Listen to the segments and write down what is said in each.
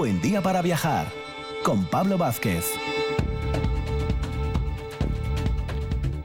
buen día para viajar. Con Pablo Vázquez.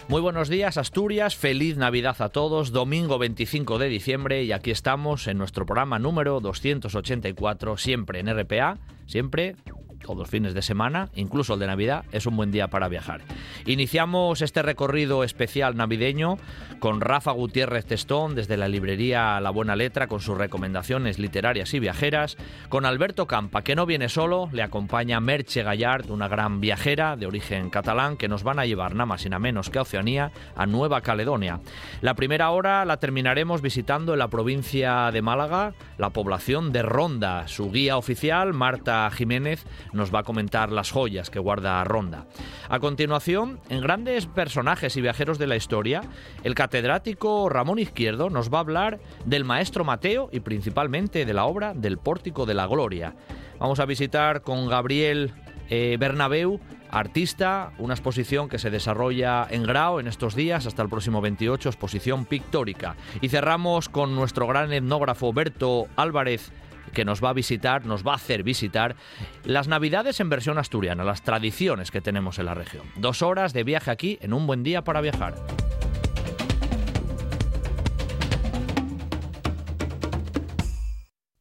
Muy buenos días Asturias, feliz Navidad a todos, domingo 25 de diciembre y aquí estamos en nuestro programa número 284, siempre en RPA, siempre todos los fines de semana, incluso el de Navidad, es un buen día para viajar. Iniciamos este recorrido especial navideño con Rafa Gutiérrez Testón desde la librería La Buena Letra con sus recomendaciones literarias y viajeras, con Alberto Campa, que no viene solo, le acompaña Merche Gallard, una gran viajera de origen catalán, que nos van a llevar nada más y nada menos que a Oceanía, a Nueva Caledonia. La primera hora la terminaremos visitando en la provincia de Málaga, la población de Ronda. Su guía oficial, Marta Jiménez, nos va a comentar las joyas que guarda Ronda. A continuación, en grandes personajes y viajeros de la historia, el catedrático Ramón Izquierdo nos va a hablar del maestro Mateo y principalmente de la obra del Pórtico de la Gloria. Vamos a visitar con Gabriel eh, Bernabeu, artista, una exposición que se desarrolla en Grau en estos días hasta el próximo 28, exposición pictórica. Y cerramos con nuestro gran etnógrafo Berto Álvarez que nos va a visitar, nos va a hacer visitar las Navidades en versión asturiana, las tradiciones que tenemos en la región. Dos horas de viaje aquí en un buen día para viajar.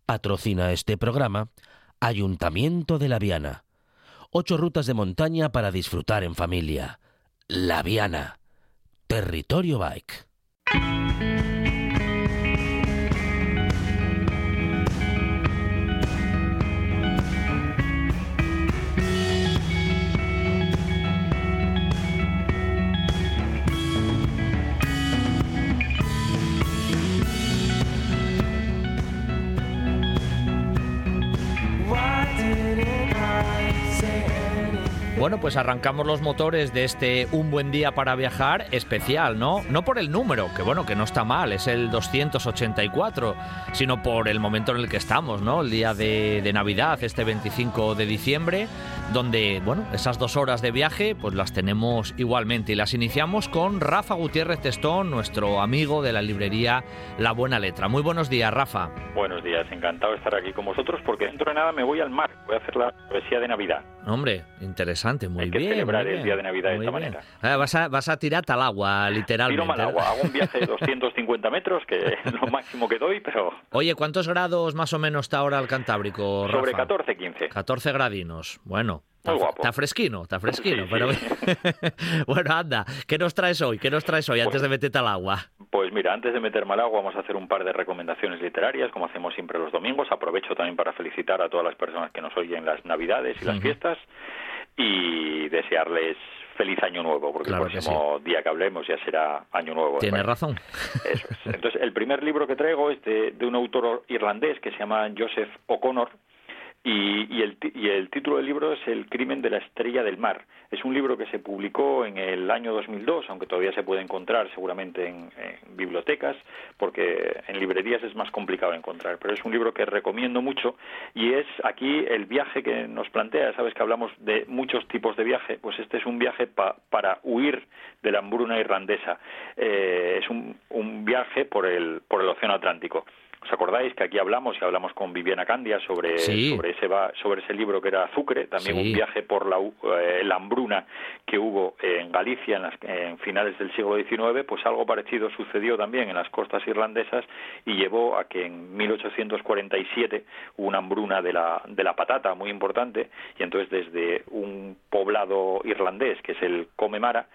Patrocina este programa Ayuntamiento de La Viana. Ocho rutas de montaña para disfrutar en familia. La Viana. Territorio Bike. Bueno, pues arrancamos los motores de este Un buen día para viajar especial, ¿no? No por el número, que bueno, que no está mal, es el 284, sino por el momento en el que estamos, ¿no? El día de, de Navidad, este 25 de diciembre, donde, bueno, esas dos horas de viaje, pues las tenemos igualmente. Y las iniciamos con Rafa Gutiérrez Testón, nuestro amigo de la librería La Buena Letra. Muy buenos días, Rafa. Buenos días, encantado de estar aquí con vosotros, porque dentro de nada me voy al mar, voy a hacer la travesía de Navidad. Hombre, interesante, muy Hay que bien. celebrar el bien, día de Navidad de esta bien. manera. Ah, vas, a, vas a tirarte al agua, literalmente. Tiro mal agua, hago un viaje de 250 metros, que es lo máximo que doy, pero Oye, ¿cuántos grados más o menos está ahora el Cantábrico, sobre Rafa? 14, 15. 14 gradinos. Bueno. Está, Muy guapo. está fresquino, está fresquino, Sí, pero sí. bueno, anda, ¿qué nos traes hoy? ¿Qué nos traes hoy antes de meterte al agua? Pues mira, antes de meterme al agua vamos a hacer un par de recomendaciones literarias, como hacemos siempre los domingos. Aprovecho también para felicitar a todas las personas que nos oyen las Navidades y las Ujú. fiestas y desearles feliz año nuevo, porque Claro el próximo día que hablemos ya será año nuevo. Tienes razón. Eso es. Entonces, el primer libro que traigo es de, de un autor irlandés que se llama Joseph O'Connor y, y el, y el título del libro es El crimen de la estrella del mar. Es un libro que se publicó en el año 2002, aunque todavía se puede encontrar seguramente en, bibliotecas, porque en librerías es más complicado encontrar. Pero es un libro que recomiendo mucho y es aquí el viaje que nos plantea. Sabes que hablamos de muchos tipos de viaje, pues este es un viaje pa- para huir de la hambruna irlandesa. Eh, es un, un viaje por el, por el Océano Atlántico. ¿Os acordáis que aquí hablamos y hablamos con Viviana Candia sobre, Sí. sobre, ese, sobre ese libro que era Azucre? También Sí. un viaje por la, eh, la hambruna que hubo en Galicia en, las- en finales del siglo XIX, pues algo parecido sucedió también en las costas irlandesas y llevó a que en 1847 hubo una hambruna de la, de la patata muy importante y entonces desde un poblado irlandés que es el Comemara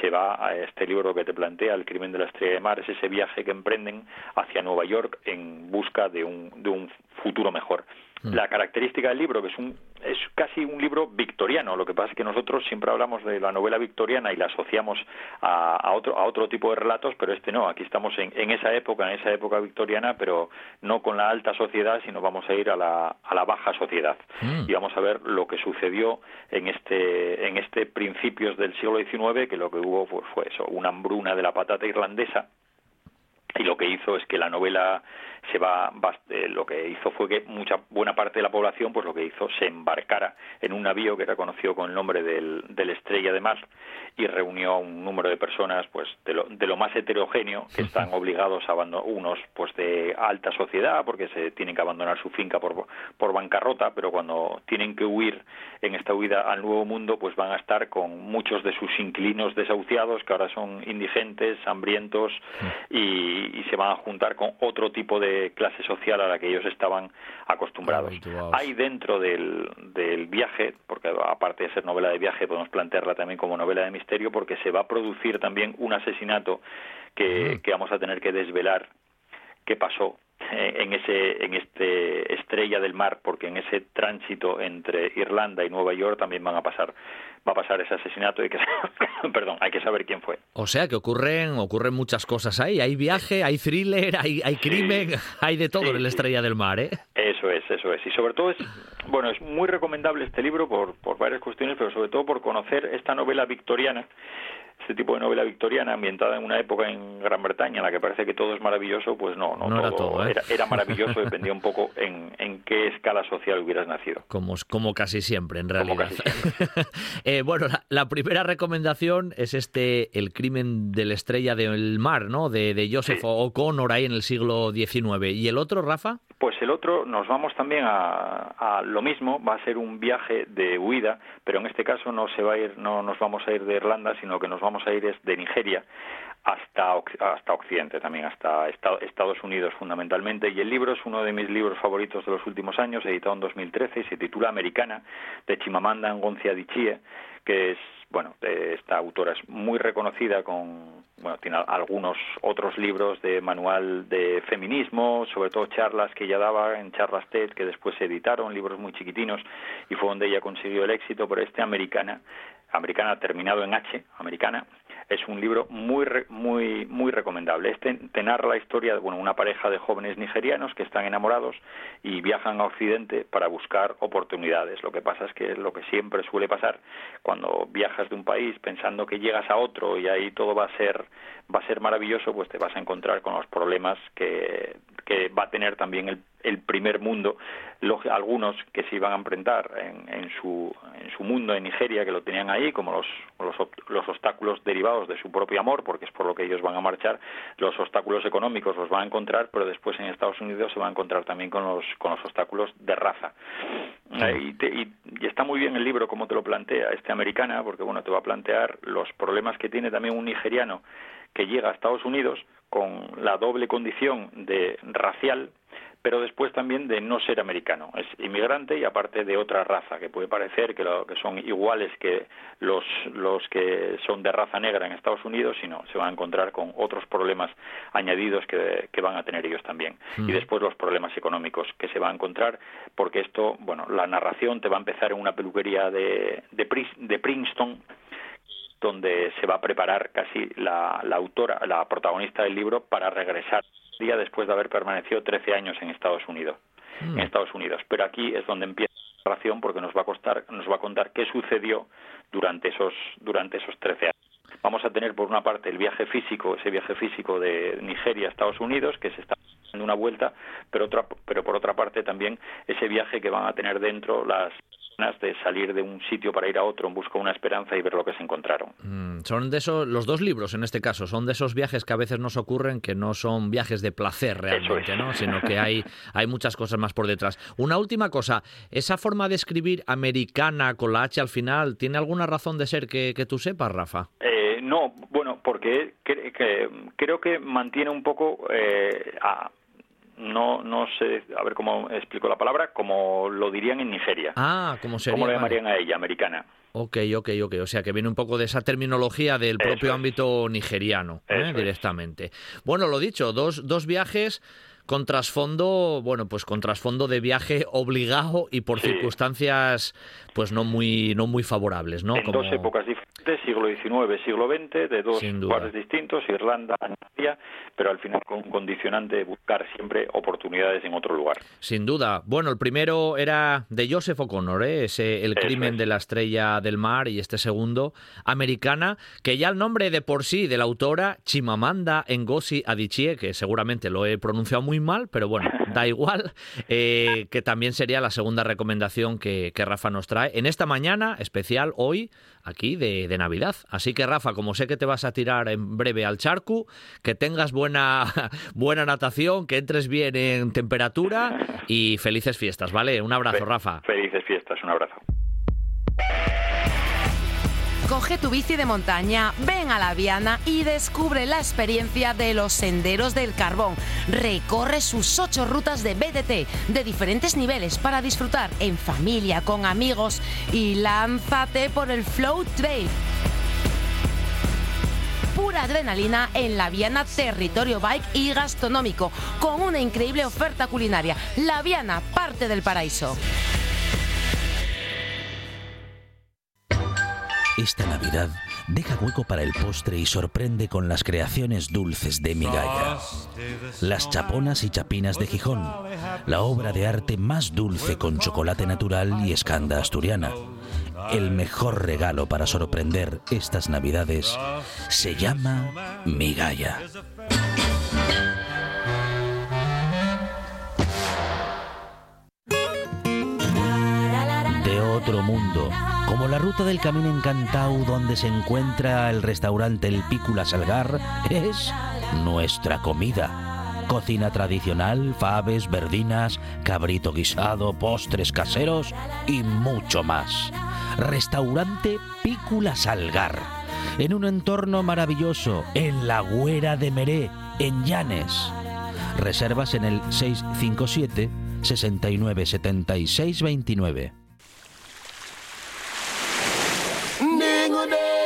se va a este libro que te plantea, El crimen de la estrella de mar, es ese viaje que emprenden hacia Nueva York en busca de un, de un futuro mejor. La característica del libro, que es un es casi un libro victoriano, lo que pasa es que nosotros siempre hablamos de la novela victoriana y la asociamos a, a otro a otro tipo de relatos, pero este no, aquí estamos en, en esa época, en esa época victoriana, pero no con la alta sociedad, sino vamos a ir a la, a la baja sociedad Mm. y vamos a ver lo que sucedió en este en este principios del siglo XIX, que lo que hubo pues, fue eso, una hambruna de la patata irlandesa y lo que hizo es que la novela se va, eh, lo que hizo fue que mucha buena parte de la población pues lo que hizo se embarcara en un navío que era conocido con el nombre del, del Estrella de Mar y reunió a un número de personas pues de lo, de lo más heterogéneo que están obligados a abandonar unos pues de alta sociedad porque se tienen que abandonar su finca por, por bancarrota pero cuando tienen que huir en esta huida al nuevo mundo pues van a estar con muchos de sus inquilinos desahuciados que ahora son indigentes hambrientos y, y se van a juntar con otro tipo de clase social a la que ellos estaban acostumbrados. Hay dentro del, del viaje, porque aparte de ser novela de viaje, podemos plantearla también como novela de misterio, porque se va a producir también un asesinato que, que vamos a tener que desvelar qué pasó en ese en este estrella del mar porque en ese tránsito entre Irlanda y Nueva York también van a pasar va a pasar ese asesinato y que perdón hay que saber quién fue. O sea que ocurren ocurren muchas cosas ahí. Hay viaje hay thriller hay hay crimen hay de todo en la estrella del mar ¿eh? eso es eso es. Y sobre todo es bueno es muy recomendable este libro por por varias cuestiones pero sobre todo por conocer esta novela victoriana este tipo de novela victoriana ambientada en una época en Gran Bretaña en la que parece que todo es maravilloso, pues no, no, era, todo, ¿eh? era, maravilloso, dependía un poco en, en, qué escala social hubieras nacido. Como, como casi siempre, en realidad. eh, bueno, la, la, primera recomendación es este El crimen de la estrella del mar, ¿no? De, de Joseph sí. O'Connor ahí en el siglo XIX. ¿Y el otro, Rafa? Pues el otro nos vamos también a, a, lo mismo, va a ser un viaje de huida, pero en este caso no se va a ir, no nos vamos a ir de Irlanda, sino que nos vamos a ir de Nigeria hasta hasta Occidente también, hasta Estados Unidos fundamentalmente. Y el libro es uno de mis libros favoritos de los últimos años, editado en 2013 y se titula Americana de Chimamanda Ngozi Adichie, que es bueno, esta autora es muy reconocida con, bueno, tiene algunos otros libros de manual de feminismo, sobre todo charlas que ella daba en charlas TED que después se editaron, libros muy chiquitinos y fue donde ella consiguió el éxito, pero este americana, americana terminado en H, americana, es un libro muy muy muy recomendable. Este te la historia de bueno, una pareja de jóvenes nigerianos que están enamorados y viajan a Occidente para buscar oportunidades. Lo que pasa es que lo que siempre suele pasar cuando viajas de un país pensando que llegas a otro y ahí todo va a ser va a ser maravilloso, pues te vas a encontrar con los problemas que, que va a tener también el, el primer mundo, los, algunos que se iban a enfrentar en, en, su, en su mundo en Nigeria, que lo tenían ahí, como los, los, los obstáculos derivados de su propio amor, porque es por lo que ellos van a marchar, los obstáculos económicos los van a encontrar, pero después en Estados Unidos se va a encontrar también con los, con los obstáculos de raza. Sí. Y, te, y, y está muy bien el libro como te lo plantea este americana, porque bueno, te va a plantear los problemas que tiene también un nigeriano que llega a Estados Unidos con la doble condición de racial, pero después también de no ser americano. Es inmigrante y aparte de otra raza, que puede parecer que, lo, que son iguales que los, los que son de raza negra en Estados Unidos, sino se van a encontrar con otros problemas añadidos que, que van a tener ellos también. Mm. Y después los problemas económicos que se van a encontrar, porque esto, bueno, la narración te va a empezar en una peluquería de, de, de Princeton, donde se va a preparar casi la, la autora, la protagonista del libro, para regresar día después de haber permanecido 13 años en Estados Unidos. Mm. En Estados Unidos. Pero aquí es donde empieza la narración porque nos va a costar, nos va a contar qué sucedió durante esos durante esos 13 años. Vamos a tener por una parte el viaje físico, ese viaje físico de Nigeria a Estados Unidos que se está dando una vuelta, pero otra pero por otra parte también ese viaje que van a tener dentro las de salir de un sitio para ir a otro en busca de una esperanza y ver lo que se encontraron. Mm, son de esos, los dos libros en este caso, son de esos viajes que a veces nos ocurren que no son viajes de placer realmente, es. ¿no? sino que hay, hay muchas cosas más por detrás. Una última cosa, esa forma de escribir americana con la H al final, ¿tiene alguna razón de ser que, que tú sepas, Rafa? Eh, no, bueno, porque que, que, creo que mantiene un poco eh, a no no sé a ver cómo explico la palabra como lo dirían en Nigeria ah como sería como lo llamarían vale. a ella americana Ok, ok, ok. O sea que viene un poco de esa terminología del propio es. ámbito nigeriano, ¿eh? directamente. Bueno, lo dicho, dos, dos viajes con trasfondo, bueno, pues con trasfondo de viaje obligado y por sí. circunstancias pues no muy no muy favobles, ¿no? En Como... dos épocas diferentes de siglo XIX, siglo XX, de dos lugares distintos, Irlanda, Asia, pero al final con un condicionante de buscar siempre oportunidades en otro lugar. Sin duda. Bueno, el primero era de Joseph O'Connor, ¿eh? Ese, El crimen de la estrella del mar, y este segundo, americana, que ya el nombre de por sí de la autora, Chimamanda Ngozi Adichie, que seguramente lo he pronunciado muy mal, pero bueno, da igual, eh, que también sería la segunda recomendación que, que Rafa nos trae en esta mañana especial hoy aquí de, de, Navidad. Así que Rafa, como sé que te vas a tirar en breve al charco, que tengas buena, buena natación, que entres bien en temperatura y felices fiestas, ¿vale? Un abrazo, Rafa. Felices fiestas, un abrazo. Coge tu bici de montaña, ven a la Viana y descubre la experiencia de los senderos del carbón. Recorre sus ocho rutas de BDT de diferentes niveles para disfrutar en familia, con amigos y lánzate por el Flow Trail pura adrenalina en la Viana Territorio Bike y Gastronómico, con una increíble oferta culinaria. La Viana, parte del paraíso. Esta Navidad deja hueco para el postre y sorprende con las creaciones dulces de Migalla. Las chaponas y chapinas de Gijón, la obra de arte más dulce con chocolate natural y escanda asturiana. El mejor regalo para sorprender estas Navidades se llama Migalla. De otro mundo como la ruta del Camino Encantado donde se encuentra el restaurante El Pícula Salgar, es nuestra comida. Cocina tradicional, faves, verdinas, cabrito guisado, postres caseros y mucho más. Restaurante Pícula Salgar. En un entorno maravilloso, en la Güera de Meré, en Llanes. Reservas en el 657 69 76 29.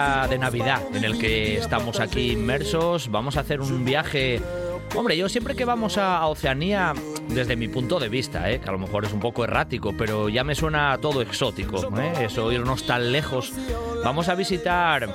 De Navidad en el que estamos aquí inmersos, vamos a hacer un viaje Hombre, yo siempre que vamos a Oceanía, desde mi punto de vista, ¿eh? que a lo mejor es un poco errático, pero ya me suena todo exótico, ¿eh? eso irnos tan lejos. Vamos a visitar,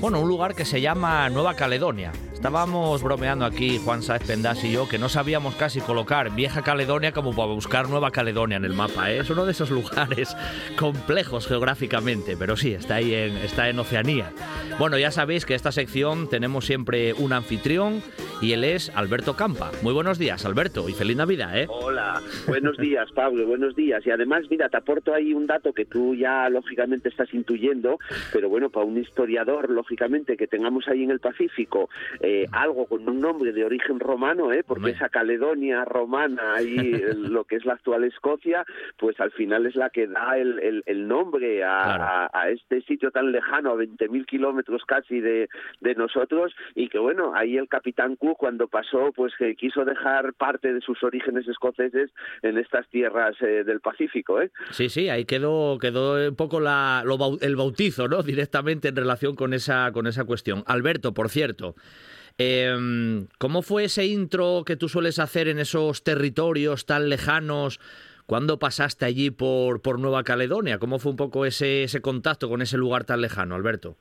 bueno, un lugar que se llama Nueva Caledonia. Estábamos bromeando aquí, Juan Sáez Pendas y yo, que no sabíamos casi colocar Vieja Caledonia como para buscar Nueva Caledonia en el mapa. ¿eh? Es uno de esos lugares complejos geográficamente, pero sí, está ahí en, está en Oceanía. Bueno, ya sabéis que esta sección tenemos siempre un anfitrión y él es Alberto Campa. Muy buenos días, Alberto, y feliz Navidad, ¿eh? Hola, buenos días, Pablo, buenos días. Y además, mira, te aporto ahí un dato que tú ya lógicamente estás intuyendo, pero bueno, para un historiador, lógicamente, que tengamos ahí en el Pacífico eh, algo con un nombre de origen romano, ¿eh? Porque esa Caledonia romana, ahí lo que es la actual Escocia, pues al final es la que da el, el, nombre a, a, este sitio tan lejano, a 20.000 kilómetros casi de, de nosotros, y que bueno, ahí el capitán Cook cuando pasó, pues que quiso dejar parte de sus orígenes escoceses en estas tierras eh, del Pacífico. ¿eh? Sí, sí, ahí quedó, quedó un poco el bautizo, ¿no? Directamente en relación con esa, con esa cuestión. Alberto, por cierto. Em, ¿Cómo fue ese intro que tú sueles hacer en esos territorios tan lejanos? ¿Cuándo pasaste allí por, por Nueva Caledonia? ¿Cómo fue un poco ese, ese contacto con ese lugar tan lejano, Alberto?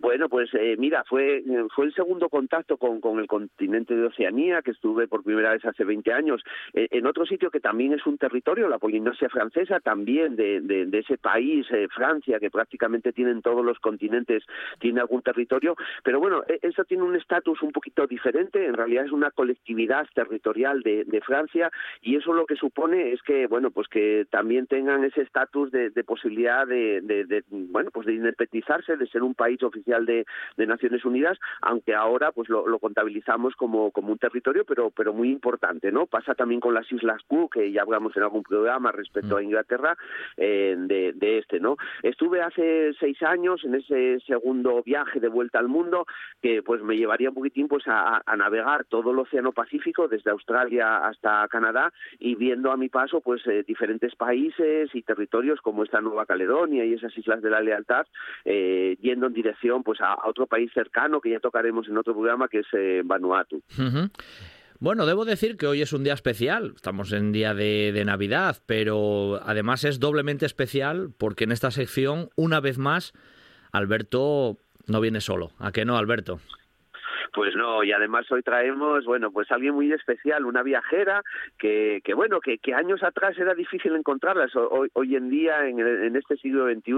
Bueno, pues eh, mira, fue, fue el segundo contacto con, con el continente de Oceanía, que estuve por primera vez hace 20 años, eh, en otro sitio que también es un territorio, la Polinesia francesa, también de, de, ese país, eh, Francia, que prácticamente tienen todos los continentes, tiene algún territorio, pero bueno, e, eso tiene un estatus un poquito diferente, en realidad es una colectividad territorial de, de Francia y eso lo que supone es que, bueno, pues que también tengan ese estatus de, posibilidad de, de, bueno, pues de independizarse, de ser un país oficial De, Naciones Unidas, aunque ahora pues lo, contabilizamos como, como un territorio, pero, pero muy importante, ¿no? Pasa también con las Islas Cook, que ya hablamos en algún programa respecto a mm. Inglaterra, eh, de, de este, ¿no? Estuve hace seis años en ese segundo viaje de vuelta al mundo, que pues me llevaría un poquitín pues a, a navegar todo el Océano Pacífico, desde Australia hasta Canadá, y viendo a mi paso pues eh, diferentes países y territorios como esta Nueva Caledonia y esas Islas de la Lealtad, eh, yendo en dirección pues a, otro país cercano que ya tocaremos en otro programa que es eh, Vanuatu. Bueno, debo decir que hoy es un día especial, estamos en día de, de, Navidad, pero además es doblemente especial porque en esta sección, una vez más, Alberto no viene solo. ¿A qué no, Alberto? Pues no, y además hoy traemos, bueno, pues alguien muy especial, una viajera que, que bueno, que, que años atrás era difícil encontrarlas. Hoy, hoy en día, en, este siglo XXI,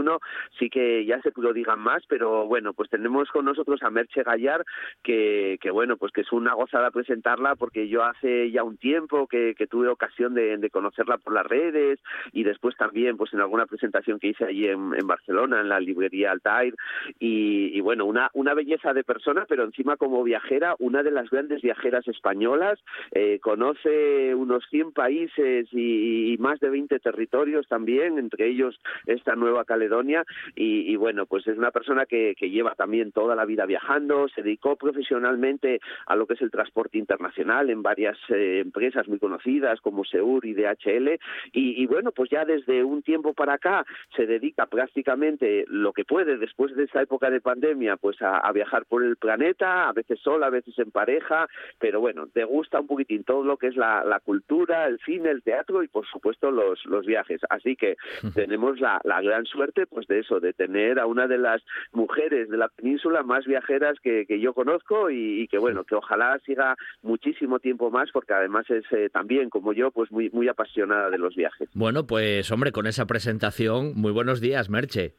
sí que ya se lo digan más, pero bueno, pues tenemos con nosotros a Merche Gallar, que, que bueno, pues que es una gozada presentarla porque yo hace ya un tiempo que, tuve ocasión de, conocerla por las redes y después también pues en alguna presentación que hice allí en, en Barcelona, en la librería Altair, y, y bueno, una, una belleza de persona, pero encima como viajera, una de las grandes viajeras españolas, eh, conoce unos 100 países y, más de 20 territorios también, entre ellos esta Nueva Caledonia, y, bueno, pues es una persona que, lleva también toda la vida viajando, se dedicó profesionalmente a lo que es el transporte internacional en varias eh, empresas muy conocidas como Seur y DHL, y, bueno, pues ya desde un tiempo para acá se dedica prácticamente lo que puede después de esta época de pandemia, pues a viajar por el planeta, a veces sola, a veces en pareja, pero bueno, te gusta un poquitín todo lo que es la, cultura, el cine, el teatro y por supuesto los, los viajes. Así que tenemos la, gran suerte pues de eso, de tener a una de las mujeres de la península más viajeras que, yo conozco y, que bueno, que ojalá siga muchísimo tiempo más porque además es eh, también como yo pues muy, muy apasionada de los viajes. Bueno, pues hombre, con esa presentación, muy buenos días, Merche.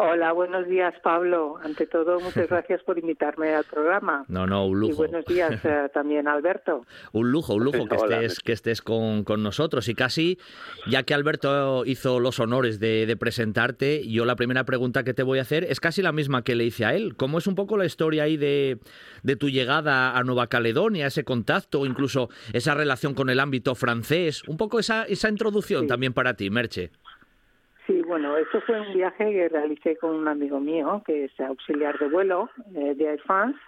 Hola, buenos días, Pablo. Ante todo, muchas gracias por invitarme al programa. No, no, un lujo. Y buenos días eh, también, Alberto. un lujo, un lujo que estés, que estés con, nosotros. Y casi, ya que Alberto hizo los honores de, presentarte, yo la primera pregunta que te voy a hacer es casi la misma que le hice a él. ¿Cómo es un poco la historia ahí de, de tu llegada a Nueva Caledonia, ese contacto, incluso esa relación con el ámbito francés? Un poco esa, esa introducción también para ti, Merche. Sí, bueno, esto fue un viaje que realicé con un amigo mío, que es auxiliar de vuelo eh, de Air France,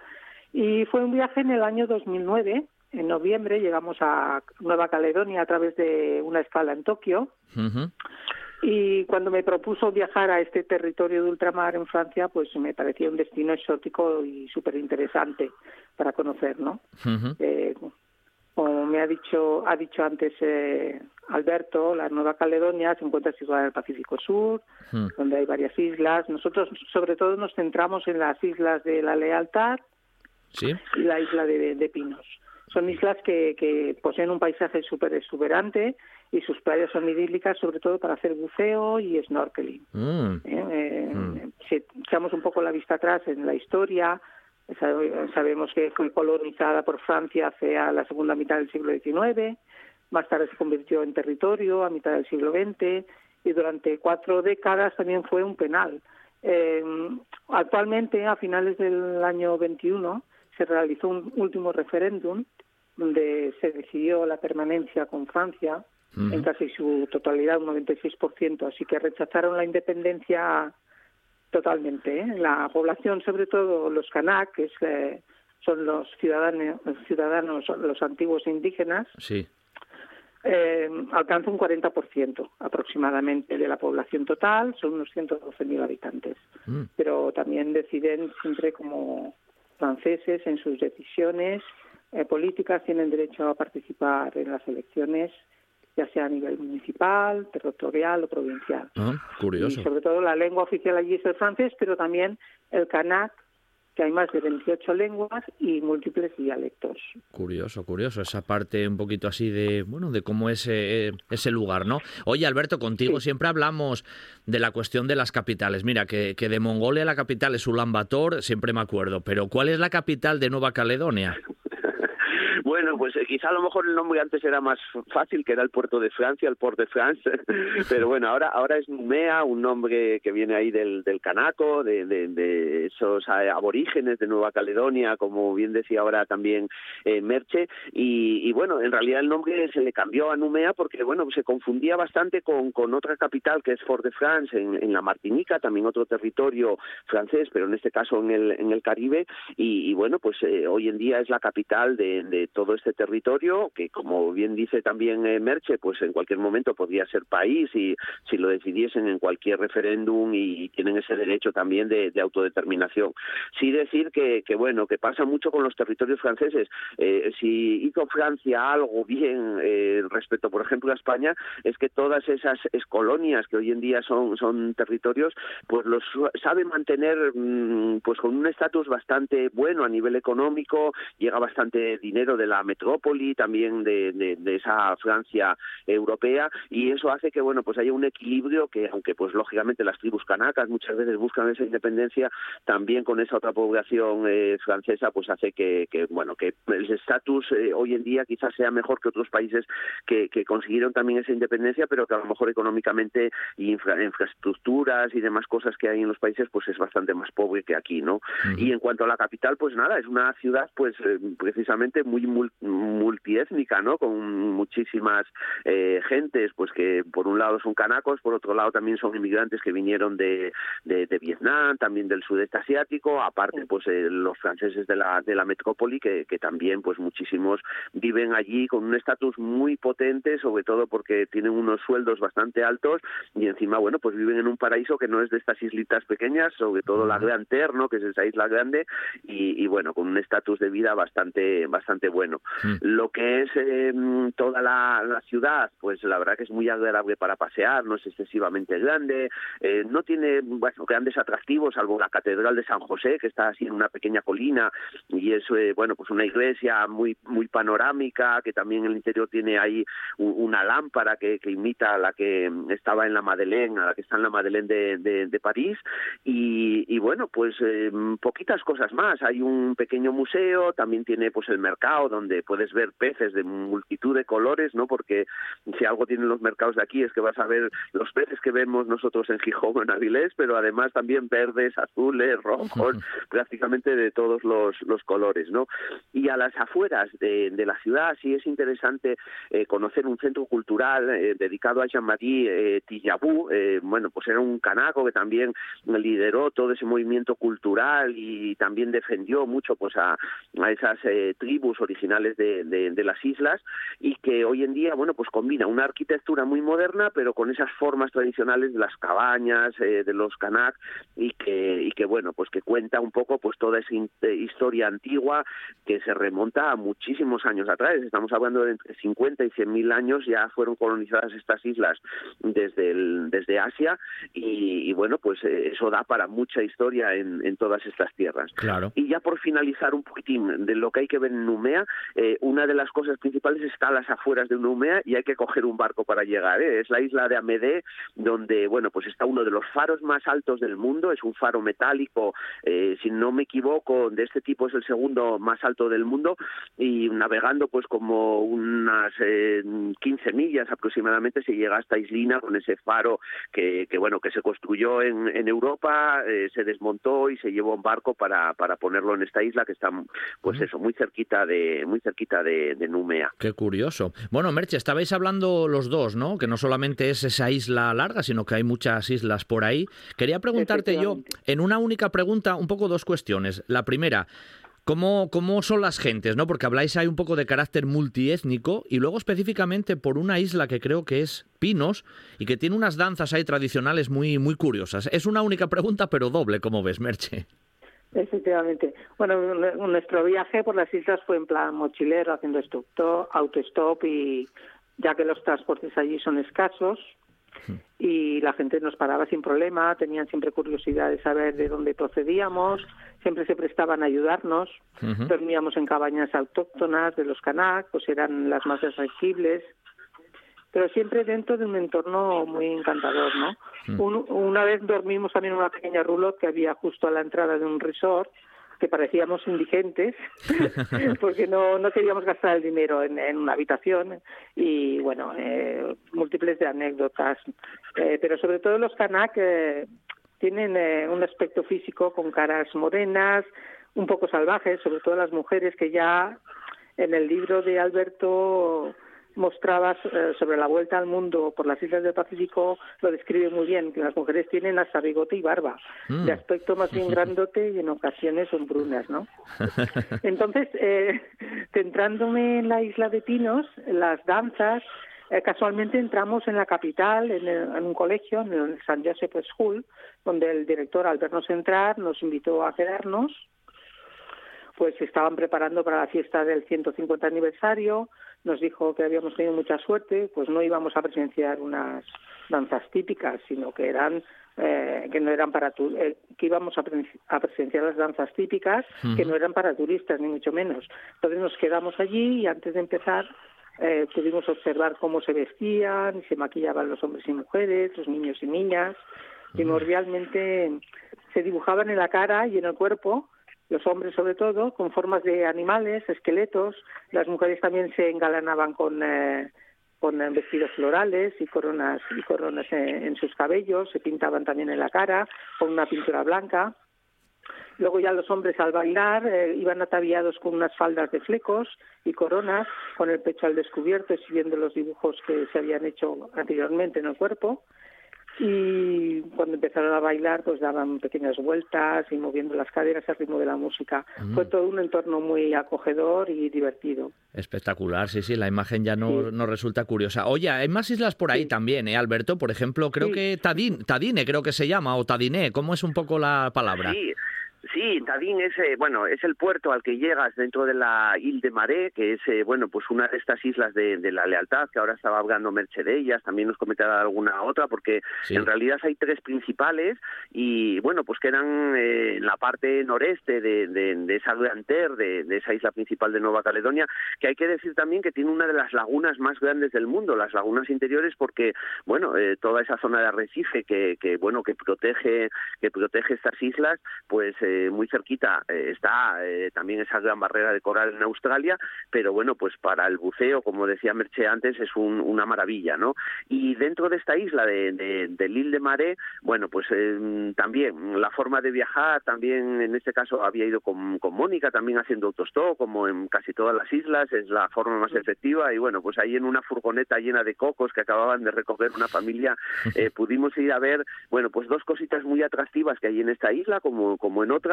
y fue un viaje en el año 2009. En noviembre llegamos a Nueva Caledonia a través de una escala en Tokio. Y cuando me propuso viajar a este territorio de ultramar en Francia, pues me parecía un destino exótico y súper interesante para conocer, ¿no? Como me ha dicho, ha dicho antes eh, Alberto, la Nueva Caledonia se encuentra situada en el Pacífico Sur, hmm. donde hay varias islas. Nosotros, sobre todo, nos centramos en las islas de la Lealtad y la isla de, Pinos. Son islas que, que poseen un paisaje súper exuberante y sus playas son idílicas, sobre todo para hacer buceo y snorkeling. Hmm. ¿Eh? Eh, hmm. Si echamos un poco la vista atrás en la historia, Sabemos que fue colonizada por Francia hacia la segunda mitad del siglo XIX, más tarde se convirtió en territorio a mitad del siglo XX y durante cuatro décadas también fue un penal. Eh, actualmente, a finales del año 21, se realizó un último referéndum donde se decidió la permanencia con Francia en casi su totalidad, un 96%, así que rechazaron la independencia Totalmente. ¿eh? La población, sobre todo los kanak, que eh, son los ciudadanos, ciudadanos, los antiguos indígenas, sí. eh, alcanza un 40% aproximadamente de la población total, son unos 112.000 habitantes. Mm. Pero también deciden siempre como franceses en sus decisiones eh, políticas, tienen derecho a participar en las elecciones ya sea a nivel municipal, territorial o provincial. Ah, curioso. Y sobre todo la lengua oficial allí es el francés, pero también el kanak, que hay más de 28 lenguas y múltiples dialectos. Curioso, curioso, esa parte un poquito así de, bueno, de cómo es eh, ese lugar, ¿no? Oye, Alberto, contigo siempre hablamos de la cuestión de las capitales. Mira, que, que de Mongolia la capital es Ulaanbaatar, siempre me acuerdo, pero ¿cuál es la capital de Nueva Caledonia? Bueno, pues eh, quizá a lo mejor el nombre antes era más fácil, que era el puerto de Francia, el Port de France, pero bueno, ahora ahora es Numea, un nombre que viene ahí del, del canaco, de, de, esos aborígenes de Nueva Caledonia, como bien decía ahora también eh, Merche, y, bueno, en realidad el nombre se le cambió a Numea porque, bueno, se confundía bastante con, con otra capital que es Fort de France, en, la Martinica, también otro territorio francés, pero en este caso en el, en el Caribe, y, bueno, pues eh, hoy en día es la capital de, de, todo este territorio, que como bien dice también eh, Merche, pues en cualquier momento podría ser país y si lo decidiesen en cualquier referéndum y, tienen ese derecho también de, autodeterminación. Sí decir que, bueno, que pasa mucho con los territorios franceses. Eh, si hizo Francia algo bien eh, respecto, por ejemplo, a España, es que todas esas colonias que hoy en día son, son territorios, pues los sabe mantener mm, pues con un estatus bastante bueno a nivel económico, llega bastante dinero de la metrópoli, también de, de, esa Francia europea, y eso hace que bueno pues haya un equilibrio que aunque pues lógicamente las tribus canacas muchas veces buscan esa independencia, también con esa otra población eh, francesa pues hace que, que, bueno que el estatus eh, hoy en día quizás sea mejor que otros países que, que, consiguieron también esa independencia, pero que a lo mejor económicamente y infraestructuras y demás cosas que hay en los países pues es bastante más pobre que aquí, ¿no? Y en cuanto a la capital, pues nada, es una ciudad pues eh, precisamente muy multiétnica, ¿no? Con muchísimas eh, gentes, pues que por un lado son canacos, por otro lado también son inmigrantes que vinieron de, de, Vietnam, también del sudeste asiático, aparte pues eh, los franceses de la, de la metrópoli que, que también pues muchísimos viven allí con un estatus muy potente, sobre todo porque tienen unos sueldos bastante altos y encima, bueno, pues viven en un paraíso que no es de estas islitas pequeñas, sobre todo la Gran Terre, ¿no? que es esa isla grande, y, bueno, con un estatus de vida bastante bastante bueno. Lo que es em, toda la, ciudad, pues la verdad que es muy agradable para pasear, no es excesivamente grande, eh, no tiene bueno, grandes atractivos, salvo la Catedral de San José, que está así en una pequeña colina, y es, eh, bueno, pues una iglesia muy muy panorámica, que también en el interior tiene ahí una lámpara que, que imita a la que estaba en la Madeleine, a la que está en la Madeleine de, de, París, y, y, bueno, pues eh, poquitas cosas más. Hay un pequeño museo, también tiene pues el mercado donde puedes ver peces de multitud de colores, ¿no? Porque si algo tienen los mercados de aquí es que vas a ver los peces que vemos nosotros en Gijón o en Avilés, pero además también verdes, azules, rojos, prácticamente de todos los, los colores, ¿no? Y a las afueras de, de la ciudad sí es interesante eh, conocer un centro cultural eh, dedicado a Jean-Marie eh, eh, bueno, pues era un canaco que también lideró todo ese movimiento cultural y también defendió mucho pues a, a esas tribus de, de, de, las islas y que hoy en día, bueno, pues combina una arquitectura muy moderna pero con esas formas tradicionales de las cabañas, eh, de los canak y que, y que, bueno, pues que cuenta un poco pues toda esa historia antigua que se remonta a muchísimos años atrás, estamos hablando de entre 50 y 100 mil años ya fueron colonizadas estas islas desde, el, desde Asia y, bueno, pues eh, eso da para mucha historia en, en, todas estas tierras. Claro. Y ya por finalizar un poquitín de lo que hay que ver en Numea, eh, una de las cosas principales está a las afueras de Numea y hay que coger un barco para llegar. ¿eh? Es la isla de Amedé, donde, bueno, pues está uno de los faros más altos del mundo, es un faro metálico, eh, si no me equivoco, de este tipo es el segundo más alto del mundo y navegando pues como unas eh, 15 millas aproximadamente se llega hasta Islina con ese faro que, que bueno que se construyó en, en Europa, eh, se desmontó y se llevó un barco para, para ponerlo en esta isla que está pues eso muy cerquita de muy cerquita de, de Numea. Qué curioso. Bueno, Merche, estabais hablando los dos, ¿no? Que no solamente es esa isla larga, sino que hay muchas islas por ahí. Quería preguntarte yo en una única pregunta un poco dos cuestiones. La primera, ¿Cómo, ¿Cómo son las gentes? ¿no? Porque habláis ahí un poco de carácter multiétnico y luego específicamente por una isla que creo que es Pinos y que tiene unas danzas ahí tradicionales muy, muy curiosas. Es una única pregunta, pero doble, como ves, Merche. Efectivamente. Bueno, nuestro viaje por las islas fue en plan mochilero, haciendo autostop y ya que los transportes allí son escasos, y la gente nos paraba sin problema, tenían siempre curiosidad de saber de dónde procedíamos, siempre se prestaban a ayudarnos, dormíamos en cabañas autóctonas de los Kanak, pues eran las más accesibles, pero siempre dentro de un entorno muy encantador, ¿no? una vez dormimos también en una pequeña roulotte que había justo a la entrada de un resort, que parecíamos indigentes porque no, no queríamos gastar el dinero en, una habitación y bueno, eh, múltiples de anécdotas. Eh, pero sobre todo los Kanak eh, tienen un aspecto físico con caras morenas, un poco salvajes, sobre todo las mujeres que ya en el libro de Alberto mostrabas eh, sobre la vuelta al mundo por las islas del Pacífico, lo describe muy bien, que las mujeres tienen hasta bigote y barba, mm. de aspecto más bien grandote y en ocasiones son brunas, ¿no? Entonces, eh, centrándome en la isla de Pinos, las danzas, eh, casualmente entramos en la capital, en, en, un colegio, en el San Joseph School, donde el director, al vernos entrar, nos invitó a quedarnos, pues estaban preparando para la fiesta del 150 aniversario, nos dijo que habíamos tenido mucha suerte, pues no íbamos a presenciar unas danzas típicas, sino que eran eh, que no eran para eh, que íbamos a, presenciar las danzas típicas que no eran para turistas ni mucho menos. Entonces nos quedamos allí y antes de empezar eh, pudimos observar cómo se vestían y se maquillaban los hombres y mujeres, los niños y niñas. Primordialmente se dibujaban en la cara y en el cuerpo los hombres sobre todo, con formas de animales, esqueletos, las mujeres también se engalanaban con, eh, con eh, vestidos florales y coronas, y coronas en, sus cabellos, se pintaban también en la cara con una pintura blanca. Luego ya los hombres al bailar eh, iban ataviados con unas faldas de flecos y coronas, con el pecho al descubierto, siguiendo los dibujos que se habían hecho anteriormente en el cuerpo y cuando empezaron a bailar pues daban pequeñas vueltas y moviendo las caderas al ritmo de la música. Mm. Fue todo un entorno muy acogedor y divertido. Espectacular, sí, sí, la imagen ya no nos resulta curiosa. Oye, hay más islas por ahí también, ¿eh, Alberto? Por ejemplo, creo que Tadine, Tadine creo que se llama, o Tadiné, ¿cómo es un poco la palabra? Sí, Sí, Tadín es, eh, bueno, es el puerto al que llegas dentro de la Ile de Maré, que es, eh, bueno, pues una de estas islas de, la lealtad, que ahora estaba hablando Merche de ellas, también nos comentará alguna otra, porque en realidad hay tres principales y, bueno, pues quedan eh, en la parte noreste de, de, esa gran ter, de, esa isla principal de Nueva Caledonia, que hay que decir también que tiene una de las lagunas más grandes del mundo, las lagunas interiores, porque, bueno, toda esa zona de arrecife que, que, bueno, que protege, que protege estas islas, pues muy cerquita eh, está eh, también esa gran barrera de coral en Australia, pero bueno, pues para el buceo, como decía Merche antes, es una maravilla, ¿no? Y dentro de esta isla de, de, de L'Île de Mare, bueno, pues eh, también la forma de viajar, también en este caso había ido con, con Mónica, también haciendo autostop, como en casi todas las islas, es la forma más efectiva, y bueno, pues ahí en una furgoneta llena de cocos que acababan de recoger una familia, pudimos ir a ver, bueno, pues dos cositas muy atractivas que hay en esta isla, como, como en otras,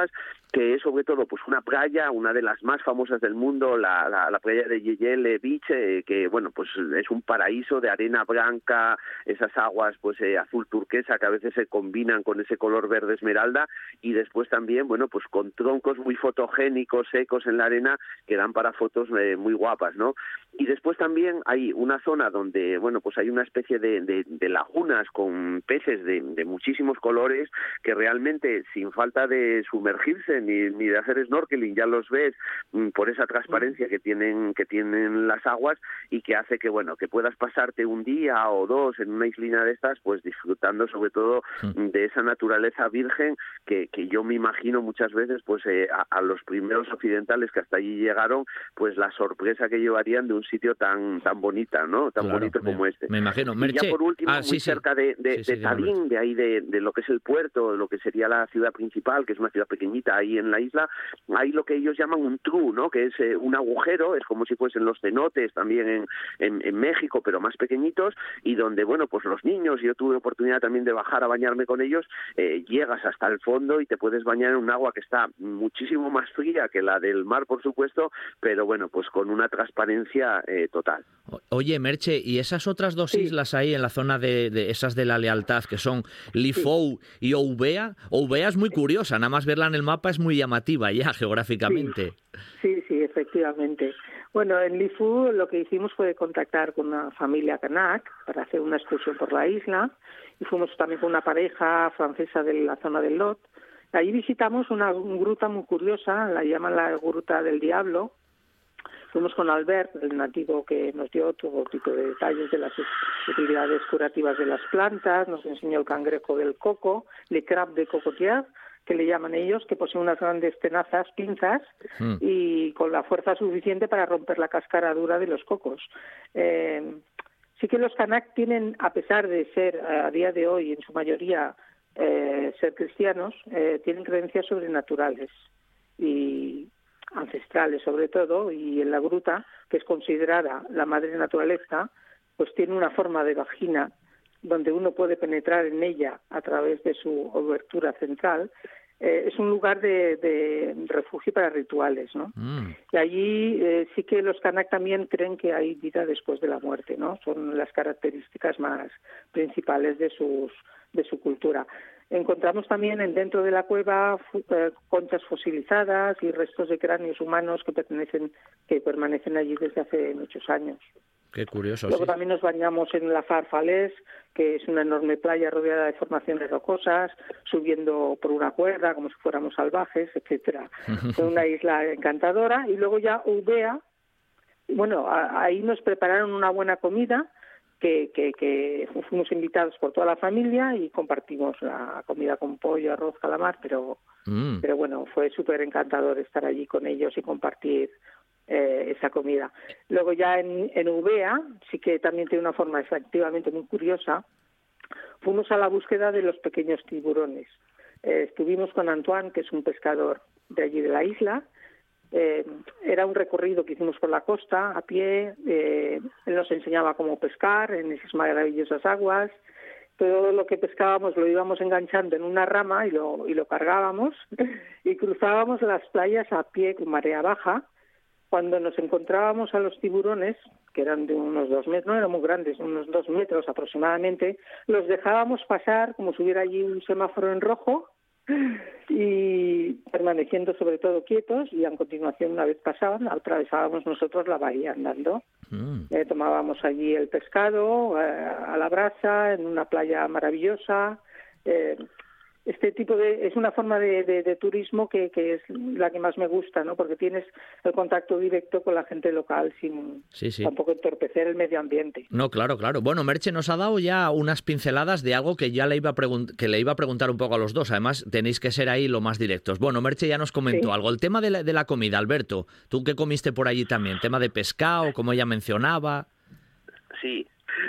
que es sobre todo pues una playa, una de las más famosas del mundo, la, la, playa de Yeyele Beach, eh, que bueno, pues es un paraíso de arena blanca, esas aguas pues eh, azul turquesa que a veces se combinan con ese color verde esmeralda y después también, bueno, pues con troncos muy fotogénicos, secos en la arena que dan para fotos eh, muy guapas, ¿no? Y después también hay una zona donde, bueno, pues hay una especie de, lagunas con peces de, muchísimos colores que realmente, sin falta de sumergirse ni, ni de hacer snorkeling, ya los ves mm, por esa transparencia que tienen, que tienen las aguas y que hace que, bueno, que puedas pasarte un día o dos en una islina de estas, pues disfrutando sobre todo mm. de esa naturaleza virgen que, que yo me imagino muchas veces, pues eh, a, a los primeros occidentales que hasta allí llegaron, pues la sorpresa que llevarían de un sitio tan tan bonita, ¿no? Tan bonito como este. Me imagino. y ya por último, ah, muy cerca de, de, Tadín, de ahí de, lo que es el puerto, de lo que sería la ciudad principal, que es una ciudad pequeñita ahí en la isla, hay lo que ellos llaman un true, ¿no? Que es eh, un agujero, es como si fuesen los cenotes también en, en, México, pero más pequeñitos, y donde, bueno, pues los niños, yo tuve oportunidad también de bajar a bañarme con ellos, eh, llegas hasta el fondo y te puedes bañar en un agua que está muchísimo más fría que la del mar, por supuesto, pero bueno, pues con una transparencia eh, total. Oye, Merche, ¿y esas otras dos islas ahí en la zona de, esas de la lealtad, que son Lifou y Oubea? Oubea es muy curiosa, nada más verla en el mapa es muy llamativa ya geográficamente. Sí, sí, efectivamente. Bueno, en Lifou lo que hicimos fue contactar con una familia kanak para hacer una excursión por la isla y fuimos también con una pareja francesa de la zona del Lot. Ahí visitamos una gruta muy curiosa, la llaman la Gruta del Diablo, Fuimos con Albert, el nativo que nos dio todo tipo de detalles de las utilidades curativas de las plantas, nos enseñó el cangrejo del coco, le crab de cocotier, que le llaman ellos, que poseen unas grandes tenazas, pinzas, Mm. y con la fuerza suficiente para romper la cáscara dura de los cocos. Eh, sí que los Kanak tienen, a pesar de ser eh, a día de hoy en su mayoría eh, ser cristianos, eh, tienen creencias sobrenaturales y ancestrales sobre todo, y en la gruta, que es considerada la madre naturaleza, pues tiene una forma de vagina donde uno puede penetrar en ella a través de su obertura central. Eh, es un lugar de, de refugio para rituales, ¿no? Mm. Y allí eh, sí que los Kanak también creen que hay vida después de la muerte, ¿no? Son las características más principales de sus de su cultura. Encontramos también en dentro de la cueva eh, conchas fosilizadas y restos de cráneos humanos que pertenecen que permanecen allí desde hace muchos años. Qué curioso. Luego sí. también nos bañamos en la Farfalés, que es una enorme playa rodeada de formaciones rocosas, subiendo por una cuerda como si fuéramos salvajes, etcétera. Es una isla encantadora. Y luego ya Ubea, bueno, a- ahí nos prepararon una buena comida, que, que, que fuimos invitados por toda la familia y compartimos la comida con pollo, arroz, calamar, pero Mm. pero bueno, fue súper encantador estar allí con ellos y compartir eh, esa comida. Luego ya en, en Ubea, sí que también tiene una forma efectivamente muy curiosa, fuimos a la búsqueda de los pequeños tiburones. Eh, estuvimos con Antoine, que es un pescador de allí de la isla. Eh, era un recorrido que hicimos por la costa a pie. él nos enseñaba cómo pescar en esas maravillosas aguas todo lo que pescábamos lo íbamos enganchando en una rama y lo cargábamos y cruzábamos las playas a pie con marea baja. Cuando nos encontrábamos a los tiburones, que eran de unos dos metros, no eran muy grandes, unos dos metros aproximadamente, los dejábamos pasar como si hubiera allí un semáforo en rojo y permaneciendo sobre todo quietos y a continuación una vez pasaban atravesábamos nosotros la bahía andando. Mm. Eh, tomábamos allí el pescado eh, a la brasa en una playa maravillosa. Eh, este tipo de es una forma de, de- de turismo que, que es la que más me gusta, ¿no? Porque tienes el contacto directo con la gente local sin Sí, sí. tampoco entorpecer el medio ambiente. No, claro, claro. Bueno, Merche nos ha dado ya unas pinceladas de algo que ya le iba a que le iba a preguntar un poco a los dos. Además, tenéis que ser ahí lo más directos. Bueno, Merche ya nos comentó Sí. algo. El tema de la, de la comida, Alberto, ¿tú qué comiste por allí también? Tema de pescado, como ella mencionaba. Sí,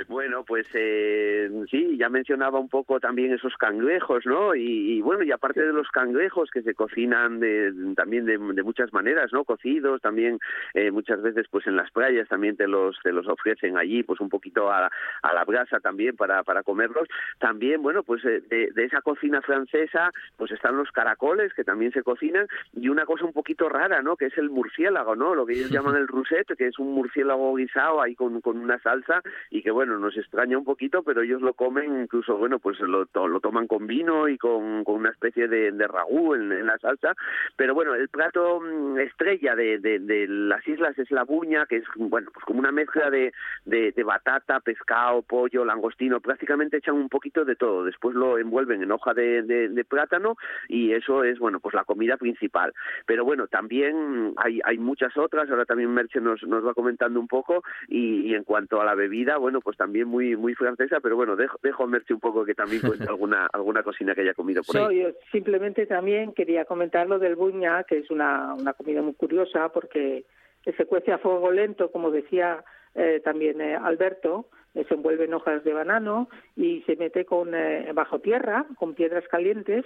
bueno, pues eh, sí, ya mencionaba un poco también esos cangrejos, ¿no? Y, y bueno, y aparte de los cangrejos que se cocinan de, también de, de muchas maneras, ¿no? Cocidos, también eh, muchas veces pues en las playas también te los te los ofrecen allí, pues un poquito a, a la brasa también para, para comerlos. También, bueno, pues eh, de, de esa cocina francesa, pues están los caracoles que también se cocinan y una cosa un poquito rara, ¿no? Que es el murciélago, ¿no? Lo que ellos llaman el rousset, que es un murciélago guisado ahí con, con una salsa y que bueno, nos extraña un poquito, pero ellos lo comen, incluso bueno, pues lo, lo toman con vino y con, con una especie de, de ragú en, la salsa, pero bueno, el plato mm, estrella de, de, las islas es la buña, que es bueno, pues como una mezcla de, de, batata, pescado, pollo, langostino, prácticamente echan un poquito de todo, después lo envuelven en hoja de, de, plátano y eso es bueno, pues la comida principal. Pero bueno, también hay, hay muchas otras, ahora también Merche nos, nos va comentando un poco y, y en cuanto a la bebida, bueno, pues también muy muy francesa, pero bueno, dejo, dejo a Merche un poco que también cuente alguna alguna cocina que haya comido por No, ahí. yo simplemente también quería comentar lo del buña, que es una, una comida muy curiosa porque se cuece a fuego lento, como decía eh, también eh, Alberto, eh, se envuelve en hojas de banano y se mete con eh, bajo tierra, con piedras calientes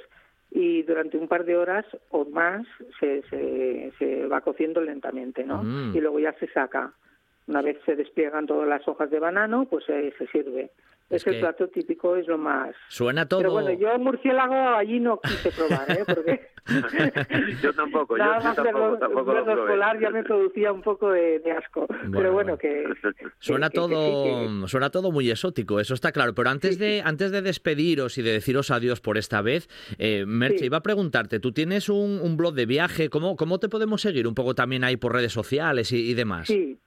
y durante un par de horas o más se, se, se va cociendo lentamente, ¿no? Mm. Y luego ya se saca. Una vez se despliegan todas las hojas de banano, pues eh, se sirve. Es Es, el que- plato típico, es lo más Suena todo. pero bueno, yo murciélago allí no quise probar, ¿eh? Porque yo tampoco, yo, nada yo más tampoco, verlo, tampoco lo verlo escolar ya me producía un poco de, de asco. Bueno, pero bueno. que... Suena que- que- que todo, que- suena todo muy exótico, eso está claro. Pero antes de, antes de despediros y de deciros adiós por esta vez, eh, Merche, Sí. iba a preguntarte, tú tienes un, un blog de viaje, ¿cómo, ¿cómo te podemos seguir un poco también ahí por redes sociales y, y demás? Sí,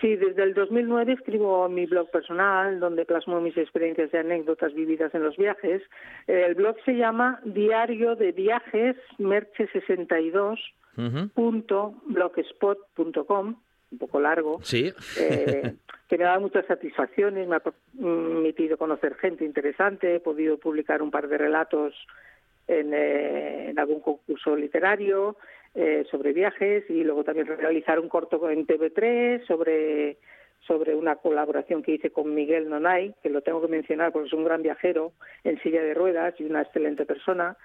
sí, desde el 2009 escribo mi blog personal donde plasmo mis experiencias y anécdotas vividas en los viajes. Eh, El blog se llama Diario de Viajes Merche62 Ujú. punto blogspot.com un poco largo Sí. eh, que me ha dado muchas satisfacciones me ha permitido conocer gente interesante he podido publicar un par de relatos en, algún concurso literario sobre viajes y luego también realizar un corto en TV3 sobre sobre una colaboración que hice con Miguel Nonay, que lo tengo que mencionar porque es un gran viajero en silla de ruedas y una excelente persona.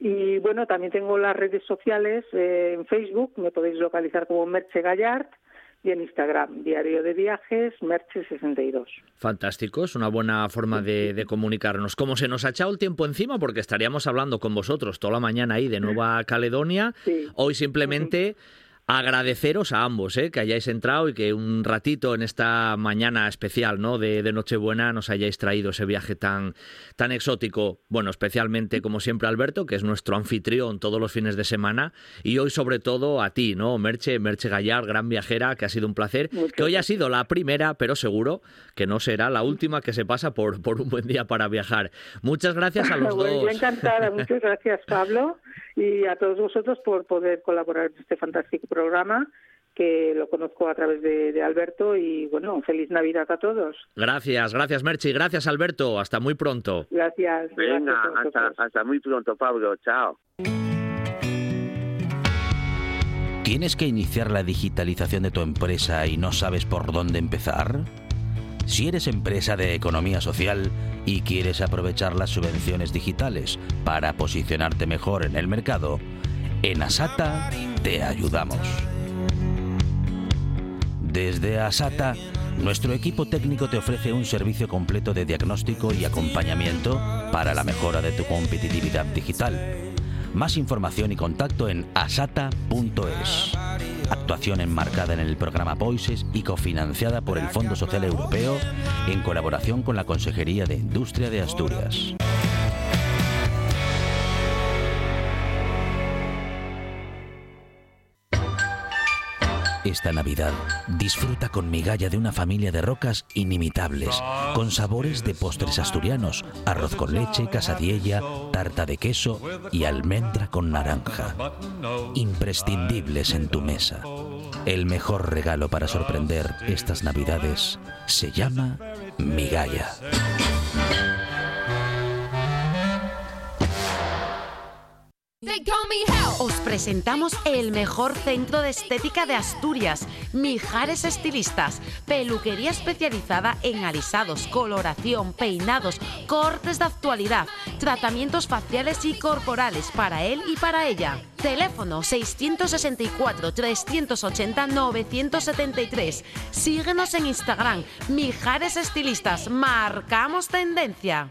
Y bueno, también tengo las redes sociales eh, en Facebook, me podéis localizar como Merche Gallard y en Instagram, Diario de Viajes, Merche62. Fantástico, es una buena forma de, comunicarnos. Como se nos ha echado el tiempo encima, porque estaríamos hablando con vosotros toda la mañana ahí de Nueva Caledonia, hoy simplemente agradeceros a ambos ¿eh? que hayáis entrado y que un ratito en esta mañana especial ¿no? de, Nochebuena nos hayáis traído ese viaje tan, tan exótico. Bueno, especialmente, como siempre, Alberto, que es nuestro anfitrión todos los fines de semana. Y hoy, sobre todo, a ti, ¿no? Merche, Merche Gallar, gran viajera, que ha sido un placer. que hoy ha sido la primera, pero seguro que no será la última que se pasa por, por un buen día para viajar. Muchas gracias a los dos. encantada. Muchas gracias, Pablo y a todos vosotros por poder colaborar en este fantástico programa que lo conozco a través de, Alberto y bueno, feliz Navidad a todos. Gracias, gracias Merchi, gracias Alberto, hasta muy pronto. Gracias. Venga, hasta, hasta muy pronto Pablo, chao. ¿Tienes que iniciar la digitalización de tu empresa y no sabes por dónde empezar? Si eres empresa de economía social y quieres aprovechar las subvenciones digitales para posicionarte mejor en el mercado, en Asata te ayudamos. Desde Asata, nuestro equipo técnico te ofrece un servicio completo de diagnóstico y acompañamiento para la mejora de tu competitividad digital. Más información y contacto en asata.es. Actuación enmarcada en el programa Voices y cofinanciada por el Fondo Social Europeo en colaboración con la Consejería de Industria de Asturias. Esta Navidad disfruta con migalla de una familia de rocas inimitables, con sabores de postres asturianos, arroz con leche, casadiella, tarta de queso y almendra con naranja. Imprescindibles en tu mesa. El mejor regalo para sorprender estas Navidades se llama migalla. Os presentamos el mejor centro de estética de Asturias, Mijares Estilistas, peluquería especializada en alisados, coloración, peinados, cortes de actualidad, tratamientos faciales y corporales para él y para ella. Teléfono 664-380-973. Síguenos en Instagram, Mijares Estilistas. Marcamos tendencia.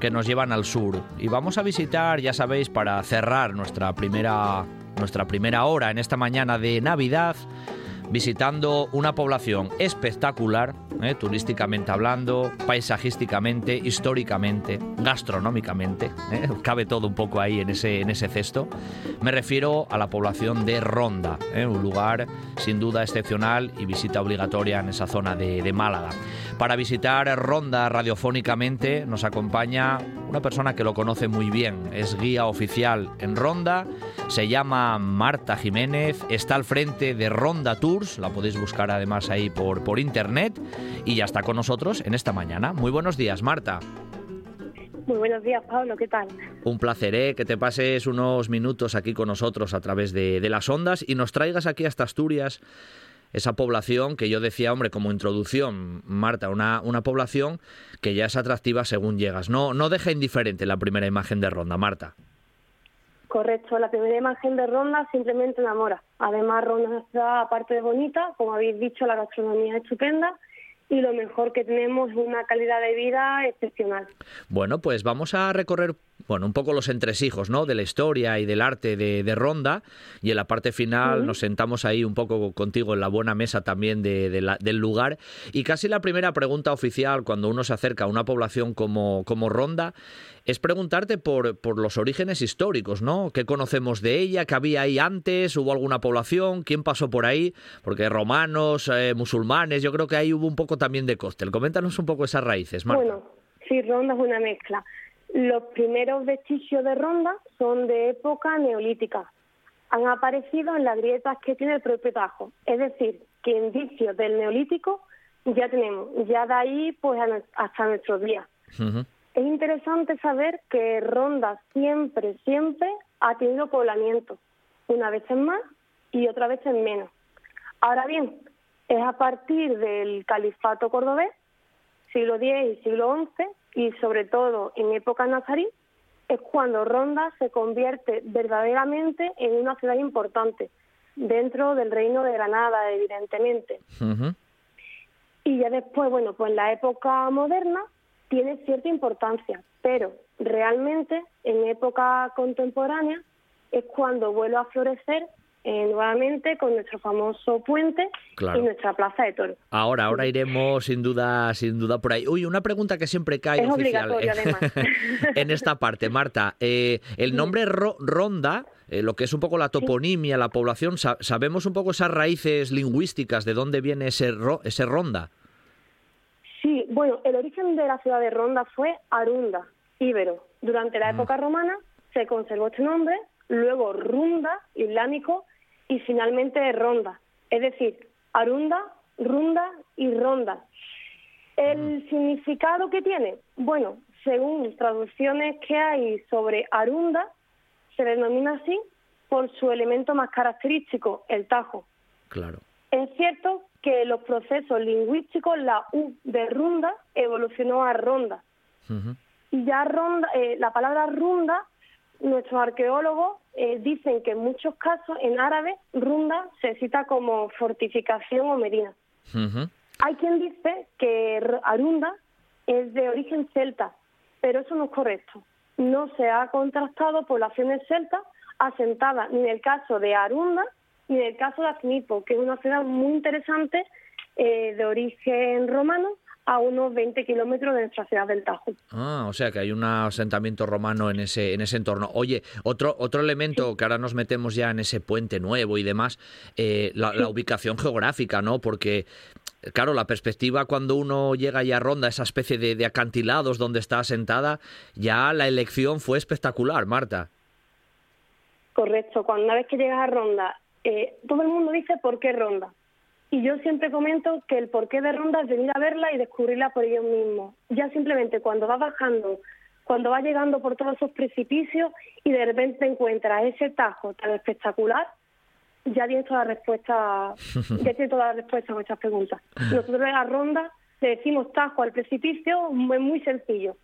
Que nos llevan al sur. Y vamos a visitar, ya sabéis, para cerrar nuestra primera, nuestra primera hora en esta mañana de Navidad, visitando una población espectacular, eh, turísticamente hablando, paisajísticamente, históricamente, gastronómicamente, eh, cabe todo un poco ahí en ese, en ese cesto. Me refiero a la población de Ronda, eh, un lugar sin duda excepcional y visita obligatoria en esa zona de, de Málaga. Para visitar Ronda radiofónicamente nos acompaña una persona que lo conoce muy bien, es guía oficial en Ronda, se llama Marta Jiménez, está al frente de Ronda Tours, la podéis buscar además ahí por, por internet y ya está con nosotros en esta mañana. Muy buenos días, Marta. Muy buenos días, Pablo, ¿qué tal? Un placer, ¿eh? que te pases unos minutos aquí con nosotros a través de, de las ondas y nos traigas aquí hasta Asturias esa población que yo decía, hombre, como introducción, Marta, una, una población que ya es atractiva según llegas. No, no deja indiferente la primera imagen de Ronda, Marta. Correcto, la primera imagen de Ronda simplemente enamora. Además, Ronda es una ciudad, aparte de bonita, como habéis dicho, la gastronomía es estupenda y lo mejor que tenemos es una calidad de vida excepcional. Bueno, pues vamos a recorrer bueno, un poco los entresijos, ¿no? De la historia y del arte de, Ronda. Y en la parte final nos sentamos ahí un poco contigo en la buena mesa también de, del lugar. Y casi la primera pregunta oficial cuando uno se acerca a una población como, como Ronda es preguntarte por, por los orígenes históricos, ¿no? ¿Qué conocemos de ella? ¿Qué había ahí antes? ¿Hubo alguna población? ¿Quién pasó por ahí? Porque romanos, eh, musulmanes, yo creo que ahí hubo un poco también de cóctel. Coméntanos un poco esas raíces, Marta. Bueno, sí, Ronda es una mezcla. Los primeros vestigios de Ronda son de época neolítica. Han aparecido en las grietas que tiene el propio Tajo. Es decir, que indicios del neolítico ya tenemos, ya de ahí pues hasta nuestros días. Es interesante saber que Ronda siempre, siempre ha tenido poblamiento, una vez en más y otra vez en menos. Ahora bien, es a partir del califato cordobés, siglo X y siglo XI, y sobre todo en época nazarí, es cuando Ronda se convierte verdaderamente en una ciudad importante dentro del reino de Granada, evidentemente. Y ya después, bueno, pues en la época moderna tiene cierta importancia, pero realmente en época contemporánea es cuando vuelve a florecer eh, nuevamente con nuestro famoso puente y nuestra plaza de toros. Ahora, ahora iremos sin duda, sin duda por ahí. Uy, una pregunta que siempre cae oficial en esta parte, Marta. Eh, el nombre Ronda, eh, lo que es un poco la toponimia, la población, sabemos un poco esas raíces lingüísticas de dónde viene ese, ese Ronda. Sí, bueno, el origen de la ciudad de Ronda fue Arunda, íbero. Durante la mm. época romana se conservó este nombre, luego Runda, islámico, y finalmente ronda, es decir, arunda, runda y ronda. El significado que tiene, bueno, según traducciones que hay sobre arunda, se denomina así por su elemento más característico, el tajo. Claro. Es cierto que los procesos lingüísticos, la U de runda evolucionó a ronda. Y ya ronda, eh, la palabra runda nuestros arqueólogos eh, dicen que en muchos casos en árabe runda se cita como fortificación o medina. Hay quien dice que Arunda es de origen celta, pero eso no es correcto. No se ha contrastado poblaciones celtas asentadas ni en el caso de Arunda ni en el caso de Aznipo, que es una ciudad muy interesante eh, de origen romano a unos 20 kilómetros de nuestra ciudad del Tajo. Ah, o sea que hay un asentamiento romano en ese, en ese entorno. Oye, otro, otro elemento que ahora nos metemos ya en ese puente nuevo y demás, eh, la, ubicación geográfica, ¿no? Porque claro, la perspectiva cuando uno llega y a Ronda, esa especie de, acantilados donde está asentada, ya la elección fue espectacular, Marta. Correcto, cuando una vez que llegas a Ronda, eh, todo el mundo dice por qué Ronda. Y yo siempre comento que el porqué de Ronda es venir a verla y descubrirla por ellos mismos. Ya simplemente cuando va bajando, cuando va llegando por todos esos precipicios y de repente encuentra ese tajo tan espectacular, ya tienes toda la respuesta, ya tienes toda la respuesta a nuestras preguntas. Nosotros en la Ronda le decimos tajo al precipicio, es muy sencillo.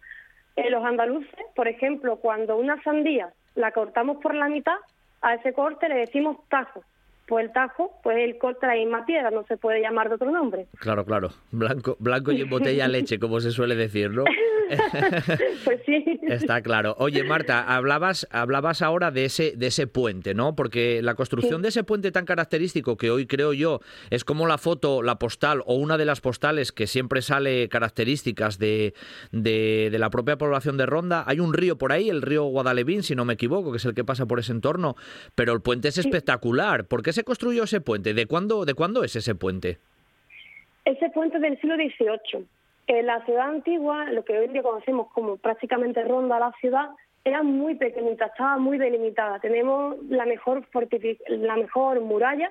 En los andaluces, por ejemplo, cuando una sandía la cortamos por la mitad, a ese corte le decimos tajo pues el Tajo, pues el corta la misma piedra, no se puede llamar de otro nombre. Claro, claro, blanco, blanco y en botella leche, como se suele decir, ¿no? pues sí. Está claro. Oye, Marta, hablabas, hablabas ahora de ese, de ese puente, ¿no? Porque la construcción de ese puente tan característico que hoy creo yo es como la foto, la postal o una de las postales que siempre sale características de, de, la propia población de Ronda. Hay un río por ahí, el río Guadalevín, si no me equivoco, que es el que pasa por ese entorno, pero el puente es espectacular. ¿Por qué se construyó ese puente? ¿De cuándo, de cuándo es ese puente? Ese puente es del siglo XVIII en la ciudad antigua, lo que hoy en día conocemos como prácticamente ronda la ciudad, era muy pequeñita, estaba muy delimitada. Tenemos la mejor la mejor muralla,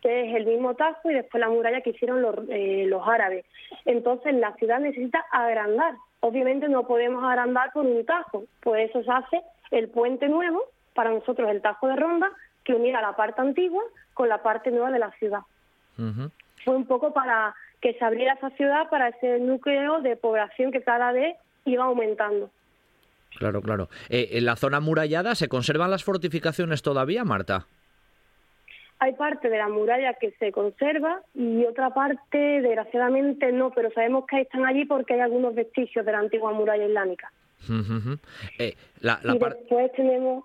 que es el mismo Tajo, y después la muralla que hicieron los, eh, los árabes. Entonces la ciudad necesita agrandar. Obviamente no podemos agrandar por un Tajo, pues eso se hace el puente nuevo, para nosotros el Tajo de Ronda, que uniera la parte antigua con la parte nueva de la ciudad. Fue un poco para que se abriera esa ciudad para ese núcleo de población que cada vez iba aumentando. Claro, claro. Eh, ¿En la zona murallada se conservan las fortificaciones todavía, Marta? Hay parte de la muralla que se conserva y otra parte, desgraciadamente, no, pero sabemos que están allí porque hay algunos vestigios de la antigua muralla islámica. Eh, la, y después tenemos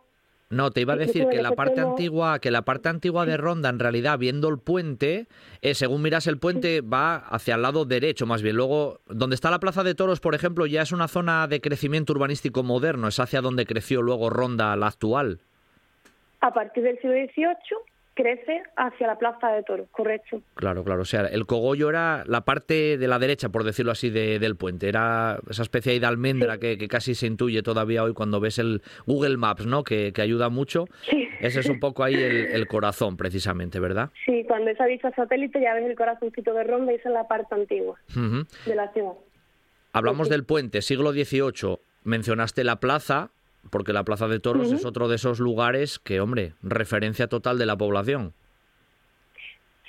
no, te iba a decir que la parte antigua, que la parte antigua de Ronda, en realidad, viendo el puente, eh, según miras el puente, va hacia el lado derecho, más bien. Luego, donde está la Plaza de Toros, por ejemplo, ya es una zona de crecimiento urbanístico moderno, es hacia donde creció luego Ronda, la actual. A partir del siglo XVIII crece hacia la Plaza de Toros, correcto. Claro, claro. O sea, el cogollo era la parte de la derecha, por decirlo así, del puente. Era esa especie de almendra que, casi se intuye todavía hoy cuando ves el Google Maps, ¿no? Que, ayuda mucho. Sí. Ese es un poco ahí el, corazón, precisamente, ¿verdad? Sí, cuando esa vista satélite ya ves el corazoncito de Ronda y esa es la parte antigua de la ciudad. Hablamos del puente, siglo XVIII. Mencionaste la plaza, porque la Plaza de Toros es otro de esos lugares que, hombre, referencia total de la población.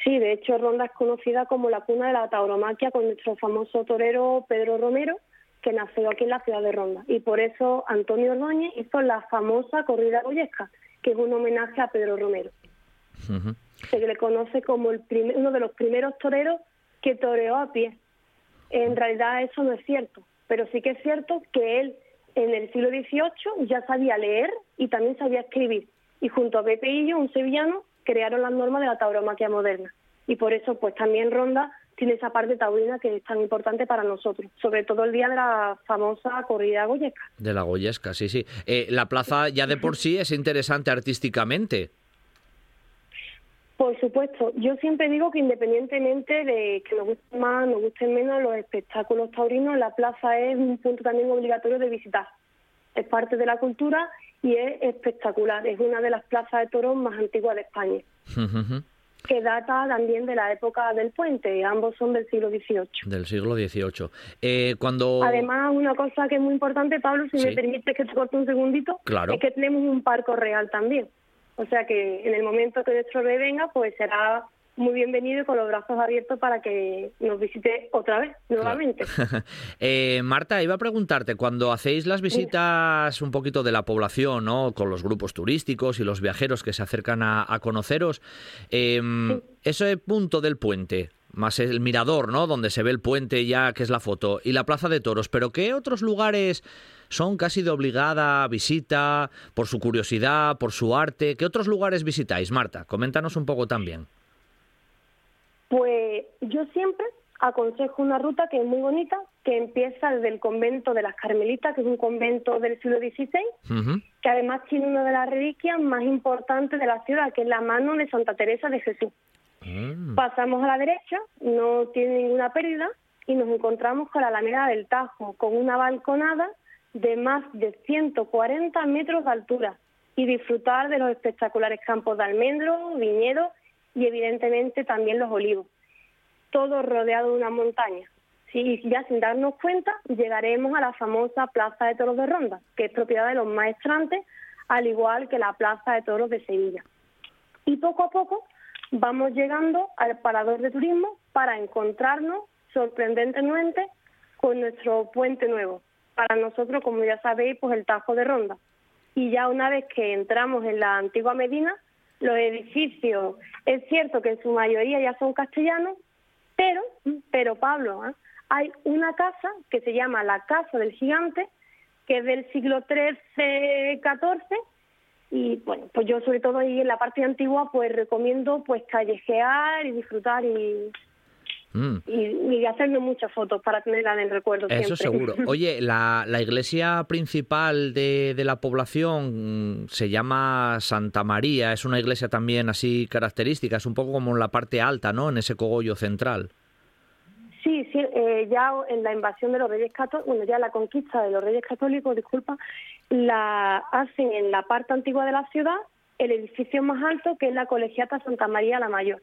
Sí, de hecho Ronda es conocida como la cuna de la tauromaquia con nuestro famoso torero Pedro Romero, que nació aquí en la ciudad de Ronda. Y por eso Antonio Ordóñez hizo la famosa corrida goyesca, que es un homenaje a Pedro Romero. Se le conoce como el uno de los primeros toreros que toreó a pie. En realidad eso no es cierto, pero sí que es cierto que él en el siglo XVIII ya sabía leer y también sabía escribir. Y junto a Pepe Illo, un sevillano, crearon las normas de la tauromaquia moderna. Y por eso, pues también Ronda tiene esa parte taurina que es tan importante para nosotros, sobre todo el día de la famosa corrida goyesca. De la goyesca, sí, sí. Eh, la plaza ya de por sí es interesante artísticamente. Por supuesto, yo siempre digo que independientemente de que nos gusten más, nos gusten menos los espectáculos taurinos, la plaza es un punto también obligatorio de visitar. Es parte de la cultura y es espectacular. Es una de las plazas de toros más antiguas de España. que data también de la época del puente, ambos son del siglo XVIII. Del siglo XVIII. Eh, cuando... Además, una cosa que es muy importante, Pablo, si me permite que te corte un segundito, claro. es que tenemos un parco real también. O sea que en el momento que nuestro rey venga, pues será muy bienvenido y con los brazos abiertos para que nos visite otra vez, nuevamente. eh, Marta, iba a preguntarte, cuando hacéis las visitas un poquito de la población, ¿no? con los grupos turísticos y los viajeros que se acercan a, conoceros, eh, ese punto del puente, más el mirador, ¿no? Donde se ve el puente ya, que es la foto, y la plaza de toros. Pero ¿qué otros lugares son casi de obligada visita por su curiosidad, por su arte? ¿Qué otros lugares visitáis, Marta? Coméntanos un poco también. Pues yo siempre aconsejo una ruta que es muy bonita, que empieza desde el convento de las Carmelitas, que es un convento del siglo XVI, que además tiene una de las reliquias más importantes de la ciudad, que es la mano de Santa Teresa de Jesús. Mm. Pasamos a la derecha, no tiene ninguna pérdida, y nos encontramos con la Alameda del Tajo, con una balconada de más de 140 metros de altura y disfrutar de los espectaculares campos de almendros, viñedos y evidentemente también los olivos. Todo rodeado de una montaña. Y ya sin darnos cuenta llegaremos a la famosa Plaza de Toros de Ronda, que es propiedad de los maestrantes, al igual que la Plaza de Toros de Sevilla. Y poco a poco vamos llegando al parador de turismo para encontrarnos sorprendentemente con nuestro puente nuevo. Para nosotros, como ya sabéis, pues el Tajo de Ronda. Y ya una vez que entramos en la antigua Medina, los edificios, es cierto que en su mayoría ya son castellanos, pero, pero Pablo, ¿ah? hay una casa que se llama la Casa del Gigante, que es del siglo XIII-XIV, y bueno, pues yo sobre todo ahí en la parte antigua pues recomiendo pues callejear y disfrutar y mm. Y, hacerme muchas fotos para tenerla en el recuerdo. Eso seguro. Oye, la, la iglesia principal de, de, la población mm, se llama Santa María, es una iglesia también así característica, es un poco como en la parte alta, ¿no? En ese cogollo central. Sí, sí, eh, ya en la invasión de los Reyes Católicos, bueno, ya la conquista de los Reyes Católicos, disculpa, la hacen en la parte antigua de la ciudad, el edificio más alto, que es la Colegiata Santa María la Mayor.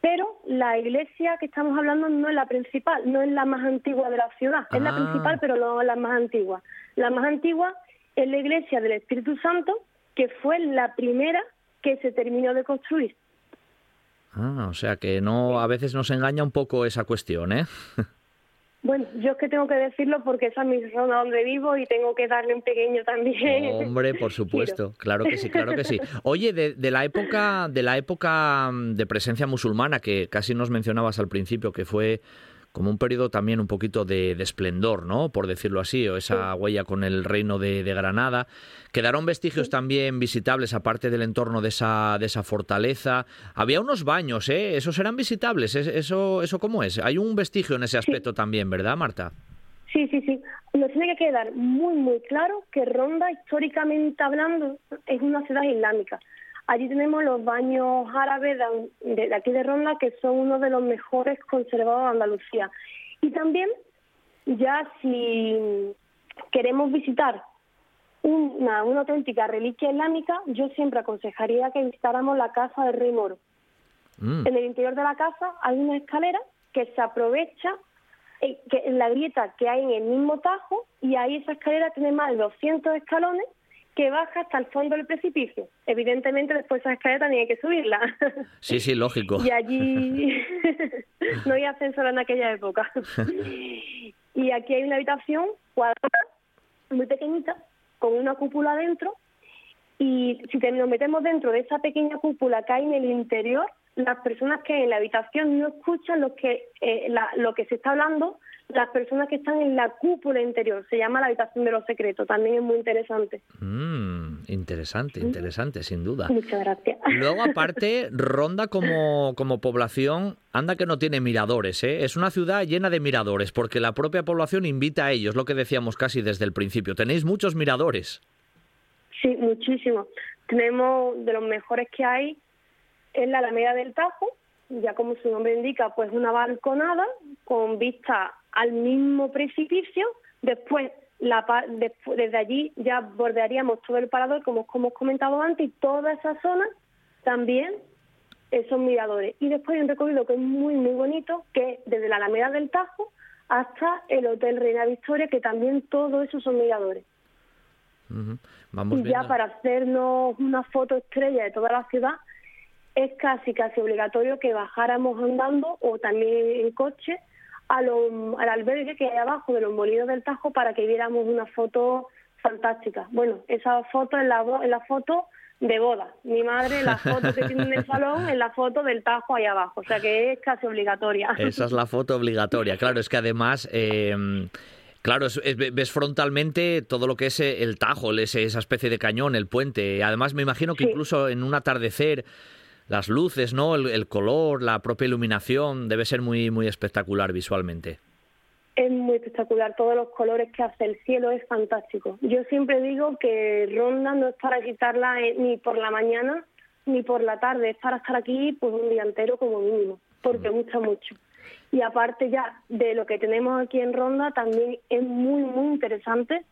Pero la iglesia que estamos hablando no es la principal, no es la más antigua de la ciudad, es la ah. principal, pero no la más antigua. La más antigua es la iglesia del Espíritu Santo, que fue la primera que se terminó de construir. Ah, o sea que no, a veces nos engaña un poco esa cuestión, ¿eh? Bueno, yo es que tengo que decirlo porque esa es mi zona donde vivo y tengo que darle un pequeño también. Hombre, por supuesto, claro que sí, claro que sí. Oye, de, de, la época, de la época mm, de presencia musulmana que casi nos mencionabas al principio, que fue como un periodo también un poquito de, esplendor, ¿no? Por decirlo así, o esa huella con el reino de, Granada. Quedaron vestigios también visitables, aparte del entorno de esa, de esa fortaleza. Había unos baños, ¿eh? Esos eran visitables. ¿Eso, eso cómo es? Hay un vestigio en ese aspecto también, ¿verdad, Marta? Sí, sí, sí. Nos tiene que quedar muy, muy claro que Ronda, históricamente hablando, es una ciudad islámica. Allí tenemos los baños árabes de, aquí de Ronda, que son uno de los mejores conservados de Andalucía. Y también, ya si queremos visitar una, una auténtica reliquia islámica, yo siempre aconsejaría que visitáramos la casa del rey moro. Mm. En el interior de la casa hay una escalera que se aprovecha eh, que en la grieta que hay en el mismo tajo y ahí esa escalera tiene más de 200 escalones que baja hasta el fondo del precipicio. Evidentemente después esa escalera también hay que subirla. Sí, sí, lógico. y allí no hay ascensor en aquella época. y aquí hay una habitación cuadrada, muy pequeñita, con una cúpula dentro. Y si nos metemos dentro de esa pequeña cúpula que hay en el interior, las personas que en la habitación no escuchan lo que, eh, lo que se está hablando, las personas que están en la cúpula interior. Se llama la habitación de los secretos. También es muy interesante. Mm, interesante, interesante, sin duda. Muchas gracias. Luego, aparte, Ronda como, como población, anda que no tiene miradores. ¿eh? Es una ciudad llena de miradores, porque la propia población invita a ellos, lo que decíamos casi desde el principio. Tenéis muchos miradores. Sí, muchísimos. Tenemos de los mejores que hay en la Alameda del Tajo, ya como su nombre indica, pues una balconada con vista al mismo precipicio. Después, la, desde allí ya bordearíamos todo el parador, como hemos comentado antes, y toda esa zona también son miradores. Y después hay un recorrido que es muy, muy bonito, que es desde la Alameda del Tajo hasta el Hotel Reina Victoria, que también todo eso son miradores. y ya para hacernos una foto estrella de toda la ciudad, es casi casi obligatorio que bajáramos andando o también en coche a al albergue que hay abajo de los molinos del Tajo para que viéramos una foto fantástica. Bueno, esa foto es la, en la foto de boda. Mi madre, la foto que tiene en el salón, es la foto del Tajo ahí abajo. O sea que es casi obligatoria. Esa es la foto obligatoria. Claro, es que además... Eh, claro, ves frontalmente todo lo que es el Tajo, esa especie de cañón, el puente. Además, me imagino que incluso en un atardecer las luces, ¿no? El, color, la propia iluminación, debe ser muy, muy espectacular visualmente. Es muy espectacular, todos los colores que hace el cielo es fantástico. Yo siempre digo que Ronda no es para quitarla eh, ni por la mañana ni por la tarde, es para estar aquí pues un día entero como mínimo, porque mm. gusta mucho. Y aparte ya de lo que tenemos aquí en Ronda, también es muy, muy interesante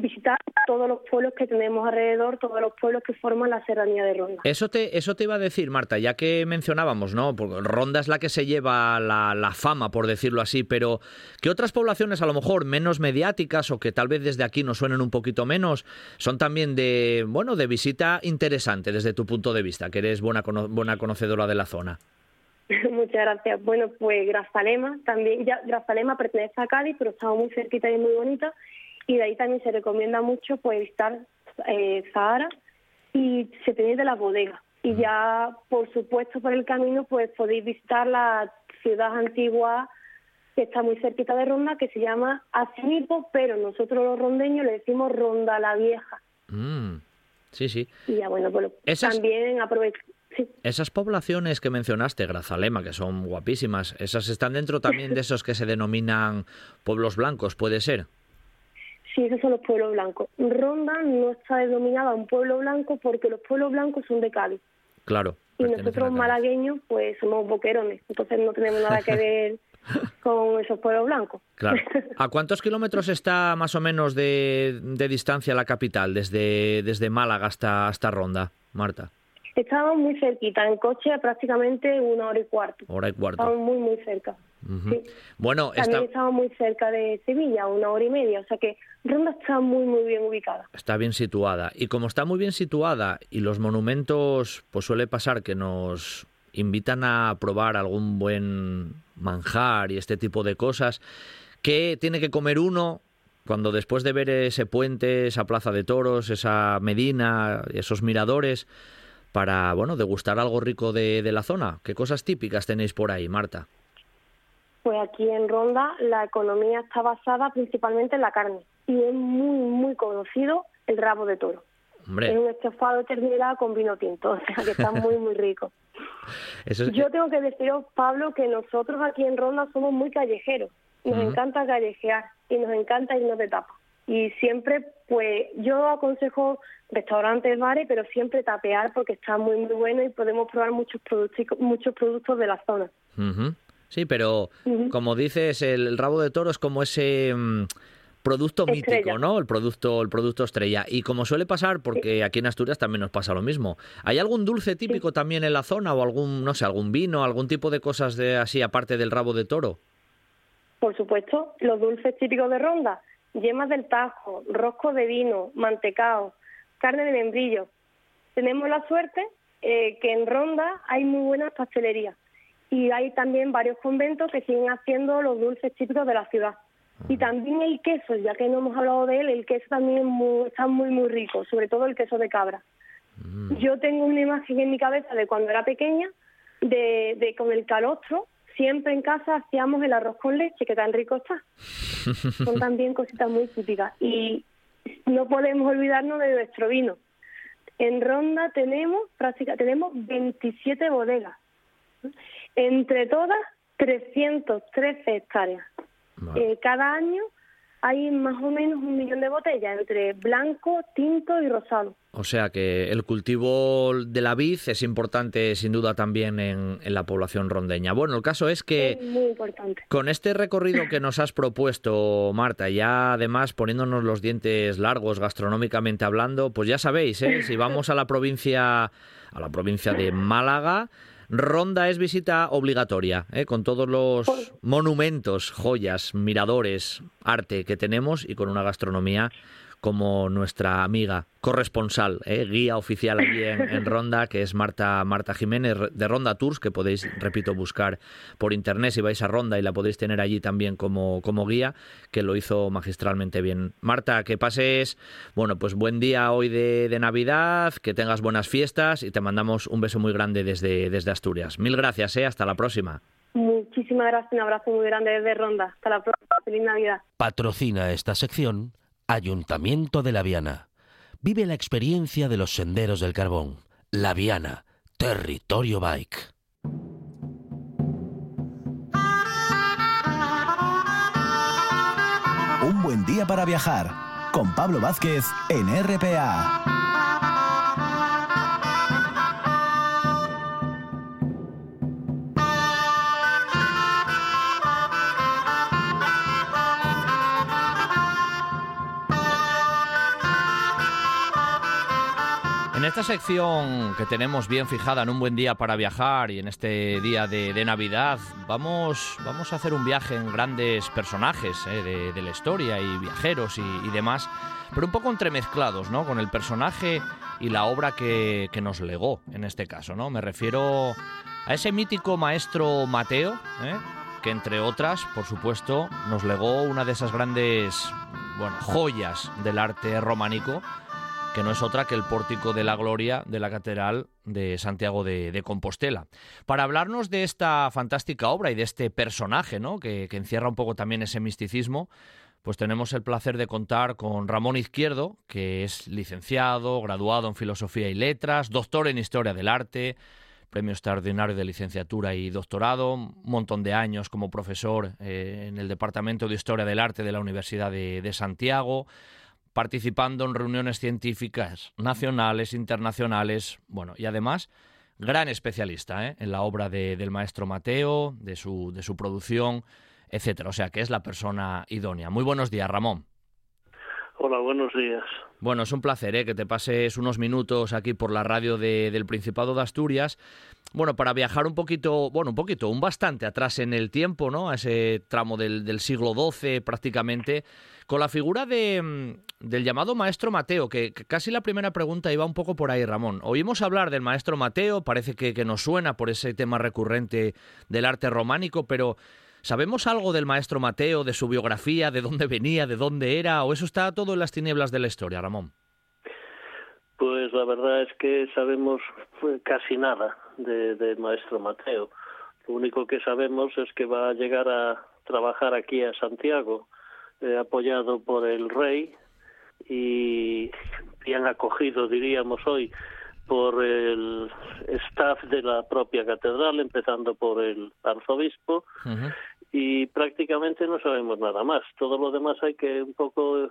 visitar todos los pueblos que tenemos alrededor, todos los pueblos que forman la serranía de Ronda. Eso te, eso te iba a decir, Marta, ya que mencionábamos, ¿no? Porque Ronda es la que se lleva la, la, fama, por decirlo así, pero ¿qué otras poblaciones a lo mejor menos mediáticas o que tal vez desde aquí nos suenen un poquito menos son también de, bueno, de visita interesante desde tu punto de vista, que eres buena, buena conocedora de la zona? Muchas gracias. Bueno, pues Grazalema también, ya Grazalema pertenece a Cádiz, pero está muy cerquita y muy bonita y de ahí también se recomienda mucho pues visitar eh, Zahara y se tiene de las bodegas y ya por supuesto por el camino pues podéis visitar la ciudad antigua que está muy cerquita de Ronda que se llama Asimipo pero nosotros los rondeños le decimos Ronda la Vieja. Mm, sí sí. Y ya bueno pues también aprovecho Esas poblaciones que mencionaste, Grazalema, que son guapísimas, ¿esas están dentro también de esos que se denominan pueblos blancos, puede ser? Sí, esos son los pueblos blancos. Ronda no está denominada un pueblo blanco porque los pueblos blancos son de Cádiz. Claro. Y nosotros malagueños, pues somos boquerones, entonces no tenemos nada que ver con esos pueblos blancos. Claro. ¿A cuántos kilómetros está más o menos de, distancia la capital, desde, desde Málaga hasta, hasta Ronda, Marta? Estamos muy cerquita, en coche prácticamente una hora y cuarto. Hora y cuarto. Estamos muy, muy cerca. Bueno, también estamos muy cerca de Sevilla, una hora y media, o sea que Ronda está muy, muy bien ubicada. Está bien situada. Y como está muy bien situada y los monumentos, pues suele pasar que nos invitan a probar algún buen manjar y este tipo de cosas, ¿qué tiene que comer uno cuando después de ver ese puente, esa plaza de toros, esa medina, esos miradores, para, bueno, degustar algo rico de, de la zona? ¿Qué cosas típicas tenéis por ahí, Marta? Pues aquí en Ronda la economía está basada principalmente en la carne y es muy, muy conocido el rabo de toro. Es un estofado de ternera con vino tinto, o sea que está muy, muy rico. Yo tengo que deciros, Pablo, que nosotros aquí en Ronda somos muy callejeros. Nos encanta callejear y nos encanta irnos de tapa. Y siempre, pues, yo aconsejo restaurantes, bares, pero siempre tapear porque está muy, muy bueno y podemos probar muchos productos, muchos productos de la zona. Sí, pero como dices, el, rabo de toro es como ese... Mm, producto mítico, ¿no? El producto, el producto estrella. Y como suele pasar, porque aquí en Asturias también nos pasa lo mismo. ¿Hay algún dulce típico también en la zona o algún, no sé, algún vino, algún tipo de cosas de así aparte del rabo de toro? Por supuesto, los dulces típicos de Ronda, yemas del tajo, rosco de vino, mantecao, carne de membrillo. Tenemos la suerte eh, que en Ronda hay muy buenas pastelerías y hay también varios conventos que siguen haciendo los dulces típicos de la ciudad. Y también el queso, ya que no hemos hablado de él, el queso también está muy, muy rico, sobre todo el queso de cabra. Mm. Yo tengo una imagen en mi cabeza de cuando era pequeña, de, de con el calostro, siempre en casa hacíamos el arroz con leche, que tan rico está. Son también cositas muy típicas. Y no podemos olvidarnos de nuestro vino. En Ronda tenemos, prácticamente, tenemos 27 bodegas. Entre todas, 313 hectáreas. Eh, cada año hay más o menos un millón de botellas entre blanco, tinto y rosado. O sea que el cultivo de la vid es importante sin duda también en, la población rondeña. Bueno, el caso es que con este recorrido que nos has propuesto, Marta, ya además poniéndonos los dientes largos gastronómicamente hablando, pues ya sabéis, ¿eh? si vamos a la provincia, a la provincia de Málaga, Ronda es visita obligatoria, ¿eh? con todos los monumentos, joyas, miradores, arte que tenemos y con una gastronomía como nuestra amiga corresponsal, ¿eh? guía oficial aquí en, Ronda, que es Marta, Marta Jiménez de Ronda Tours, que podéis, repito, buscar por internet si vais a Ronda y la podéis tener allí también como, como guía, que lo hizo magistralmente bien. Marta, que pases, bueno, pues buen día hoy de, de Navidad, que tengas buenas fiestas y te mandamos un beso muy grande desde, desde Asturias. Mil gracias, ¿eh? hasta la próxima. Muchísimas gracias, un abrazo muy grande desde Ronda. Hasta la próxima, feliz Navidad. Patrocina esta sección Ayuntamiento de La Viana. Vive la experiencia de los senderos del carbón. La Viana, territorio bike. Un buen día para viajar con Pablo Vázquez en RPA. Esta sección que tenemos bien fijada en un buen día para viajar y en este día de, Navidad, vamos, vamos a hacer un viaje en grandes personajes eh, de, la historia y viajeros y, demás, pero un poco entremezclados, ¿no? Con el personaje y la obra que, nos legó, en este caso, ¿no? Me refiero a ese mítico maestro Mateo, ¿eh? que entre otras, por supuesto, nos legó una de esas grandes, bueno, joyas del arte románico que no es otra que el pórtico de la gloria de la Catedral de Santiago de, Compostela. Para hablarnos de esta fantástica obra y de este personaje, ¿no? que, encierra un poco también ese misticismo, pues tenemos el placer de contar con Ramón Izquierdo, que es licenciado, graduado en Filosofía y Letras, doctor en Historia del Arte, premio extraordinario de licenciatura y doctorado, un montón de años como profesor eh, en el Departamento de Historia del Arte de la Universidad de Santiago, participando en reuniones científicas nacionales, internacionales, bueno, y además gran especialista ¿eh? en la obra del maestro Mateo, de su, de su producción, etcétera. O sea, que es la persona idónea. Muy buenos días, Ramón. Hola, buenos días. Bueno, es un placer ¿eh? que te pases unos minutos aquí por la radio del Principado de Asturias. Bueno, para viajar un poquito, bueno, un poquito, un bastante atrás en el tiempo, ¿no? A ese tramo del, siglo XII prácticamente, con la figura de, mm, del llamado maestro Mateo, que, casi la primera pregunta iba un poco por ahí, Ramón. Oímos hablar del maestro Mateo, parece que, que nos suena por ese tema recurrente del arte románico, pero ¿Sabemos algo del maestro Mateo, de su biografía, de dónde venía, de dónde era, o eso está todo en las tinieblas de la historia, Ramón? Pues la verdad es que sabemos pues, casi nada del maestro Mateo. Lo único que sabemos es que va a llegar a trabajar aquí a Santiago, eh, apoyado por el rey y bien acogido, diríamos hoy, por el staff de la propia catedral, empezando por el arzobispo, y prácticamente no sabemos nada más. Todo lo demás hay que un poco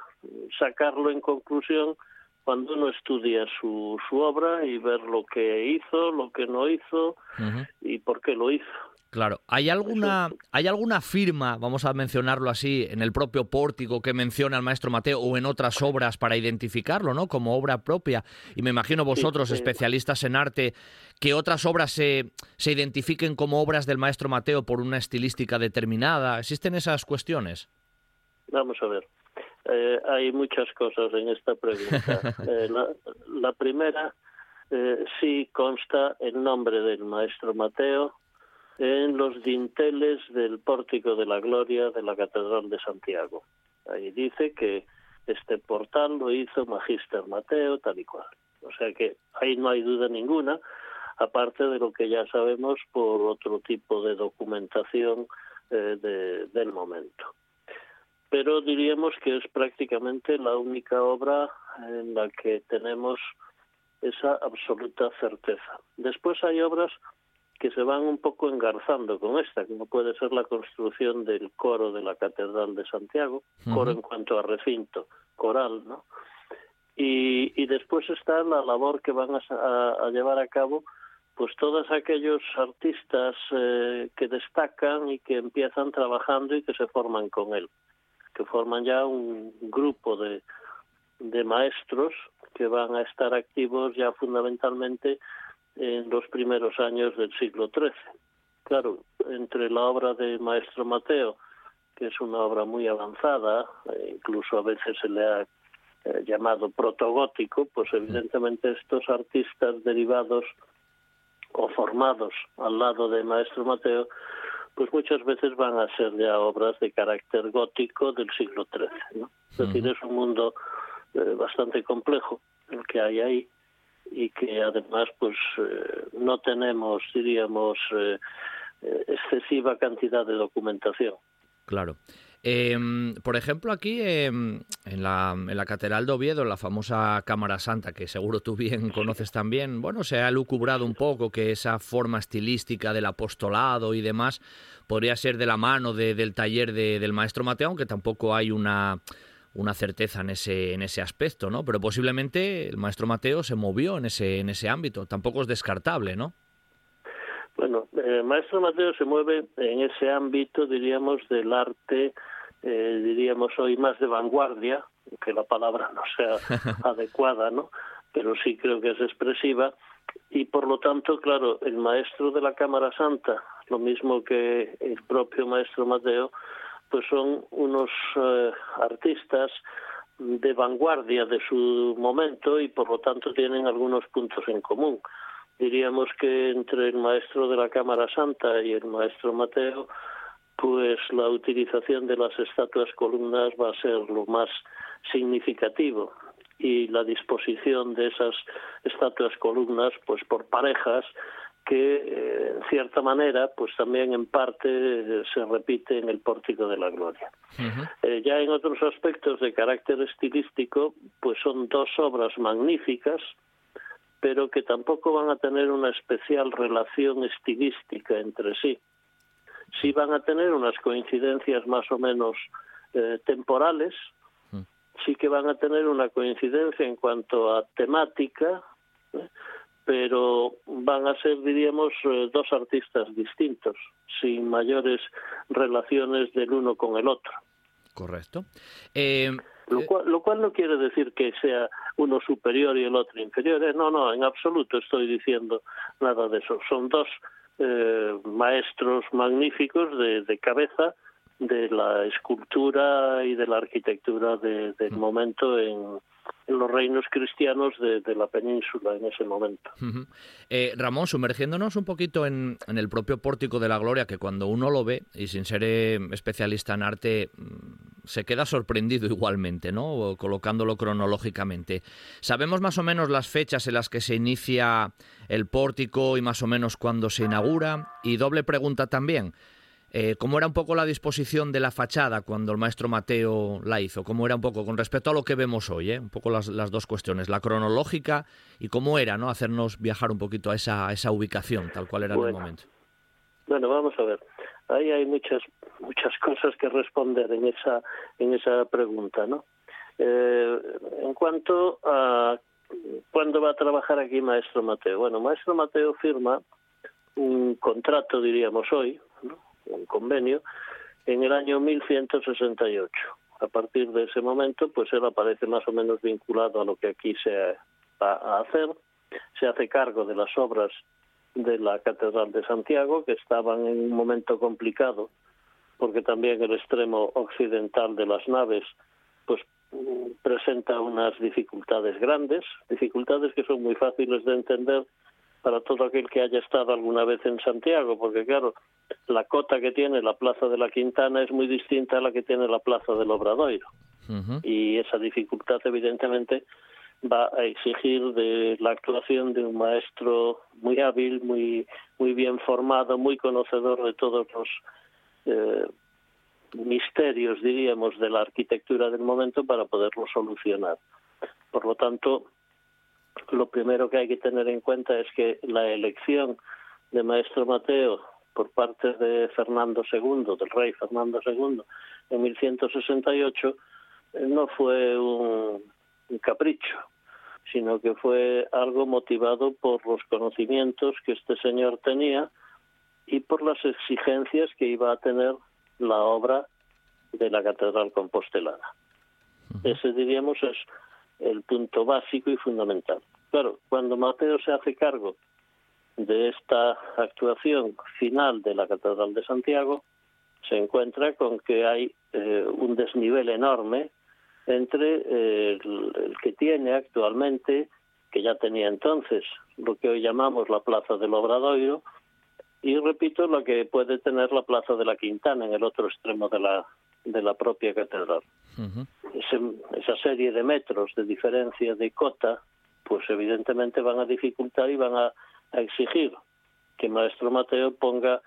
sacarlo en conclusión cuando uno estudia su, su obra y ver lo que hizo, lo que no hizo y por qué lo hizo. Claro, ¿hay alguna, ¿hay alguna firma, vamos a mencionarlo así, en el propio pórtico que menciona el maestro Mateo o en otras obras para identificarlo, ¿no? Como obra propia. Y me imagino vosotros, especialistas en arte, que otras obras se, se identifiquen como obras del maestro Mateo por una estilística determinada. ¿Existen esas cuestiones? Vamos a ver. Eh, hay muchas cosas en esta pregunta. Eh, la, primera, eh, sí consta el nombre del maestro Mateo en los dinteles del pórtico de la gloria de la Catedral de Santiago. Ahí dice que este portal lo hizo Magister Mateo, tal y cual. O sea que ahí no hay duda ninguna, aparte de lo que ya sabemos por otro tipo de documentación eh, del momento. Pero diríamos que es prácticamente la única obra en la que tenemos esa absoluta certeza. Después hay obras que se van un poco engarzando con esta, como puede ser la construcción del coro de la Catedral de Santiago, coro en cuanto a recinto, coral, ¿no? Y, y después está la labor que van a, llevar a cabo pues todos aquellos artistas eh, que destacan y que empiezan trabajando y que se forman con él, que forman ya un grupo de, de maestros que van a estar activos ya fundamentalmente en los primeros años del siglo XIII. Claro, entre la obra de Maestro Mateo, que es una obra muy avanzada, e incluso a veces se le ha eh, llamado protogótico, pues evidentemente estos artistas derivados o formados al lado de Maestro Mateo, pues muchas veces van a ser ya obras de carácter gótico del siglo XIII. ¿no? Es decir, es un mundo eh, bastante complejo el que hay ahí y que además pues eh, no tenemos diríamos eh, excesiva cantidad de documentación. Claro. Em, por ejemplo, aquí em, en, la, en, la, Catedral de Oviedo, la famosa Cámara Santa, que seguro tú bien conoces también, bueno, se ha lucubrado un poco que esa forma estilística del apostolado y demás podría ser de la mano del taller del maestro Mateo, aunque tampoco hay una una certeza en ese, en ese aspecto, ¿no? Pero posiblemente el maestro Mateo se movió en ese, en ese ámbito, tampoco es descartable, ¿no? Bueno, el maestro Mateo se mueve en ese ámbito, diríamos, del arte, eh, diríamos hoy más de vanguardia, que la palabra no sea adecuada, ¿no? Pero sí creo que es expresiva, y por lo tanto, claro, el maestro de la Cámara Santa, lo mismo que el propio maestro Mateo, pues son unos eh, artistas de vanguardia de su momento y por lo tanto tienen algunos puntos en común. Diríamos que entre el maestro de la Cámara Santa y el maestro Mateo, pues la utilización de las estatuas columnas va a ser lo más significativo y la disposición de esas estatuas columnas pues por parejas que eh, en cierta manera pues también en parte eh, se repite en el pórtico de la gloria. Eh, ya en otros aspectos de carácter estilístico pues son dos obras magníficas pero que tampoco van a tener una especial relación estilística entre sí. Sí van a tener unas coincidencias más o menos temporales, sí que van a tener una coincidencia en cuanto a temática, pero van a ser, diríamos, eh, dos artistas distintos, sin mayores relaciones del uno con el otro. Correcto. Eh, Lo, Eh. cual, lo cual no quiere decir que sea uno superior y el otro inferior. ¿eh? No, no, en absoluto estoy diciendo nada de eso. Son dos eh, maestros magníficos de, de cabeza de la escultura y de la arquitectura de- del momento en, en los reinos cristianos de, de la península en ese momento. Eh, Ramón, sumergiéndonos un poquito en, en el propio pórtico de la gloria, que cuando uno lo ve, y sin ser eh, especialista en arte, mm, se queda sorprendido igualmente, ¿no? Colocándolo cronológicamente. ¿Sabemos más o menos las fechas en las que se inicia el pórtico y más o menos cuándo se inaugura? Y doble pregunta también. Eh, ¿Cómo era un poco la disposición de la fachada cuando el maestro Mateo la hizo? ¿Cómo era un poco con respecto a lo que vemos hoy? eh? Un poco las, las dos cuestiones, la cronológica y cómo era, ¿no? Hacernos viajar un poquito a esa, a esa ubicación, tal cual era en el momento. Bueno, vamos a ver. Ahí hay muchas muchas cosas que responder en esa en esa pregunta, ¿no? Eh, en cuanto a cuándo va a trabajar aquí Maestro Mateo. Bueno, Maestro Mateo firma un contrato, diríamos hoy. Un convenio, en el año 1168. A partir de ese momento, pues él aparece más o menos vinculado a lo que aquí se va a hacer. Se hace cargo de las obras de la Catedral de Santiago, que estaban en un momento complicado, porque también el extremo occidental de las naves pues mm, presenta unas dificultades grandes, dificultades que son muy fáciles de entender para todo aquel que haya estado alguna vez en Santiago, porque claro, la cota que tiene la Plaza de la Quintana es muy distinta a la que tiene la Plaza del Obradoiro y esa dificultad evidentemente va a exigir de la actuación de un maestro muy hábil, muy muy bien formado, muy conocedor de todos los eh, misterios, diríamos, de la arquitectura del momento para poderlo solucionar. Por lo tanto, lo primero que hay que tener en cuenta es que la elección de Maestro Mateo por parte de Fernando II, del rey Fernando II, en 1168, eh, no fue un, un capricho, sino que fue algo motivado por los conocimientos que este señor tenía y por las exigencias que iba a tener la obra de la Catedral Compostelana. Ese, diríamos, es el punto básico y fundamental. Claro, cuando Mateo se hace cargo de esta actuación final de la Catedral de Santiago, se encuentra con que hay eh, un desnivel enorme entre eh, el, que tiene actualmente, que ya tenía entonces, lo que hoy llamamos la Plaza del Obradoiro, y repito, lo que puede tener la Plaza de la Quintana en el otro extremo de la, de la propia catedral. Ujú. Ese- esa serie de metros de diferencia de cota, pues evidentemente van a dificultar y van a, a exigir que Maestro Mateo ponga,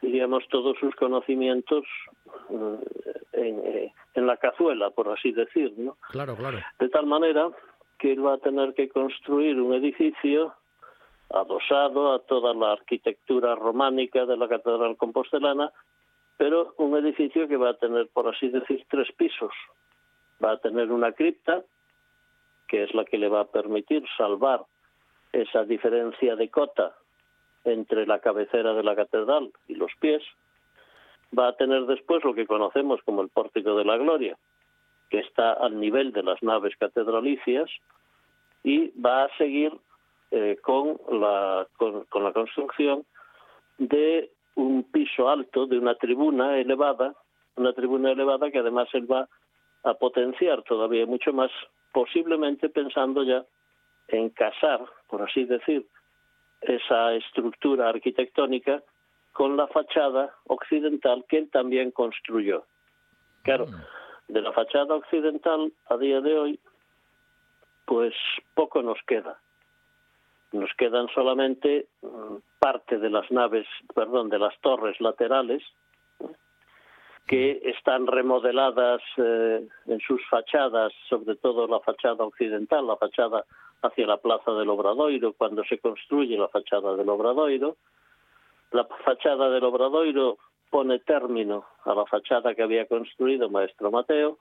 diríamos, todos sus conocimientos eh, en, eh, en la cazuela, por así decir, ¿no? Claro, claro. De tal manera que él va a tener que construir un edificio adosado a toda la arquitectura románica de la Catedral Compostelana, pero un edificio que va a tener, por así decir, tres pisos. Va a tener una cripta, que es la que le va a permitir salvar esa diferencia de cota entre la cabecera de la catedral y los pies. Va a tener después lo que conocemos como el pórtico de la gloria, que está al nivel de las naves catedralicias y va a seguir eh, con, la, con, la construcción de un piso alto, de una tribuna elevada, una tribuna elevada que además él va a potenciar todavía mucho más, posiblemente pensando ya en casar, por así decir, esa estructura arquitectónica con la fachada occidental que él también construyó. Claro, de la fachada occidental a día de hoy, pues poco nos queda. Nos quedan solamente mm, parte de las naves, perdón, de las torres laterales. Que están remodeladas eh, en sus fachadas, sobre todo la fachada occidental, la fachada hacia la Plaza del Obradoiro, cuando se construye la fachada del Obradoiro. La fachada del Obradoiro pone término a la fachada que había construido Maestro Mateo,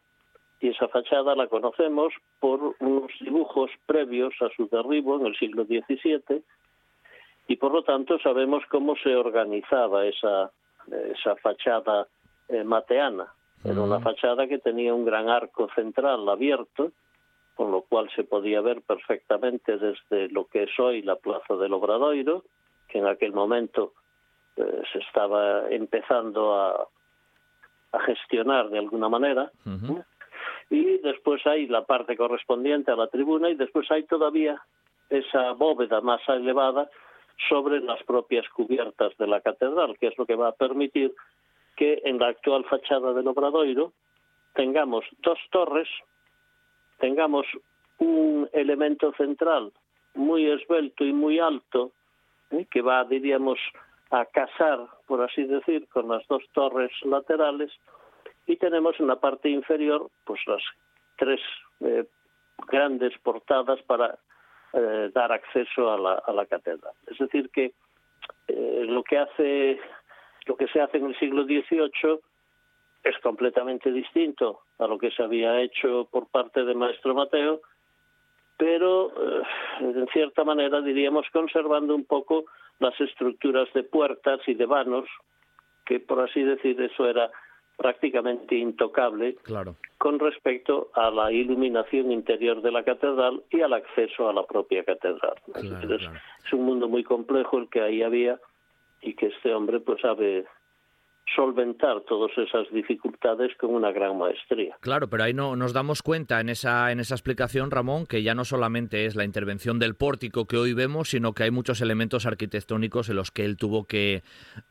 y esa fachada la conocemos por unos dibujos previos a su derribo en el siglo XVII, y por lo tanto sabemos cómo se organizaba esa, esa fachada eh, mateana. Era una fachada que tenía un gran arco central abierto, con lo cual se podía ver perfectamente desde lo que es hoy la Plaza del Obradoiro, que en aquel momento eh, se estaba empezando a, a, gestionar de alguna manera. Y después hay la parte correspondiente a la tribuna y después hay todavía esa bóveda más elevada sobre las propias cubiertas de la catedral, que es lo que va a permitir que en la actual fachada del Obradoiro tengamos dos torres, tengamos un elemento central muy esbelto y muy alto, ¿eh? que va, diríamos, a casar, por así decir, con las dos torres laterales, y tenemos en la parte inferior pues las tres eh, grandes portadas para eh, dar acceso a la, catedral. Es decir que lo que hace lo que se hace en el siglo XVIII es completamente distinto a lo que se había hecho por parte de Maestro Mateo, pero eh, en cierta manera diríamos conservando un poco las estructuras de puertas y de vanos, que por así decir eso era prácticamente intocable con respecto a la iluminación interior de la catedral y al acceso a la propia catedral. es, un mundo muy complejo el que ahí había y que este hombre pues sabe solventar todas esas dificultades con una gran maestría. Claro, pero ahí no nos damos cuenta en esa en esa explicación, Ramón, que ya no solamente es la intervención del pórtico que hoy vemos, sino que hay muchos elementos arquitectónicos en los que él tuvo que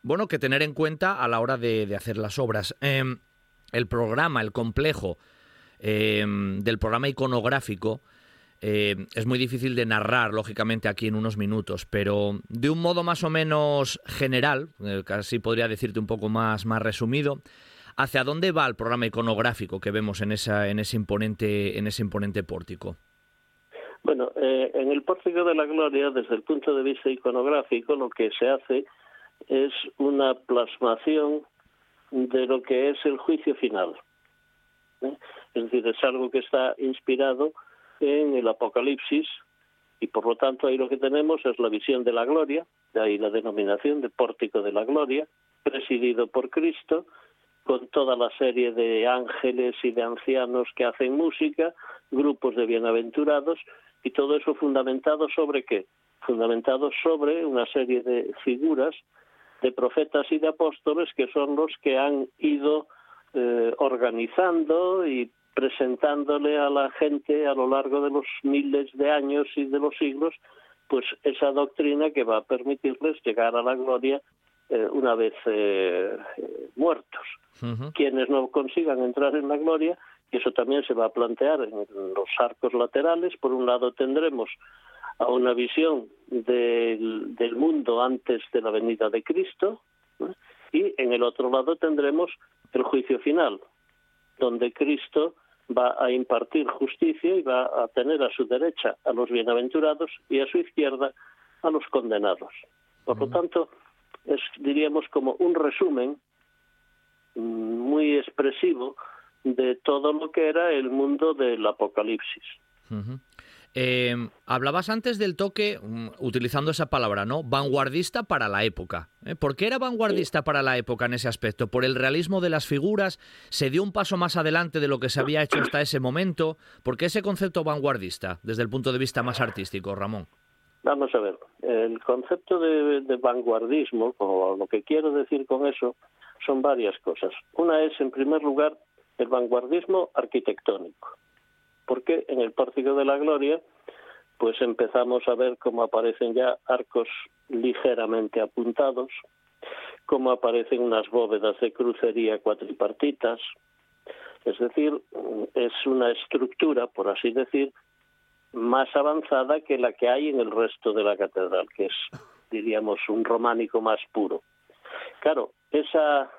bueno que tener en cuenta a la hora de, hacer las obras. Em, el programa, el complejo em, del programa iconográfico eh, es muy difícil de narrar, lógicamente, aquí en unos minutos, pero de un modo más o menos general, eh, casi podría decirte un poco más, más resumido, ¿hacia dónde va el programa iconográfico que vemos en, esa, en, ese, imponente, en ese imponente pórtico? Bueno, eh, en el Pórtico de la Gloria, desde el punto de vista iconográfico, lo que se hace es una plasmación de lo que es el juicio final. Es decir, es algo que está inspirado en el Apocalipsis y por lo tanto ahí lo que tenemos es la visión de la gloria, de ahí la denominación de pórtico de la gloria, presidido por Cristo, con toda la serie de ángeles y de ancianos que hacen música, grupos de bienaventurados y todo eso fundamentado sobre qué? Fundamentado sobre una serie de figuras de profetas y de apóstoles que son los que han ido eh, organizando y presentándole a la gente a lo largo de los miles de años y de los siglos, pues esa doctrina que va a permitirles llegar a la gloria eh, una vez eh, muertos. Quienes no consigan entrar en la gloria, y eso también se va a plantear en los arcos laterales, por un lado tendremos a una visión del, del mundo antes de la venida de Cristo, y en el otro lado tendremos el juicio final, donde Cristo va a impartir justicia y va a tener a su derecha a los bienaventurados y a su izquierda a los condenados. Por lo tanto, es, diríamos, como un resumen mm, muy expresivo de todo lo que era el mundo del Apocalipsis. Eh, hablabas antes del toque, mm, utilizando esa palabra, ¿no? Vanguardista para la época. ¿eh? ¿Por qué era vanguardista para la época en ese aspecto? ¿Por el realismo de las figuras? ¿Se dio un paso más adelante de lo que se había hecho hasta ese momento? ¿Por qué ese concepto vanguardista desde el punto de vista más artístico, Ramón? Vamos a ver, el concepto de, de vanguardismo, o lo que quiero decir con eso, son varias cosas. Una es, en primer lugar, el vanguardismo arquitectónico porque en el Pórtico de la Gloria pues empezamos a ver cómo aparecen ya arcos ligeramente apuntados, cómo aparecen unas bóvedas de crucería cuatripartitas, es decir, es una estructura, por así decir, más avanzada que la que hay en el resto de la catedral, que es, diríamos, un románico más puro. Claro, esa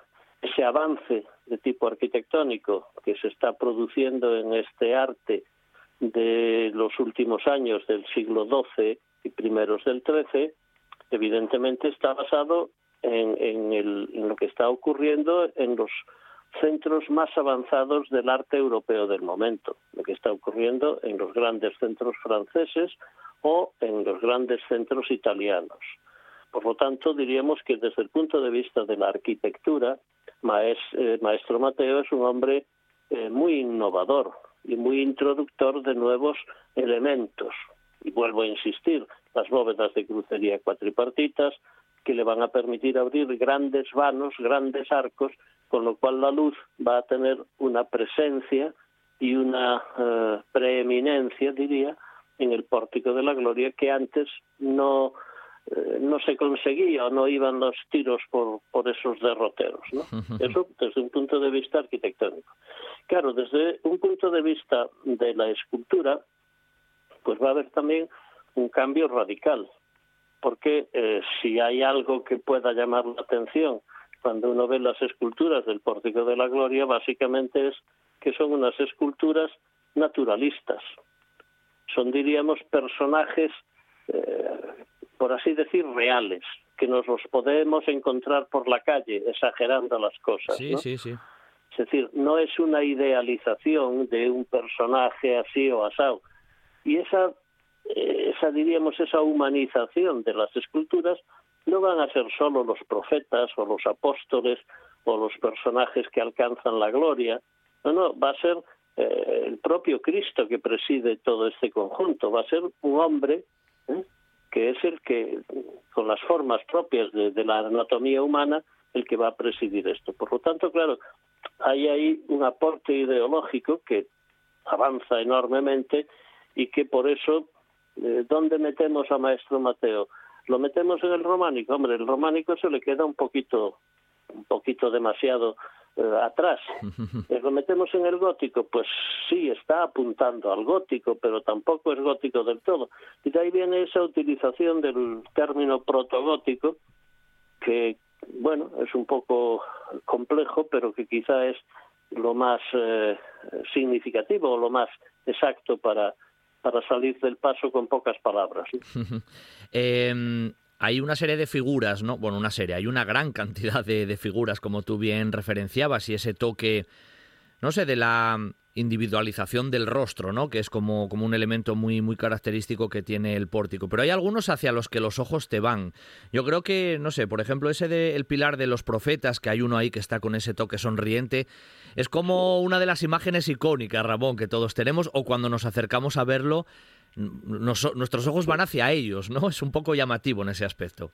ese avance de tipo arquitectónico que se está produciendo en este arte de los últimos años del siglo XII y primeros del XIII, evidentemente está basado en, lo que está ocurriendo en los centros más avanzados del arte europeo del momento, lo que está ocurriendo en los grandes centros franceses o en los grandes centros italianos. Por lo tanto, diríamos que desde el punto de vista de la arquitectura, Maestro Mateo es un hombre eh, muy innovador y muy introductor de nuevos elementos. Y vuelvo a insistir, las bóvedas de crucería cuatripartitas que le van a permitir abrir grandes vanos, grandes arcos, con lo cual la luz va a tener una presencia y una eh, preeminencia, diría, en el pórtico de la gloria que antes no eh, no se conseguía o no iban los tiros por, por esos derroteros. ¿no? Eso desde un punto de vista arquitectónico. Claro, desde un punto de vista de la escultura, pues va a haber también un cambio radical, porque eh, si hay algo que pueda llamar la atención cuando uno ve las esculturas del Pórtico de la Gloria, básicamente es que son unas esculturas naturalistas. Son, diríamos, personajes eh, por así decir, reales, que nos los podemos encontrar por la calle, exagerando las cosas. Sí, sí, sí. Es decir, no es una idealización de un personaje así o asado. Y esa, eh, esa, diríamos, esa humanización de las esculturas no van a ser solo los profetas o los apóstoles o los personajes que alcanzan la gloria. No, no, va a ser eh, el propio Cristo que preside todo este conjunto. Va a ser un hombre ¿eh? Que es el que, con las formas propias de, la anatomía humana, el que va a presidir esto. Por lo tanto, claro, hay ahí un aporte ideológico que avanza enormemente y que por eso, eh, ¿dónde metemos a Maestro Mateo? ¿Lo metemos en el románico? Hombre, el románico se le queda un poquito, un poquito demasiado eh, atrás. ¿Lo metemos en el gótico? Pues sí, está apuntando al gótico, pero tampoco es gótico del todo. Y de ahí viene esa utilización del término protogótico, que, bueno, es un poco complejo, pero que quizá es lo más eh, significativo o lo más exacto para, para salir del paso con pocas palabras. eh, hay una serie de figuras, ¿no? Bueno, una serie, hay una gran cantidad de, figuras, como tú bien referenciabas, y ese toque, no sé, de la individualización del rostro, ¿no? Que es como, como un elemento muy, muy característico que tiene el pórtico. Pero hay algunos hacia los que los ojos te van. Yo creo que, no sé, por ejemplo, ese del pilar de los profetas, que hay uno ahí que está con ese toque sonriente, es como una de las imágenes icónicas, Ramón, que todos tenemos, o cuando nos acercamos a verlo, nuestros ojos van hacia ellos, ¿no? Es un poco llamativo en ese aspecto.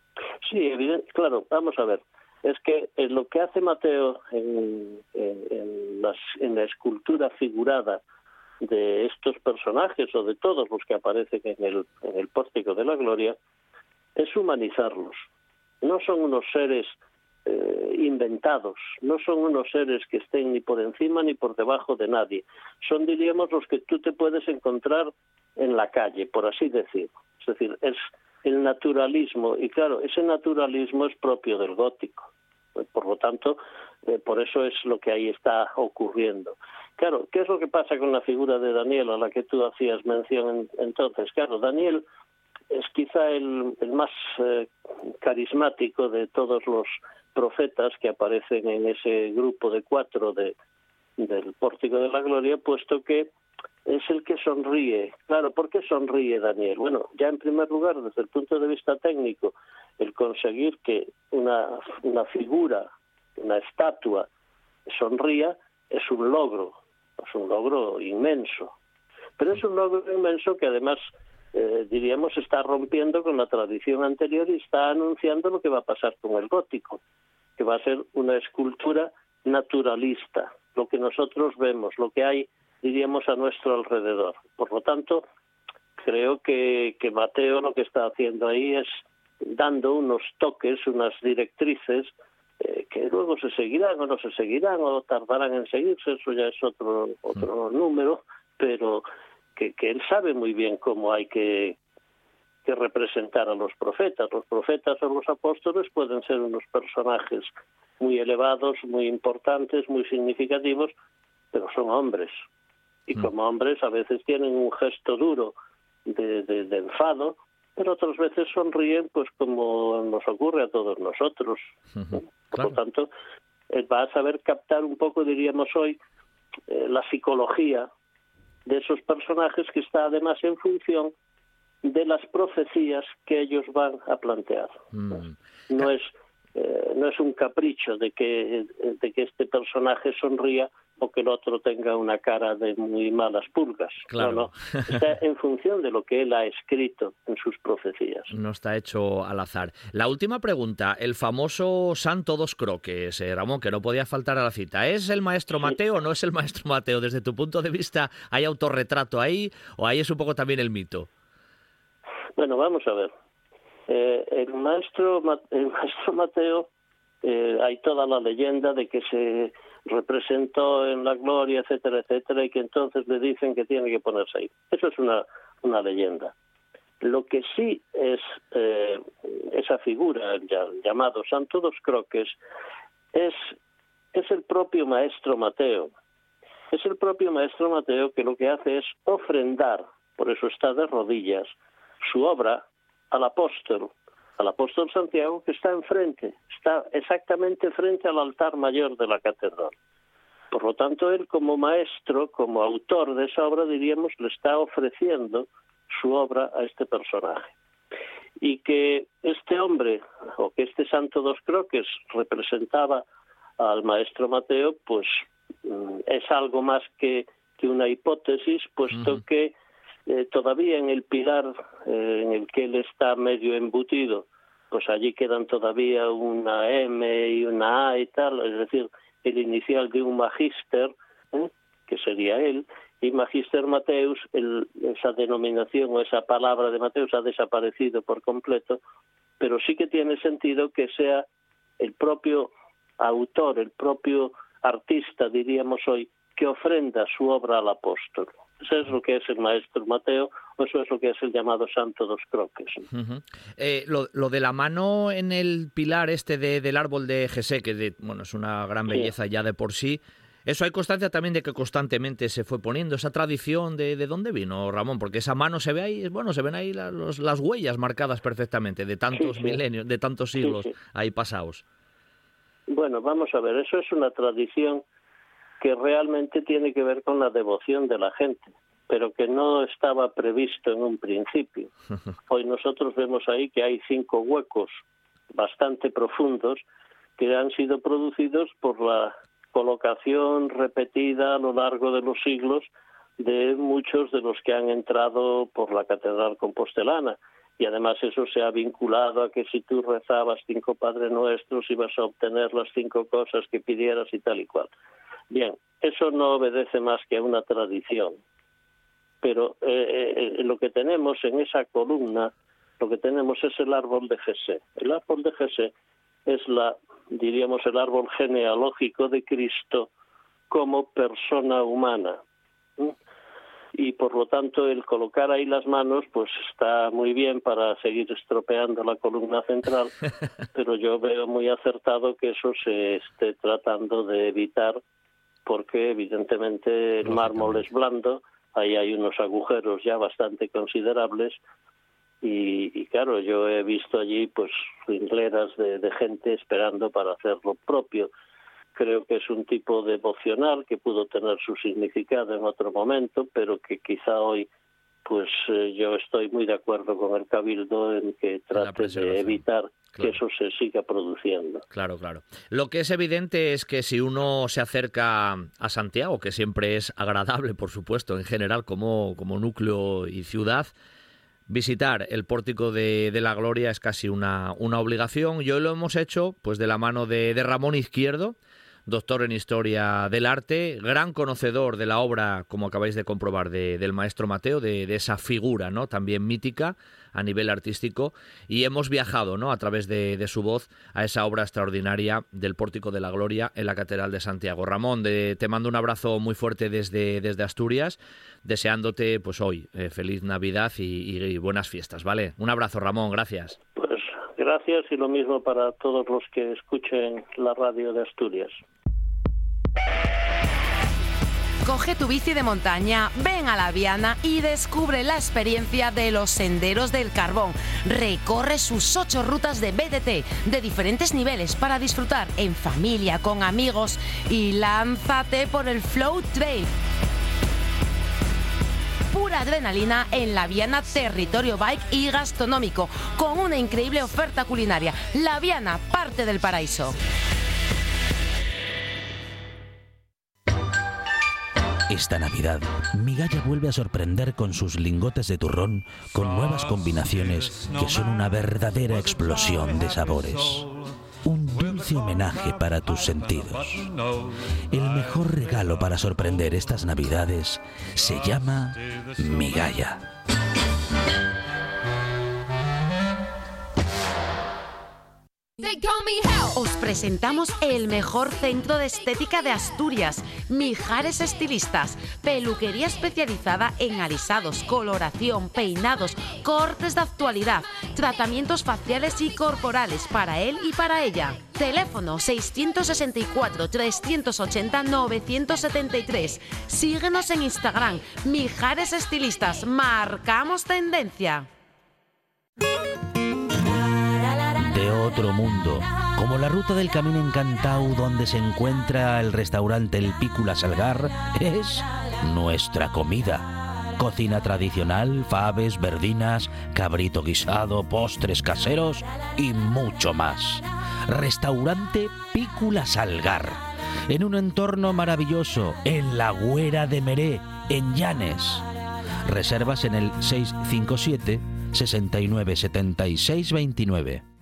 Sí, claro, vamos a ver. Es que lo que hace Mateo en, la escultura figurada de estos personajes o de todos los que aparecen en el pórtico de la gloria es humanizarlos. No son unos seres eh, inventados, no son unos seres que estén ni por encima ni por debajo de nadie. Son, diríamos, los que tú te puedes encontrar en la calle, por así decir. Es decir, es el naturalismo, y claro, ese naturalismo es propio del gótico. Por lo tanto, eh, por eso es lo que ahí está ocurriendo. Claro, ¿qué es lo que pasa con la figura de Daniel a la que tú hacías mención entonces? Claro, Daniel es quizá el, más eh, carismático de todos los profetas que aparecen en ese grupo de cuatro de, del Pórtico de la Gloria, puesto que es el que sonríe. Claro, ¿por qué sonríe Daniel? Bueno, ya en primer lugar, desde el punto de vista técnico, el conseguir que una, una figura, una estatua, sonría es un logro, es un logro inmenso. Pero es un logro inmenso que además, eh, diríamos, está rompiendo con la tradición anterior y está anunciando lo que va a pasar con el gótico, que va a ser una escultura naturalista, lo que nosotros vemos, lo que hay diríamos, a nuestro alrededor. Por lo tanto, creo que, que Mateo lo que está haciendo ahí es dando unos toques, unas directrices eh, que luego se seguirán o no se seguirán o tardarán en seguirse, eso ya es otro, otro mm. número, pero que, que él sabe muy bien cómo hay que, que representar a los profetas. Los profetas o los apóstoles pueden ser unos personajes muy elevados, muy importantes, muy significativos, pero son hombres y mm. como hombres a veces tienen un gesto duro de, de, enfado, pero otras veces sonríen pues como nos ocurre a todos nosotros. Por lo tanto, va a saber captar un poco, diríamos hoy, eh, la psicología de esos personajes que está además en función de las profecías que ellos van a plantear. Mm. No es eh, no es un capricho de que, de que este personaje sonría o que el otro tenga una cara de muy malas pulgas. Claro. No, no. Está en función de lo que él ha escrito en sus profecías. No está hecho al azar. La última pregunta, el famoso Santo dos Croques, eh, Ramón, que no podía faltar a la cita. ¿Es el maestro Mateo o no es el maestro Mateo? Desde tu punto de vista, ¿hay autorretrato ahí o ahí es un poco también el mito? Bueno, vamos a ver. Eh, el maestro el maestro Mateo eh, hay toda la leyenda de que se representó en la gloria, etcétera, etcétera, y que entonces le dicen que tiene que ponerse ahí. Eso es una, una leyenda. Lo que sí es eh, esa figura, llamado Santo dos Croques, es, es el propio maestro Mateo. Es el propio maestro Mateo que lo que hace es ofrendar, por eso está de rodillas, su obra al apóstol, al apóstol Santiago, que está enfrente, está exactamente frente al altar mayor de la catedral. Por lo tanto, él como maestro, como autor de esa obra, diríamos, le está ofreciendo su obra a este personaje. Y que este hombre, o que este santo dos croques representaba al maestro Mateo, pues mm, es algo más que, que una hipótesis, puesto que eh, todavía en el pilar eh, en el que él está medio embutido, pues allí quedan todavía una M y una A y tal, es decir, el inicial de un magister, ¿eh? que sería él, y magister Mateus, esa denominación o esa palabra de Mateus ha desaparecido por completo, pero sí que tiene sentido que sea el propio autor, el propio artista, diríamos hoy, que ofrenda su obra al apóstol. Eso es lo que es el maestro Mateo, o eso es lo que es el llamado Santo dos Croques. Eh, lo, de la mano en el pilar este del árbol de Jesé, que bueno, es una gran belleza ya de por sí, eso hay constancia también de que constantemente se fue poniendo. Esa tradición de, de dónde vino Ramón, porque esa mano se ve ahí, bueno, se ven ahí las huellas marcadas perfectamente de tantos milenios, de tantos siglos ahí pasados. Bueno, vamos a ver, eso es una tradición que realmente tiene que ver con la devoción de la gente, pero que no estaba previsto en un principio. Hoy nosotros vemos ahí que hay cinco huecos bastante profundos que han sido producidos por la colocación repetida a lo largo de los siglos de muchos de los que han entrado por la catedral compostelana. Y además eso se ha vinculado a que si tú rezabas cinco Padres Nuestros ibas a obtener las cinco cosas que pidieras y tal y cual. Bien, eso no obedece más que a una tradición, pero eh, eh, lo que tenemos en esa columna, lo que tenemos es el árbol de Jesé. El árbol de Jesé es la, diríamos, el árbol genealógico de Cristo como persona humana. Y por lo tanto el colocar ahí las manos pues está muy bien para seguir estropeando la columna central, pero yo veo muy acertado que eso se esté tratando de evitar porque evidentemente el mármol es blando, ahí hay unos agujeros ya bastante considerables y, claro, yo he visto allí pues hileras de, de, gente esperando para hacer lo propio. Creo que es un tipo devocional que pudo tener su significado en otro momento, pero que quizá hoy pues eh, yo estoy muy de acuerdo con el Cabildo en que trate de evitar que eso se siga produciendo. Claro, claro. Lo que es evidente es que si uno se acerca a Santiago, que siempre es agradable, por supuesto, en general como, como núcleo y ciudad, visitar el pórtico de, de la gloria es casi una, una obligación. Yo lo hemos hecho pues de la mano de, de Ramón Izquierdo, doctor en Historia del Arte, gran conocedor de la obra, como acabáis de comprobar, de, del maestro Mateo, de, esa figura ¿no? también mítica a nivel artístico, y hemos viajado ¿no? a través de, su voz a esa obra extraordinaria del Pórtico de la Gloria en la Catedral de Santiago. Ramón, te mando un abrazo muy fuerte desde, desde Asturias, deseándote pues hoy eh, feliz Navidad y, y buenas fiestas, ¿vale? Un abrazo, Ramón, gracias. Pues gracias y lo mismo para todos los que escuchen la radio de Asturias. Coge tu bici de montaña, ven a la Viana y descubre la experiencia de los senderos del carbón. Recorre sus ocho rutas de BDT de diferentes niveles para disfrutar en familia, con amigos y lánzate por el Flow Trail pura adrenalina en la Viana Territorio Bike y Gastronómico, con una increíble oferta culinaria. La Viana, parte del paraíso. Esta Navidad, Migalla vuelve a sorprender con sus lingotes de turrón con nuevas combinaciones que son una verdadera explosión de sabores. Un dulce homenaje para tus sentidos. El mejor regalo para sorprender estas Navidades se llama Migalla. Os presentamos el mejor centro de estética de Asturias, Mijares Estilistas, peluquería especializada en alisados, coloración, peinados, cortes de actualidad, tratamientos faciales y corporales para él y para ella. Teléfono 664-380-973. Síguenos en Instagram, Mijares Estilistas. Marcamos tendencia. Otro mundo, como la ruta del camino encantado donde se encuentra el restaurante El Pícula Salgar, es nuestra comida. Cocina tradicional, faves, verdinas, cabrito guisado, postres caseros y mucho más. Restaurante Pícula Salgar, en un entorno maravilloso, en la Güera de Meré, en Llanes. Reservas en el 657 69 76 29.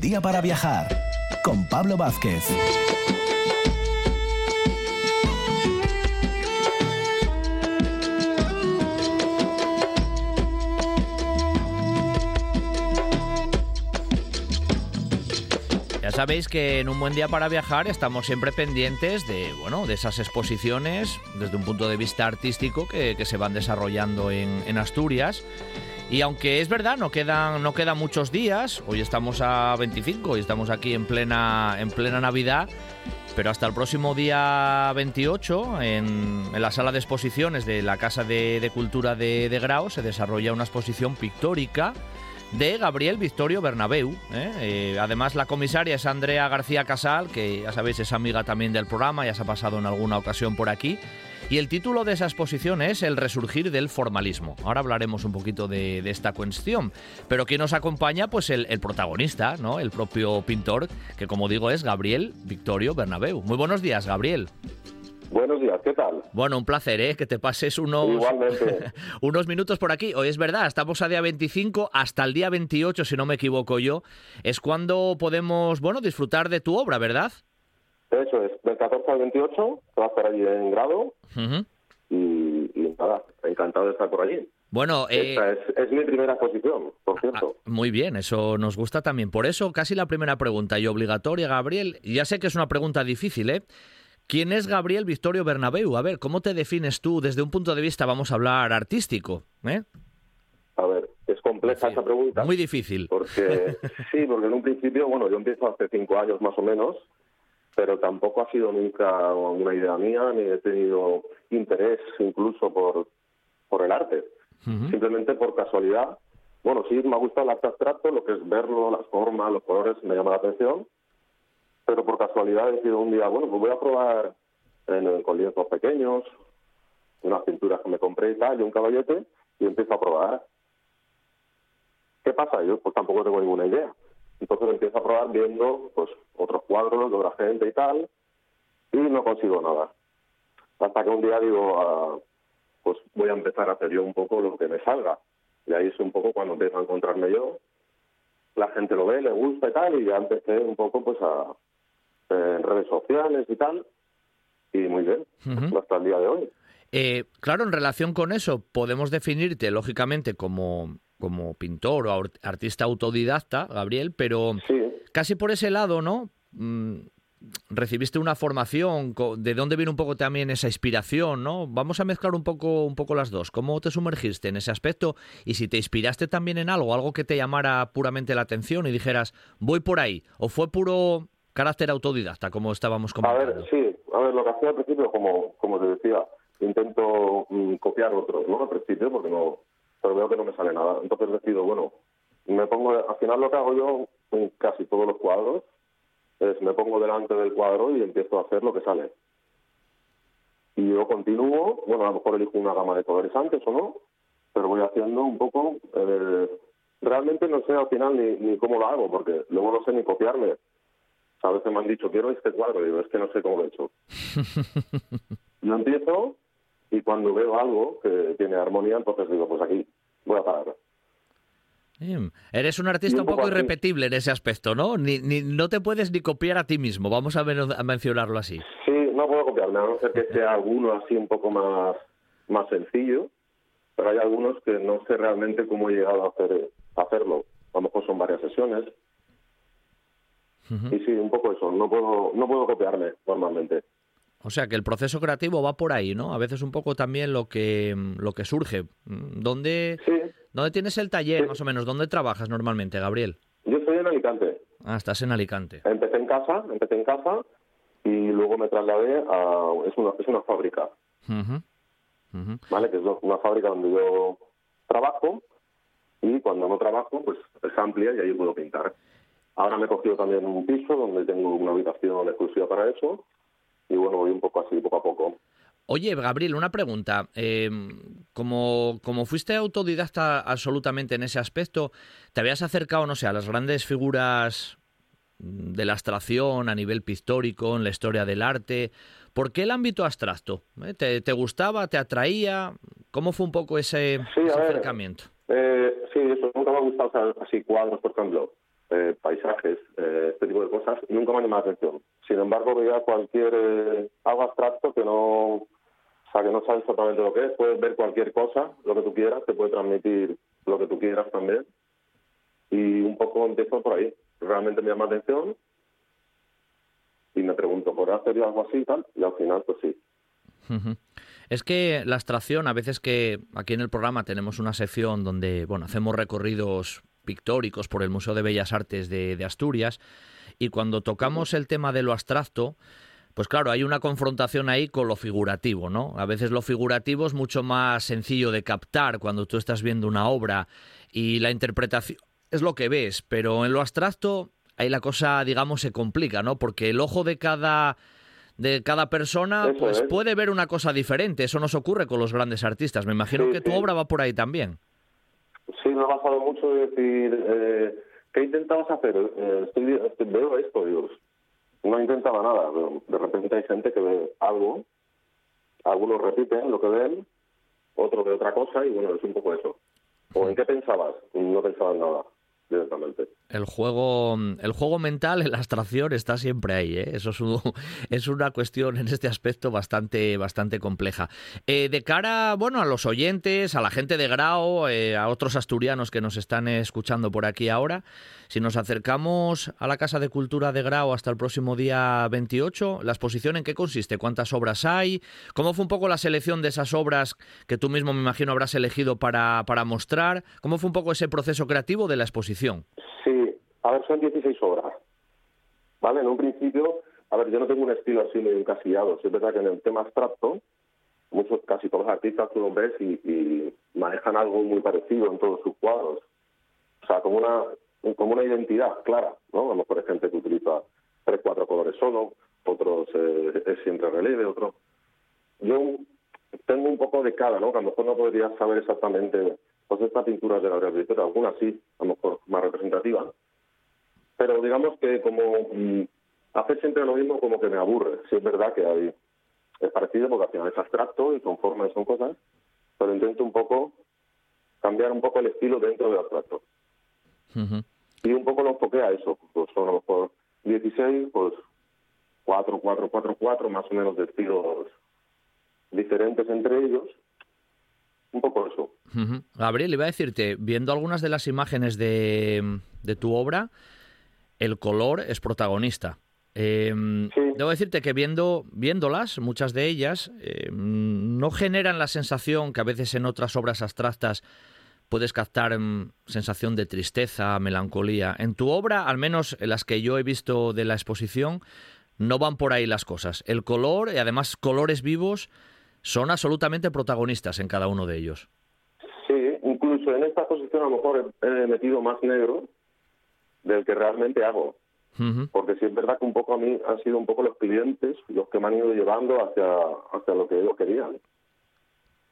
Día para viajar con Pablo Vázquez. Ya sabéis que en un buen día para viajar estamos siempre pendientes de, bueno, de esas exposiciones desde un punto de vista artístico que, se van desarrollando en Asturias. Y aunque es verdad, no quedan, no quedan muchos días, hoy estamos a 25 y estamos aquí en plena, en plena Navidad, pero hasta el próximo día 28, en, en la sala de exposiciones de la Casa de, Cultura de, de Grau, se desarrolla una exposición pictórica de Gabriel Victorio Bernabeu. ¿eh? Eh, además, la comisaria es Andrea García Casal, que ya sabéis es amiga también del programa, ya se ha pasado en alguna ocasión por aquí. Y el título de esa exposición es El resurgir del formalismo. Ahora hablaremos un poquito de, de esta cuestión. Pero ¿quién nos acompaña? Pues el, el, protagonista, ¿no? El propio pintor, que como digo es Gabriel Victorio Bernabeu. Muy buenos días, Gabriel. Buenos días, ¿qué tal? Bueno, un placer, ¿eh? Que te pases unos, unos minutos por aquí. Hoy es verdad, estamos a día 25, hasta el día 28, si no me equivoco yo, es cuando podemos, bueno, disfrutar de tu obra, ¿verdad? Eso es, del 14 al 28, te vas a estar allí en grado uh -huh. y, y, nada, encantado de estar por allí. Bueno, eh, Esta es, es, mi primera exposición, por cierto. Ah, muy bien, eso nos gusta también. Por eso, casi la primera pregunta y obligatoria, Gabriel. Ya sé que es una pregunta difícil, ¿eh? ¿Quién es Gabriel Victorio Bernabeu? A ver, ¿cómo te defines tú desde un punto de vista, vamos a hablar, artístico? ¿eh? A ver, es compleja esa pregunta. Muy difícil. Porque sí, porque en un principio, bueno, yo empiezo hace cinco años más o menos, pero tampoco ha sido nunca una idea mía, ni he tenido interés incluso por, por el arte. Uh -huh. Simplemente por casualidad. Bueno, sí me ha gustado el arte abstracto, lo que es verlo, las formas, los colores, me llama la atención pero por casualidad he decidido un día, bueno, pues voy a probar en, con lienzos pequeños, unas pinturas que me compré y tal, y un caballete, y empiezo a probar. ¿Qué pasa? Yo pues tampoco tengo ninguna idea. Entonces empiezo a probar viendo pues otros cuadros de otra gente y tal, y no consigo nada. Hasta que un día digo, ah, pues voy a empezar a hacer yo un poco lo que me salga. Y ahí es un poco cuando empiezo a encontrarme yo. La gente lo ve, le gusta y tal, y ya empecé un poco pues a, en redes sociales y tal, y muy bien, uh -huh. hasta el día de hoy. Eh, claro, en relación con eso, podemos definirte, lógicamente, como, como pintor o artista autodidacta, Gabriel, pero sí. casi por ese lado, ¿no? Mm, recibiste una formación, ¿de dónde viene un poco también esa inspiración, no? Vamos a mezclar un poco, un poco las dos. ¿Cómo te sumergiste en ese aspecto? Y si te inspiraste también en algo, algo que te llamara puramente la atención y dijeras, voy por ahí, o fue puro carácter autodidacta, como estábamos comentando. A ver, sí, a ver, lo que hacía al principio, como, como te decía, intento mm, copiar otros, ¿no? Al principio, porque no, pero veo que no me sale nada. Entonces decido, bueno, me pongo, al final lo que hago yo en casi todos los cuadros es me pongo delante del cuadro y empiezo a hacer lo que sale. Y yo continúo, bueno, a lo mejor elijo una gama de colores antes o no, pero voy haciendo un poco... Eh, realmente no sé al final ni, ni cómo lo hago, porque luego no sé ni copiarme. A veces me han dicho, quiero este cuadro, y digo, es que no sé cómo lo he hecho. yo empiezo y cuando veo algo que tiene armonía, entonces digo, pues aquí, voy a parar. Eres un artista un poco, irrepetible en ese aspecto, ¿no? Ni, ni, no te puedes ni copiar a ti mismo, vamos a, a mencionarlo así. Sí, no puedo copiarme, a no ser que sea alguno así un poco más, más sencillo, pero hay algunos que no sé realmente cómo he llegado a, hacer, hacerlo. A lo mejor son varias sesiones. Y sí, un poco eso, no puedo, no puedo copiarme normalmente. O sea que el proceso creativo va por ahí, ¿no? A veces un poco también lo que, lo que surge. ¿Dónde, ¿Dónde tienes el taller, más o menos? ¿Dónde trabajas normalmente, Gabriel? Yo estoy en Alicante. Ah, estás en Alicante. Empecé en casa, empecé en casa y luego me trasladé a... Es una, es una fábrica. ¿Vale? Que es una fábrica donde yo trabajo y cuando no trabajo, pues es amplia y ahí puedo pintar. Ahora me he cogido también un piso donde tengo una habitación exclusiva para eso y bueno, voy un poco así, poco a poco. Oye, Gabriel, una pregunta. Eh, como, como fuiste autodidacta absolutamente en ese aspecto, ¿te habías acercado, no sé, a las grandes figuras de la abstracción a nivel pictórico, en la historia del arte? ¿Por qué el ámbito abstracto? ¿Eh? ¿Te, gustaba, te atraía? ¿Cómo fue un poco ese, acercamiento? Eh, sí, eso, nunca me ha gustado así cuadros, por ejemplo. Eh, paisajes, eh, este tipo de cosas, nunca me ha llamado la atención. Sin embargo, veía cualquier eh, algo abstracto que no, que no sabes exactamente lo que es. Puedes ver cualquier cosa, lo que tú quieras, te puede transmitir lo que tú quieras también. Y un poco empiezo por ahí. Realmente me llama la atención y me pregunto, ¿por hacer algo así y tal? Y al final, pues sí. Es que la abstracción, a veces que aquí en el programa tenemos una sección donde, bueno, hacemos recorridos pictóricos por el Museo de Bellas Artes de, Asturias. Y cuando tocamos el tema de lo abstracto, pues claro, hay una confrontación ahí con lo figurativo, ¿no? A veces lo figurativo es mucho más sencillo de captar cuando tú estás viendo una obra y la interpretación es lo que ves, pero en lo abstracto ahí la cosa, digamos, se complica, ¿no? Porque el ojo de cada de cada persona pues puede ver una cosa diferente. Eso nos ocurre con los grandes artistas. Me imagino que tu obra va por ahí también. Sí, me ha pasado mucho decir, eh, ¿qué intentabas hacer? Eh, estoy, veo esto, Dios. No intentaba nada, pero de repente hay gente que ve algo, algunos repiten lo que ven, otro ve otra cosa y bueno, es un poco eso. ¿O en qué pensabas? No pensaba en nada directamente. El juego, el juego mental, la abstracción está siempre ahí. ¿eh? Eso es, es, una cuestión en este aspecto bastante, bastante compleja. Eh, de cara, bueno, a los oyentes, a la gente de Grau, eh, a otros asturianos que nos están escuchando por aquí ahora, si nos acercamos a la Casa de Cultura de Grau hasta el próximo día 28, ¿la exposición en qué consiste? ¿Cuántas obras hay? ¿Cómo fue un poco la selección de esas obras que tú mismo me imagino habrás elegido para, para mostrar? ¿Cómo fue un poco ese proceso creativo de la exposición? Sí, a ver, son 16 obras. ¿Vale? En un principio, a ver, yo no tengo un estilo así muy encasillado. Es verdad que en el tema abstracto, muchos, casi todos los artistas tú los ves y, manejan algo muy parecido en todos sus cuadros. O sea, como una, como una identidad clara, ¿no? A lo mejor hay gente que utiliza tres, cuatro colores solo, otros eh, es siempre relieve, otro. Yo tengo un poco de cada, ¿no? Que a lo mejor no podría saber exactamente pues esta pintura de Gabriel pero algunas sí, a lo mejor más representativas. Pero digamos que como mm, hacer siempre lo mismo como que me aburre. Sí es verdad que hay es parecido porque al final es abstracto y son formas y son cosas, pero intento un poco cambiar un poco el estilo dentro del abstracto. Y un poco lo enfoqué a eso, pues son a lo mejor 16, pues 4, 4, 4, 4, más o menos de estilos diferentes entre ellos, un poco eso. Gabriel, iba a decirte, viendo algunas de las imágenes de, de tu obra, el color es protagonista. Em, debo decirte que viendo, viéndolas, muchas de ellas em, no generan la sensación que a veces en otras obras abstractas puedes captar em, sensación de tristeza, melancolía. En tu obra, al menos en las que yo he visto de la exposición, no van por ahí las cosas. El color, y además colores vivos, son absolutamente protagonistas en cada uno de ellos. Sí, incluso en esta posición a lo mejor he metido más negro del que realmente hago. Porque sí es verdad que un poco a mí han sido un poco los clientes los que me han ido llevando hacia, hacia lo que ellos querían.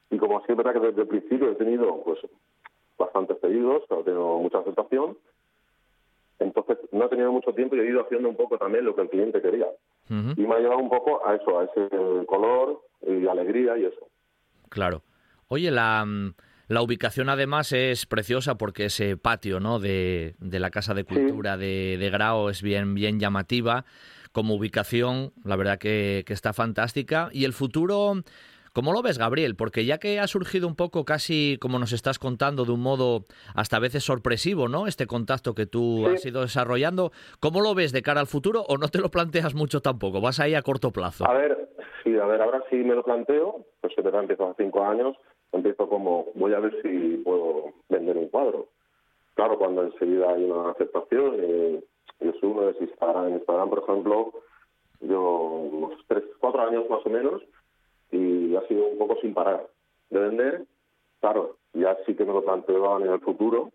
Y como así es verdad que desde el principio he tenido pues bastantes pedidos, he tenido mucha aceptación, entonces no he tenido mucho tiempo y he ido haciendo un poco también lo que el cliente quería. Y me ha llevado un poco a eso, a ese color y alegría y eso. Claro. Oye, la, mm, la ubicación además es preciosa porque ese patio ¿no? de, de la Casa de Cultura de, de Grao es bien, bien llamativa. Como ubicación, la verdad que, que está fantástica. Y el futuro ¿Cómo lo ves, Gabriel? Porque ya que ha surgido un poco casi como nos estás contando, de un modo hasta a veces sorpresivo, ¿no? Este contacto que tú has ido desarrollando, ¿cómo lo ves de cara al futuro o no te lo planteas mucho tampoco? ¿Vas ahí a corto plazo? A ver, sí, a ver, ahora sí me lo planteo, pues se verdad empiezo hace cinco años, empiezo como, voy a ver si puedo vender un cuadro. Claro, cuando enseguida hay una aceptación y, y subo de Instagram, en Instagram, por ejemplo, yo unos tres, cuatro años más o menos, y ha sido un poco sin parar de vender. Claro, ya sí que me lo planteo a nivel futuro.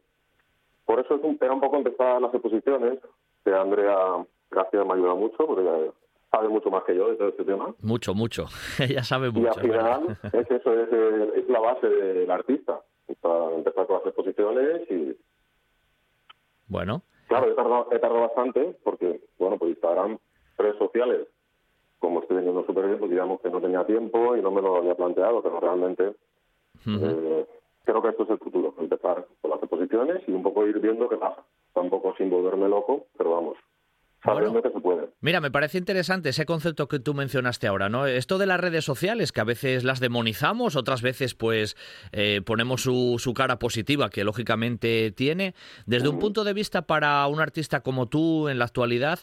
Por eso es un, era un poco empezar las exposiciones, que Andrea García me ayuda mucho, porque sabe mucho más que yo de todo este tema. Mucho, mucho. Ella sabe mucho. Y al final es eso, es, es, la base del artista. Para empezar con las exposiciones y... Bueno. Claro, he tardado, he tardado bastante porque, bueno, pues Instagram, redes sociales, como estoy vendiendo súper bien, pues digamos que no tenía tiempo y no me lo había planteado, pero realmente eh, creo que esto es el futuro, empezar con las exposiciones y un poco ir viendo qué pasa. Tampoco sin volverme loco, pero vamos, sabiendo que se puede. Mira, me parece interesante ese concepto que tú mencionaste ahora, ¿no? Esto de las redes sociales, que a veces las demonizamos, otras veces pues eh, ponemos su, su, cara positiva, que lógicamente tiene. Desde un punto de vista para un artista como tú en la actualidad,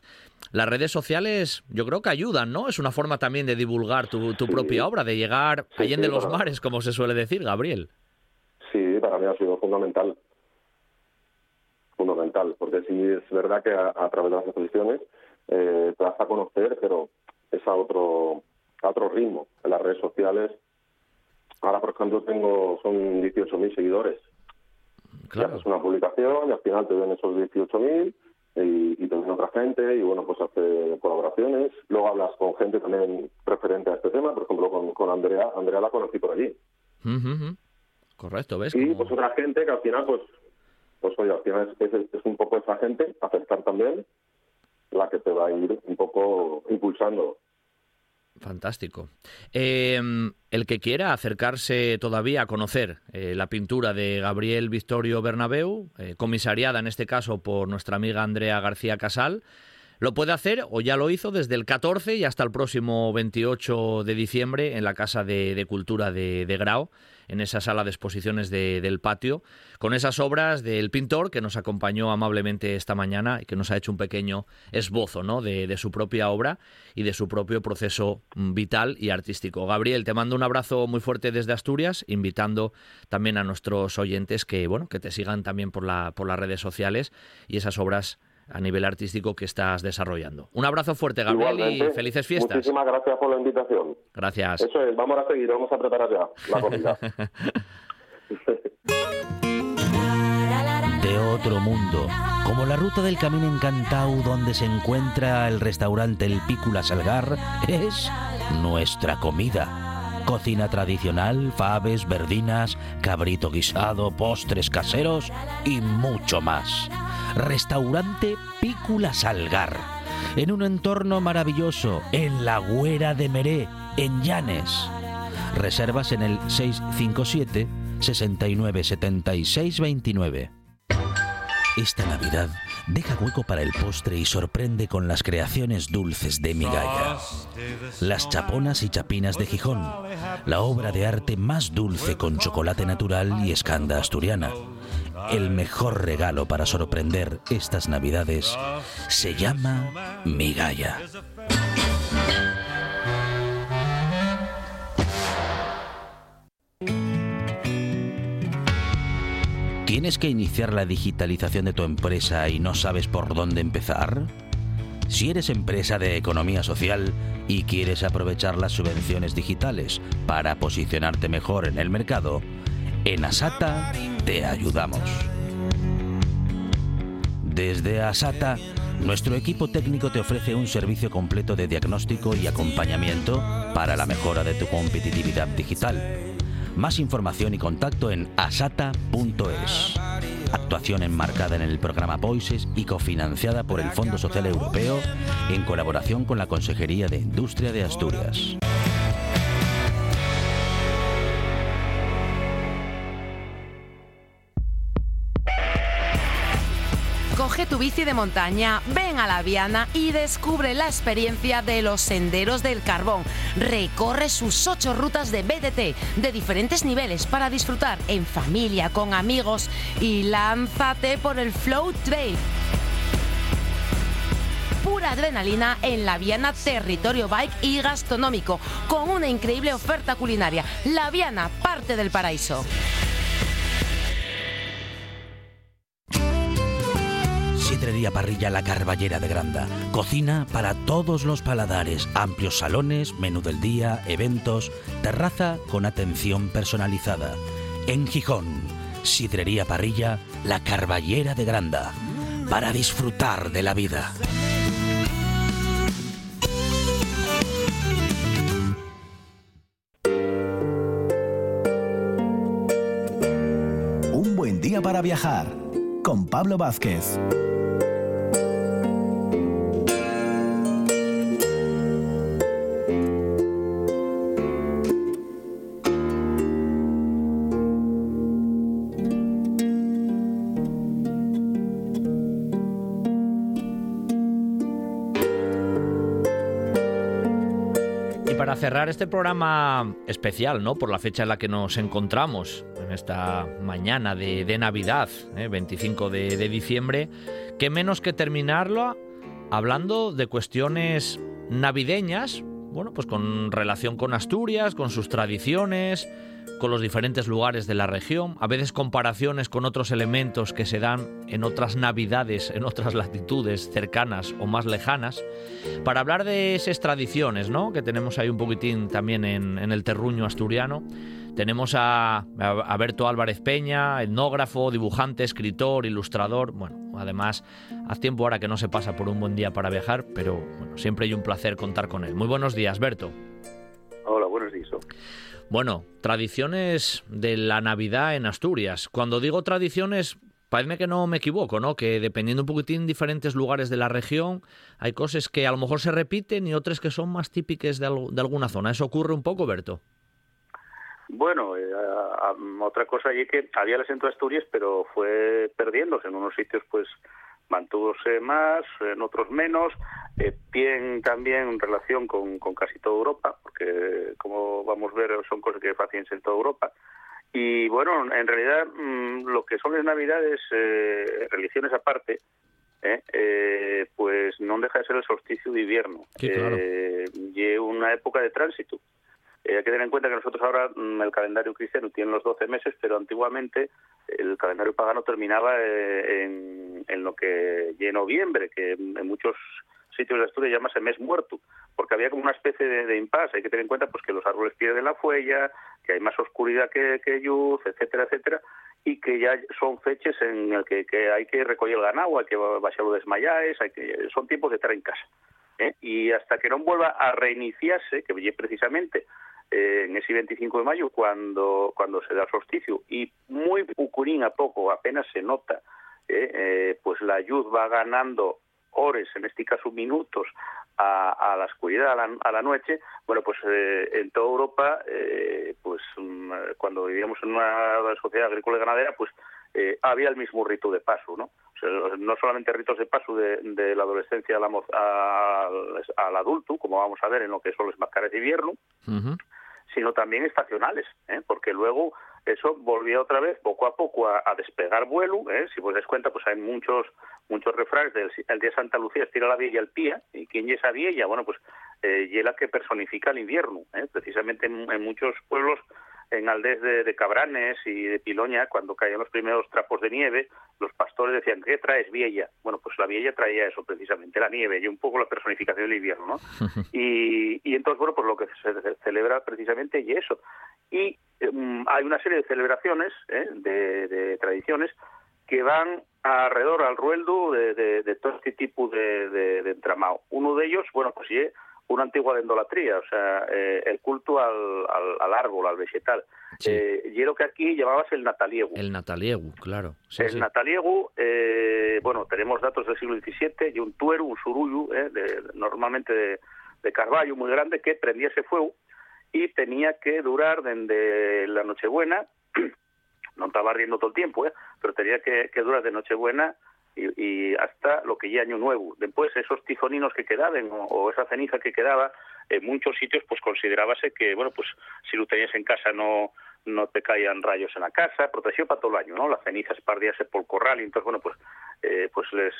las redes sociales yo creo que ayudan, ¿no? Es una forma también de divulgar tu, tu propia obra, de llegar sí, allá de los mares, como se suele decir, Gabriel. Sí, para mí ha sido fundamental fundamental, porque sí es verdad que a, a través de las exposiciones eh, te das a conocer, pero es a otro, a otro ritmo. En las redes sociales, ahora por ejemplo tengo, son 18.000 seguidores. Claro. Y haces una publicación y al final te ven esos 18.000 y, y te ven otra gente y bueno, pues hace colaboraciones. Luego hablas con gente también referente a este tema, por ejemplo con, con Andrea, Andrea la conocí por allí. Uh -huh. Correcto, ¿ves? Y Como... pues otra gente que al final pues pues oye, al final es, un poco esa gente, aceptar también, la que te va a ir un poco impulsando. Fantástico. Eh, el que quiera acercarse todavía a conocer eh, la pintura de Gabriel Victorio Bernabeu, eh, comisariada en este caso por nuestra amiga Andrea García Casal, lo puede hacer o ya lo hizo desde el 14 y hasta el próximo 28 de diciembre en la Casa de, Cultura de, Grau en esa sala de exposiciones de, del patio, con esas obras del pintor que nos acompañó amablemente esta mañana y que nos ha hecho un pequeño esbozo ¿no? de, su propia obra y de su propio proceso vital y artístico. Gabriel, te mando un abrazo muy fuerte desde Asturias, invitando también a nuestros oyentes que, bueno, que te sigan también por, la, por las redes sociales y esas obras a nivel artístico que estás desarrollando. Un abrazo fuerte, Gabriel, Igualmente, y felices fiestas. Muchísimas gracias por la invitación. Gracias. Eso es, vamos a seguir, vamos a preparar ya la comida. de otro mundo, como la ruta del camino encantado donde se encuentra el restaurante El Pícula Salgar, es nuestra comida. Cocina tradicional, faves, verdinas, cabrito guisado, postres caseros y mucho más. Restaurante Pícula Salgar, en un entorno maravilloso, en la Güera de Meré, en Llanes. Reservas en el 657 69 76 29. Esta Navidad deja hueco para el postre y sorprende con las creaciones dulces de Migalla. Las chaponas y chapinas de Gijón, la obra de arte más dulce con chocolate natural y escanda asturiana. El mejor regalo para sorprender estas Navidades se llama Migalla. ¿Tienes que iniciar la digitalización de tu empresa y no sabes por dónde empezar? Si eres empresa de economía social y quieres aprovechar las subvenciones digitales para posicionarte mejor en el mercado, en Asata te ayudamos. Desde Asata nuestro equipo técnico te ofrece un servicio completo de diagnóstico y acompañamiento para la mejora de tu competitividad digital. Más información y contacto en asata.es. Actuación enmarcada en el programa Voices y cofinanciada por el Fondo Social Europeo en colaboración con la Consejería de Industria de Asturias. Tu bici de montaña, ven a la Viana y descubre la experiencia de los senderos del carbón. Recorre sus ocho rutas de BDT de diferentes niveles para disfrutar en familia, con amigos y lánzate por el Flow Trail pura adrenalina en la Viana Territorio Bike y Gastronómico, con una increíble oferta culinaria. La Viana, parte del paraíso. Sidrería Parrilla La Carballera de Granda. Cocina para todos los paladares. Amplios salones, menú del día, eventos, terraza con atención personalizada. En Gijón, Sidrería Parrilla La Carballera de Granda. Para disfrutar de la vida. Un buen día para viajar con Pablo Vázquez. Cerrar este programa especial, ¿no? Por la fecha en la que nos encontramos, en esta mañana de, de Navidad, ¿eh? 25 de, de diciembre, qué menos que terminarlo hablando de cuestiones navideñas, bueno, pues con relación con Asturias, con sus tradiciones, con los diferentes lugares de la región, a veces comparaciones con otros elementos que se dan en otras navidades, en otras latitudes cercanas o más lejanas, para hablar de esas tradiciones, ¿no? Que tenemos ahí un poquitín también en, en el terruño asturiano. Tenemos a, a, Berto Álvarez Peña, etnógrafo, dibujante, escritor, ilustrador. Bueno, además, hace tiempo ahora que no se pasa por un buen día para viajar, pero bueno, siempre hay un placer contar con él. Muy buenos días, Berto. Hola, buenos días. Bueno, tradiciones de la Navidad en Asturias. Cuando digo tradiciones, parece que no me equivoco, ¿no? Que dependiendo un poquitín diferentes lugares de la región, hay cosas que a lo mejor se repiten y otras que son más típicas de, al de alguna zona. ¿Eso ocurre un poco, Berto? Bueno, eh, otra cosa allí que había el acento de Asturias, pero fue perdiéndose. En unos sitios, pues, mantúvose más, en otros menos. Eh, bien también en relación con, con, casi toda Europa, porque, como vamos a ver, son cosas que hacen en toda Europa. Y bueno, en realidad, mmm, lo que son las Navidades, eh, religiones aparte, eh, eh, pues no deja de ser el solsticio de invierno. Sí, claro. y una época de tránsito. Eh, hay que tener en cuenta que nosotros ahora mm, el calendario cristiano tiene los 12 meses, pero antiguamente el calendario pagano terminaba eh, en, en, lo que en noviembre, que en muchos sitios de Asturias llamase mes muerto, porque había como una especie de, de impasse. Hay que tener en cuenta pues que los árboles pierden la fuella, que hay más oscuridad que, que luz, etcétera, etcétera, y que ya son fechas en el que, hay que recoger el ganado, hay que baixar los desmayáis, hay que son tiempos de estar en casa. ¿eh? Y hasta que no vuelva a reiniciarse, que precisamente eh, en ese 25 de mayo cuando cuando se da el solsticio y muy pucurín a poco apenas se nota eh, pues la luz va ganando horas en este caso minutos a, a la oscuridad a la, a la, noche bueno pues eh, en toda Europa eh, pues um, cuando vivíamos en una sociedad agrícola y ganadera pues eh, había el mismo rito de paso no o sea, no solamente ritos de paso de, de la adolescencia al, a, al adulto como vamos a ver en lo que son los mascares de invierno uh -huh sino también estacionales, porque luego eso volvía otra vez poco a poco a, despegar vuelo, ¿eh? si os das cuenta pues hay muchos muchos refranes del el día Santa Lucía estira la vieja al pie, y quién es esa vieja, bueno pues eh, y que personifica el invierno, ¿eh? precisamente en, en muchos pueblos en aldeas de, de, Cabranes y de Piloña, cuando caían los primeros trapos de nieve, los pastores decían, ¿qué traes vieja? Bueno, pues la vieja traía eso precisamente, la nieve, y un poco la personificación del invierno, ¿no? y, y entonces, bueno, pues lo que se celebra precisamente y eso. Y um, hay una serie de celebraciones, ¿eh? de, de tradiciones, que van alrededor al rueldo de, de, de todo este tipo de, de, de entramado. Uno de ellos, bueno, pues sí, una antigua dendolatría, o sea, eh, el culto al, al, al, árbol, al vegetal. Sí. Eh, y lo que aquí llamabas el nataliego. El nataliego, claro. Sí, el sí. nataliego, eh, bueno, tenemos datos del siglo XVII y un tuero, un surullo, eh, de, normalmente de, de Carballo, muy grande, que prendía ese fuego y tenía que durar desde la Nochebuena, no estaba riendo todo el tiempo, eh, pero tenía que, que durar de Nochebuena y, y, hasta lo que ya año nuevo. Después esos tizoninos que quedaban o, esa ceniza que quedaba, en muchos sitios pues considerábase que, bueno, pues si lo tenías en casa no no te caían rayos en la casa, protegido para todo el año, ¿no? La ceniza espardíase por el corral y entonces, bueno, pues eh, pues les,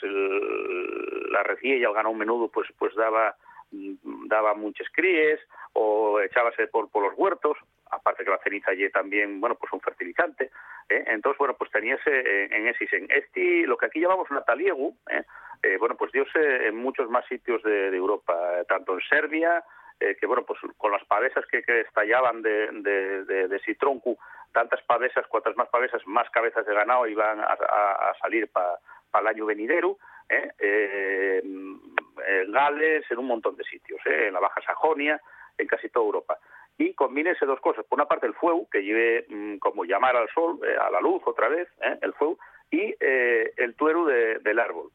la recía y el ganado menudo pues pues daba daba muchas críes o echábase por, por los huertos, aparte que la ceniza allí también, bueno, pues un fertilizante, ¿eh? entonces, bueno, pues tenías eh, en ese este, lo que aquí llamamos nataliego, ¿eh? eh bueno, pues diose en muchos más sitios de, Europa, tanto en Serbia, que bueno, pues con las pavesas que, estallaban de, de, de, Citroncu, tantas pavesas, cuantas más pavesas, más cabezas de ganado iban a, salir para pa el año venidero, en Gales, en un montón de sitios, en la Baja Sajonia, en casi toda Europa. Y combínense dos cosas. Por una parte, el fuego, que lleve mmm, como llamar al sol, eh, a la luz otra vez, ¿eh? el fuego, y eh, el tuero de, del árbol.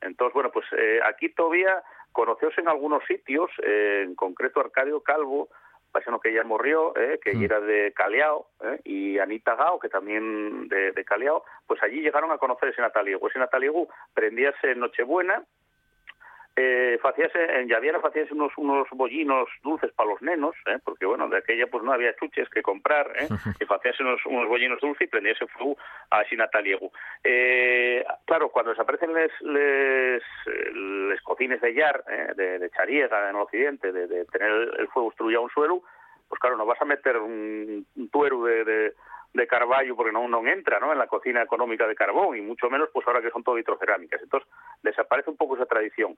Entonces, bueno, pues aquí todavía conoceos en algunos sitios, en concreto Arcadio Calvo, paisano que ya eh, que mm. era de Caleao, y Anita Gao, que también de, de Caleao, pues allí llegaron a conocer ese Nataliego. Ese Nataliego prendíase en Nochebuena, eh, facíase, en Llaviera facíase unos, unos bollinos dulces para los nenos, eh, porque bueno, de aquella pues no había chuches que comprar, eh, y facíase unos, unos bollinos dulces y prendíase fuego a ese Nataliego. Eh, claro, cuando desaparecen les, les, les cocines de Yar, eh, de, de Chariega en el occidente, de, de tener el fuego obstruido un suelo, pues claro, no vas a meter un, un tuero de, de de Carballo porque no, no entra ¿no? en la cocina económica de carbón y mucho menos pues ahora que son todo vitrocerámicas. Entonces desaparece un poco esa tradición.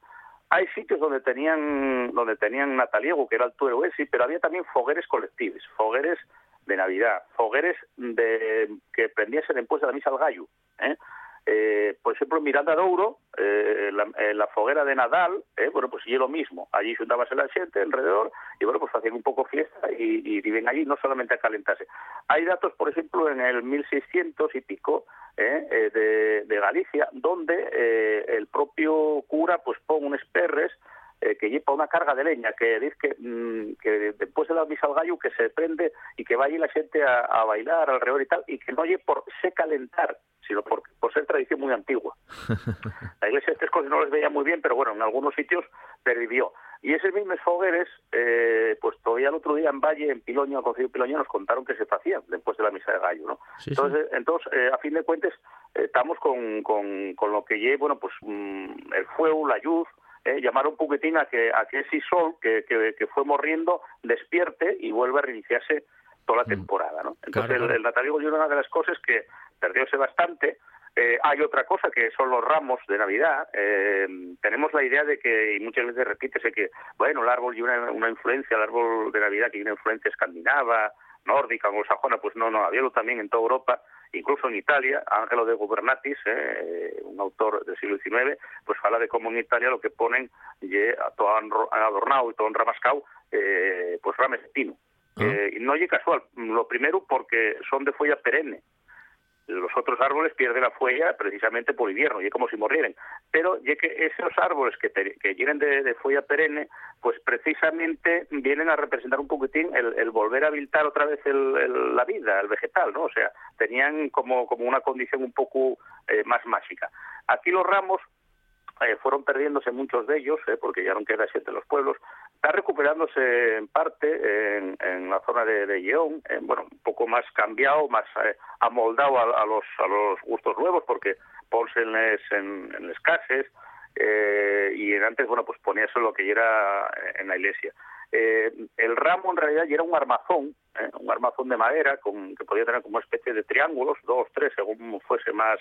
Hay sitios donde tenían donde tenían nataliego, que era el tuero ese, pero había también fogueres colectivos, fogueres de Navidad, fogueres de que prendiesen después de la misa al gallo. ¿eh? Eh, por ejemplo, Miranda de Ouro, eh, la, en la foguera de Nadal, eh, bueno, pues y lo mismo. Allí juntábase la gente alrededor y, bueno, pues hacían un poco fiesta y, y viven allí no solamente a calentarse. Hay datos, por ejemplo, en el 1600 y pico eh, de, de, Galicia, donde eh, el propio cura pues pone unos perres eh, que lleva una carga de leña, que dice que, mmm, que después de la misa al gallo que se prende y que va allí la gente a, a bailar alrededor y tal, y que no oye por se calentar, sino por, por ser tradición muy antigua. La iglesia estas cosas no les veía muy bien, pero bueno, en algunos sitios pervivió. Y esos mismos fogueres, eh, pues todavía el otro día en Valle, en Piloño, al Concilio Piloño, nos contaron que se hacían después de la misa de gallo, ¿no? Sí, entonces, sí. entonces eh, a fin de cuentas, eh, estamos con, con, con, lo que lleva, bueno, pues mmm, el fuego, la luz, eh, llamar un poquitín a que, a que ese sol que, que, que fue morriendo despierte y vuelva a reiniciarse toda la temporada, ¿no? Entonces claro, el, el nataliego es una de las cosas que perdióse bastante, eh, hay otra cosa que son los ramos de Navidad. Eh, tenemos la idea de que, y muchas veces repítese que, bueno, el árbol tiene una, una, influencia, el árbol de Navidad que tiene una influencia escandinava, nórdica, anglosajona, pues no, no, había también en toda Europa, incluso en Italia, Ángelo de Gobernatis, eh, un autor del siglo XIX, pues habla de cómo en Italia lo que ponen, a todo adornado y todo enramascado, eh, pues rames de pino. Uh -huh. eh, y no es casual, lo primero porque son de folla perenne, los otros árboles pierden la fuella precisamente por invierno, y es como si morrieran. Pero ya que esos árboles que, te, que llenen de, de fuella perenne, pues precisamente vienen a representar un poquitín el, el volver a habilitar otra vez la vida, el vegetal, ¿no? O sea, tenían como, como una condición un poco eh, más mágica. Aquí los ramos eh, fueron perdiéndose muchos de ellos, eh, porque ya no queda siete los pueblos. Está recuperándose en parte en, la zona de, de Lleón, eh, bueno, un poco más cambiado, más eh, amoldado a, los, gustos nuevos, porque ponse en, en, eh, y antes, bueno, pues ponía eso lo que era en la iglesia. El ramo en realidad era un armazón, un armazón de madera que podía tener como una especie de triángulos, dos, tres, según fuese más,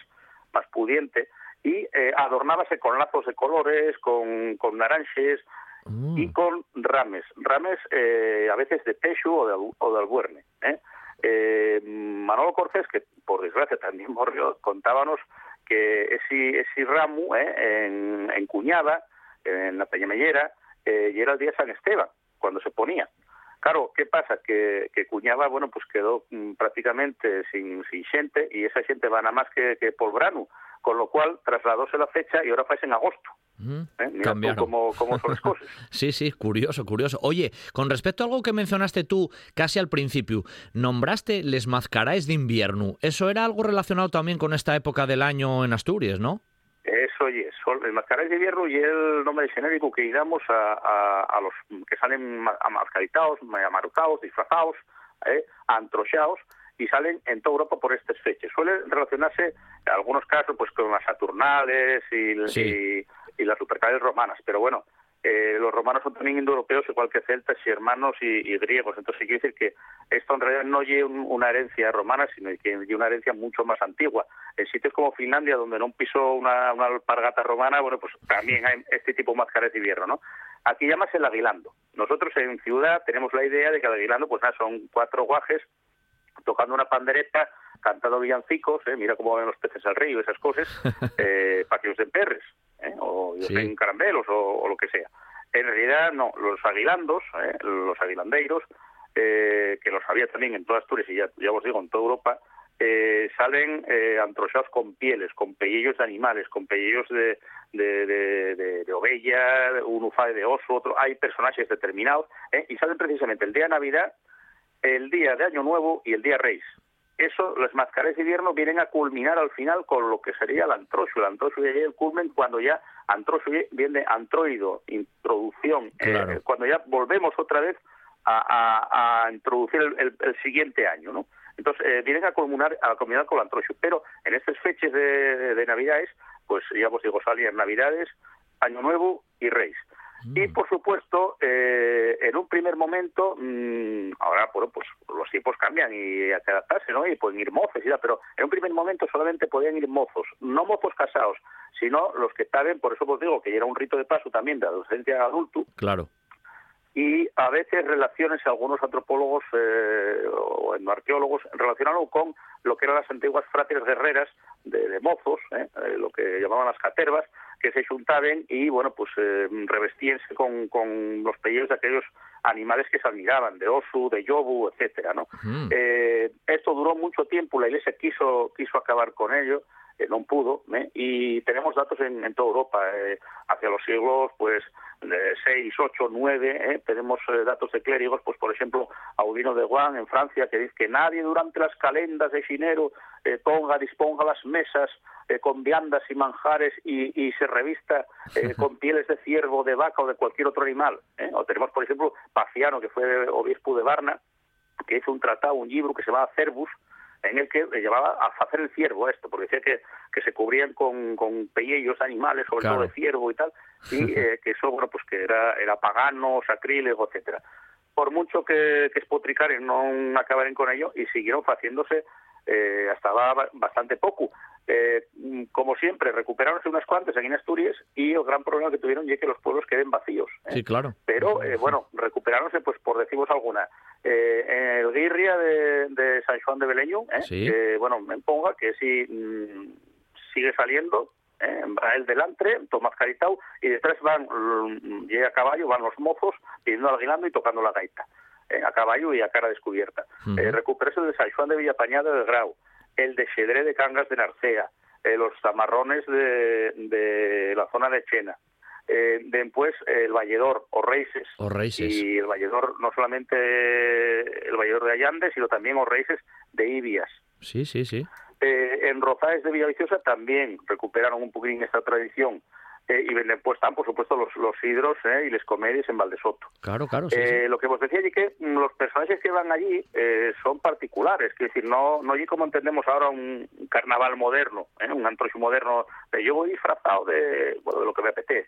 más pudiente, y adornábase con lazos de colores, con, con naranjes mm. y con rames, rames eh, a veces de pecho o de, o de albuerne. ¿eh? Eh, Manolo Cortés, que por desgracia también murió, contábamos que ese, ese ramo eh, en, en Cuñada, en la Peñamellera, eh, y era el día San Esteban, cuando se ponía. Claro, ¿qué pasa? Que, que Cuñaba, bueno, pues quedó mm, prácticamente sin, sin xente y esa xente va nada más que, que por Branu, con lo cual trasladóse la fecha y ahora fue en agosto. ¿Eh? Mira cómo, cómo son las cosas. Sí, sí, curioso, curioso. Oye, con respecto a algo que mencionaste tú casi al principio, nombraste les mascaráis de invierno. Eso era algo relacionado también con esta época del año en Asturias, ¿no? Eso y es. Son- El mascaráis de invierno y el nombre genérico que damos a, a, a los que salen ma- amascaritados, amarucados, disfrazados, eh, antrochados, y salen en toda Europa por estas fechas. Suele relacionarse, en algunos casos, pues con las Saturnales y, Sí. y, y las Supercales romanas, pero bueno, eh, los romanos son también indoeuropeos, igual que celtas y hermanos y, y griegos. Entonces, quiere decir que esto en realidad no lleva un- una herencia romana, sino que lleva una herencia mucho más antigua. En sitios como Finlandia, donde no pisó una, una alpargata romana, bueno, pues también hay este tipo de máscaras de invierno, ¿no? Aquí llamas el aguilando. Nosotros en ciudad tenemos la idea de que el aguilando, pues nada, son cuatro guajes tocando una pandereta, cantando villancicos, ¿eh? mira cómo ven los peces al río, esas cosas, eh, para que os den perres, ¿eh? o os Sí. den caramelos, o, o lo que sea. En realidad, no, los aguilandos, ¿eh? los aguilandeiros, eh, que los había también en toda Asturias y ya, ya os digo, en toda Europa, eh, salen eh, antrochados con pieles, con pellillos de animales, con pellillos de, de, de, de- de ovella, un ufae de oso, otro, hay personajes determinados, ¿eh? y salen precisamente el día de Navidad, el día de Año Nuevo y el día Reis. Eso, las máscaras de invierno vienen a culminar al final con lo que sería el antrocho. El antrocho ya el culmen cuando ya viene antroido, introducción, eh, Claro. cuando ya volvemos otra vez a, a- a introducir el, el- el siguiente año, ¿no? Entonces, eh, vienen a culminar, a culminar con el antrocho. Pero en estas fechas de, de Navidades, pues ya os digo, salían Navidades, Año Nuevo y Reis. Y por supuesto, eh, en un primer momento, mm, ahora bueno, pues los tiempos cambian y hay que adaptarse, ¿no? Y pueden ir mozos y tal, pero en un primer momento solamente podían ir mozos, no mozos casados, sino los que estaban, por eso os digo que era un rito de paso también de adolescencia a adulto, Claro. y a veces relaciones algunos antropólogos eh, o etnoarqueólogos relacionaron con lo que eran las antiguas fráteres guerreras de, de mozos, eh, eh, lo que llamaban las catervas, que se juntaban y bueno pues eh, revestíense con, con los pelleos de aquellos animales que se admiraban, de osu, de yobu, etcétera, ¿no? Mm. Eh, esto duró mucho tiempo, la Iglesia quiso quiso acabar con ello, eh, no pudo, ¿eh? y tenemos datos en, en toda Europa, hacia los siglos pues 6, 8, 9, tenemos eh, datos de clérigos, pues por ejemplo, Audino de Guan en Francia, que dice que nadie durante las calendas de xinero eh, ponga, disponga las mesas eh, con viandas y manjares y, y se revista eh, con pieles de ciervo, de vaca o de cualquier otro animal. ¿eh? O tenemos, por ejemplo, Paciano, que fue obispo de Varna, que hizo un tratado, un libro que se llamaba Cervus, en el que le llevaba a hacer el ciervo esto, porque decía que, que se cubrían con, con animales, sobre Claro. todo de ciervo y tal, y eh, que eso, bueno, pues que era, era pagano, sacrílego, etcétera. Por mucho que, que espotricaren no acabaren con ello y siguieron haciéndose eh, hasta ba- bastante poco. Eh, como siempre, recuperaronse unas cuantas aquí en Asturias y el gran problema que tuvieron es que los pueblos queden vacíos. ¿eh? Sí, claro. pero eh, bueno, recuperaronse, pues por decimos alguna. Eh, el Guirria de, de San Juan de Beleño, ¿eh? Sí. que, bueno, me ponga que sí mm, sigue saliendo, ¿eh? va el delantre, Tomás Caritau, y detrás van, mm, llega a caballo, van los mozos pidiendo al aguilando y tocando la gaita, ¿eh? a caballo y a cara descubierta. Ujú. Eh, recuperarse el de San Juan de Villapañada del Grau, el de Xedré de Cangas de Narcea, eh, los zamarrones de, de la zona de Chena, eh, después el Valledor o Reises. O Reises. Y el Valledor, no solamente el Valledor de Allande, sino también o Reises de Ibias. Sí, sí, sí. Eh, en Rozaes de Villaviciosa también recuperaron un poquitín esta tradición. Eh, y venden, pues están, por supuesto, los, los hidros eh, y les comedias en Valdesoto. Claro, claro, sí, Eh, sí. Lo que vos decía es que mm, los personajes que van allí eh, son particulares, es decir, no no allí como entendemos ahora un carnaval moderno, ¿eh? un antrocho moderno, de yo voy disfrazado de, bueno, de lo que me apetece.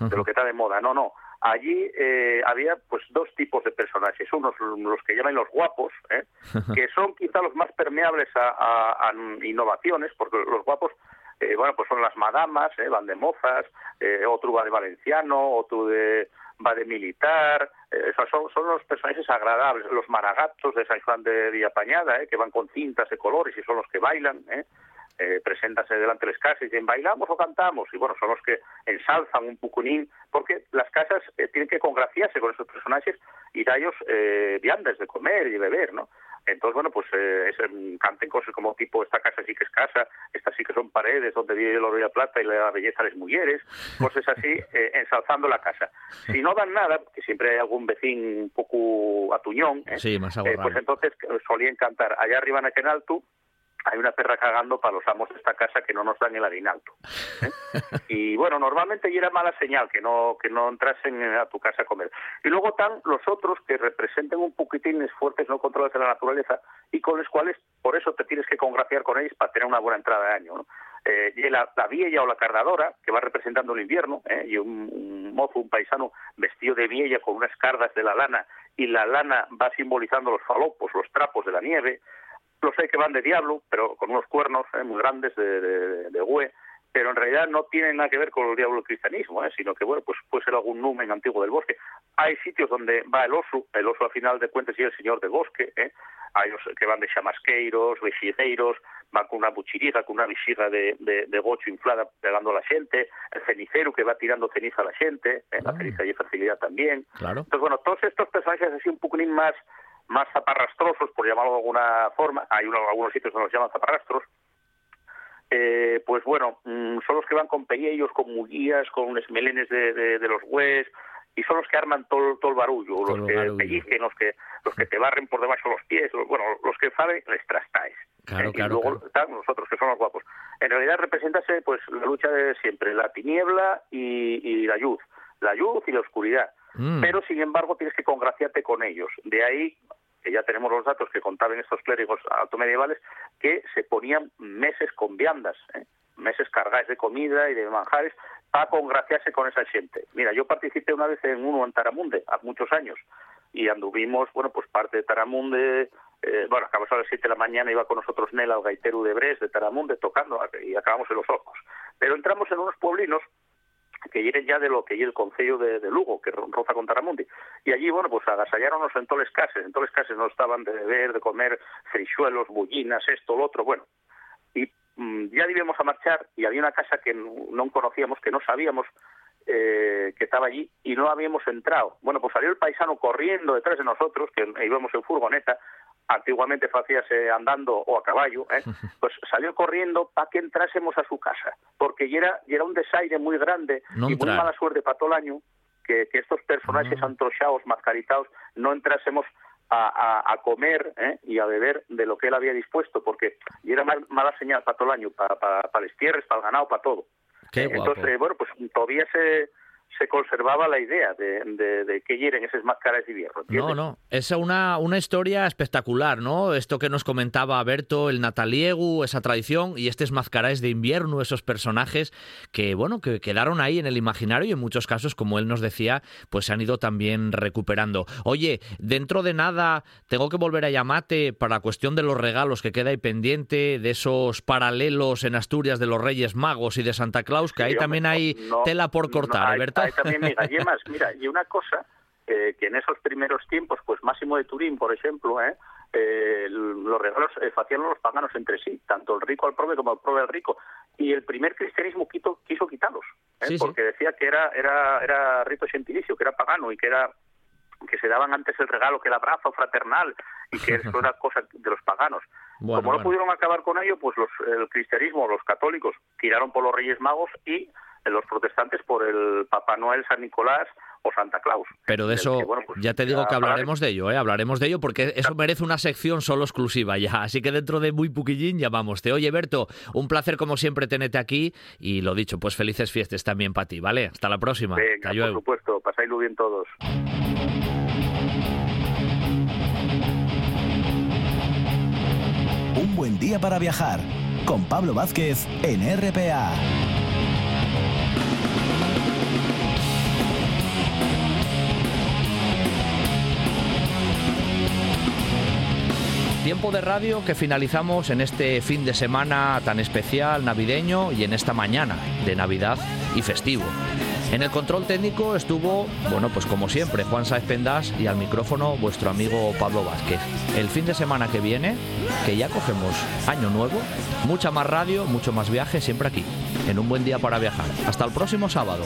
De lo que está de moda. No, no. Allí eh, había pues dos tipos de personajes, unos los que llaman los guapos, ¿eh? que son quizá los más permeables a, a- a innovaciones, porque los guapos eh, bueno, pues son las madamas, eh, van de mozas, eh, otro va de valenciano, otro de, va de militar, eh, son, son los personajes agradables, los maragatos de San Juan de Villapañada, eh, que van con cintas de colores y son los que bailan, eh. delante de las casas y dicen bailamos o cantamos y bueno son los que ensalzan un pucunín porque las casas eh, tienen que congraciarse con esos personajes y da ellos eh, viandas de comer y de beber no entonces, bueno, pues eh, canten cosas como tipo, esta casa sí que es casa, estas sí que son paredes donde vive el oro y la plata y la belleza de las mujeres, cosas así, eh, ensalzando la casa. Si no dan nada, que siempre hay algún vecino un poco atuñón, eh, sí, más eh, pues entonces solían cantar allá arriba en aquel alto, hay una perra cagando para los amos de esta casa que no nos dan el aguinaldo. ¿eh? Y bueno, normalmente ya era mala señal que no que no entrasen a tu casa a comer. Y luego están los otros que representen un poquitín fuertes no controles de la naturaleza y con los cuales por eso te tienes que congraciar con ellos para tener una buena entrada de año. ¿no? Eh, y la, la, vieja o la cardadora, que va representando el invierno, ¿eh? y un, un, mozo, un paisano vestido de vieja con unas cardas de la lana, y la lana va simbolizando los falopos, los trapos de la nieve, los hay que van de diablo, pero con unos cuernos ¿eh? muy grandes de, de, de hue, pero en realidad no tienen nada que ver con el diablo del cristianismo, ¿eh? sino que bueno, pues puede ser algún numen antiguo del bosque. Hay sitios donde va el oso, el oso al final de cuentas y el señor del bosque, ¿eh? hay los que van de chamasqueiros, vexigueiros, van con una buchiriga, con una visiga de, de, de, gocho inflada pegando a la gente, el cenicero que va tirando ceniza a la gente, ¿eh? la ceniza y facilidad también. Claro. Entonces, bueno, todos estos personajes así un poco más más zaparrastrosos, por llamarlo de alguna forma, hay unos, algunos sitios donde los llaman zaparrastros, eh, pues bueno, mmm, son los que van con pelleillos, con muguías, con melenes de, de, de los hues, y son los que arman todo, todo el barullo, todo los que barullo. pellizquen, los que, los que te barren por debajo de los pies, los, bueno, los que saben, les trastáis. Claro, ¿eh? claro, y luego claro. están nosotros, que son los guapos. En realidad representase pues la lucha de siempre, la tiniebla y, y la luz, la luz y la oscuridad. Mm. Pero, sin embargo, tienes que congraciarte con ellos. De ahí que ya tenemos los datos que contaban estos clérigos altomedievales, que se ponían meses con viandas, ¿eh? meses cargados de comida y de manjares, para congraciarse con esa gente. Mira, yo participé una vez en uno en Taramunde, hace muchos años, y anduvimos, bueno, pues parte de Taramunde, eh, bueno, acabamos a las 7 de la mañana, iba con nosotros Nela, el gaitero de Bres, de Taramunde, tocando, y acabamos en los ojos. Pero entramos en unos pueblinos que vienen ya de lo que es el concello de, Lugo, que roza con Taramundi. Y allí, bueno, pues agasallaronnos en toles cases, en toles cases no estaban de beber, de comer frichuelos, bullinas, esto, lo otro, bueno. Y mmm, ya debíamos a marchar y había una casa que no conocíamos, que no sabíamos eh, que estaba allí y no habíamos entrado. Bueno, pues salió el paisano corriendo detrás de nosotros, que íbamos en furgoneta, antiguamente hacíase andando o a caballo, ¿eh? pues salió corriendo para que entrásemos a su casa, porque ya era, era un desaire muy grande no y muy mala suerte para todo el año que, que estos personajes Ah. antrochados, mascaritados, no entrásemos a, a, a comer ¿eh? y a beber de lo que él había dispuesto, porque ya era mal, mala señal para todo el año, para, para, para las tierras, para el ganado, para todo. Qué guapo. Entonces, bueno, pues todavía se, se conservaba la idea de, de, de que hieren esas máscaras de invierno. No, no, es una, una historia espectacular, ¿no? Esto que nos comentaba Berto, el Nataliegu, esa tradición y este Mascaráis de invierno, esos personajes que, bueno, que quedaron ahí en el imaginario y en muchos casos, como él nos decía, pues se han ido también recuperando. Oye, dentro de nada tengo que volver a llamarte para la cuestión de los regalos que queda ahí pendiente, de esos paralelos en Asturias de los Reyes Magos y de Santa Claus, que ahí también hay no, tela por no, cortar, ¿eh, Berto? Hay también, mira, y además, mira, y una cosa, eh, que en esos primeros tiempos, pues Máximo de Turín, por ejemplo, ¿eh? Eh, los regalos eh, hacían los paganos entre sí, tanto el rico al prove como el prove al rico. Y el primer cristianismo quito, quiso quitarlos, ¿eh? Sí, sí. porque decía que era, era, era rito gentilicio, que era pagano y que era que se daban antes el regalo que el abrazo fraternal y que eso era cosa de los paganos. Bueno, Como no bueno. pudieron acabar con ello, pues los, el cristianismo, los católicos, tiraron por los Reyes Magos y los protestantes por el Papá Noel, San Nicolás o Santa Claus. Pero de eso que, bueno, pues, ya te digo que hablaremos de ello, ¿eh? hablaremos de ello porque eso merece una sección solo exclusiva ya. Así que dentro de muy poquillín llamamos. Te oye, Berto, un placer como siempre tenerte aquí y lo dicho, pues felices fiestas también para ti, ¿vale? Hasta la próxima. Venga, por supuesto, pasáislo bien todos. Un buen día para viajar con Pablo Vázquez en RPA. Tiempo de radio que finalizamos en este fin de semana tan especial, navideño y en esta mañana de Navidad y festivo. En el control técnico estuvo, bueno, pues como siempre, Juan Saez Pendas y al micrófono vuestro amigo Pablo Vázquez. El fin de semana que viene, que ya cogemos año nuevo, mucha más radio, mucho más viaje, siempre aquí, en un buen día para viajar. Hasta el próximo sábado.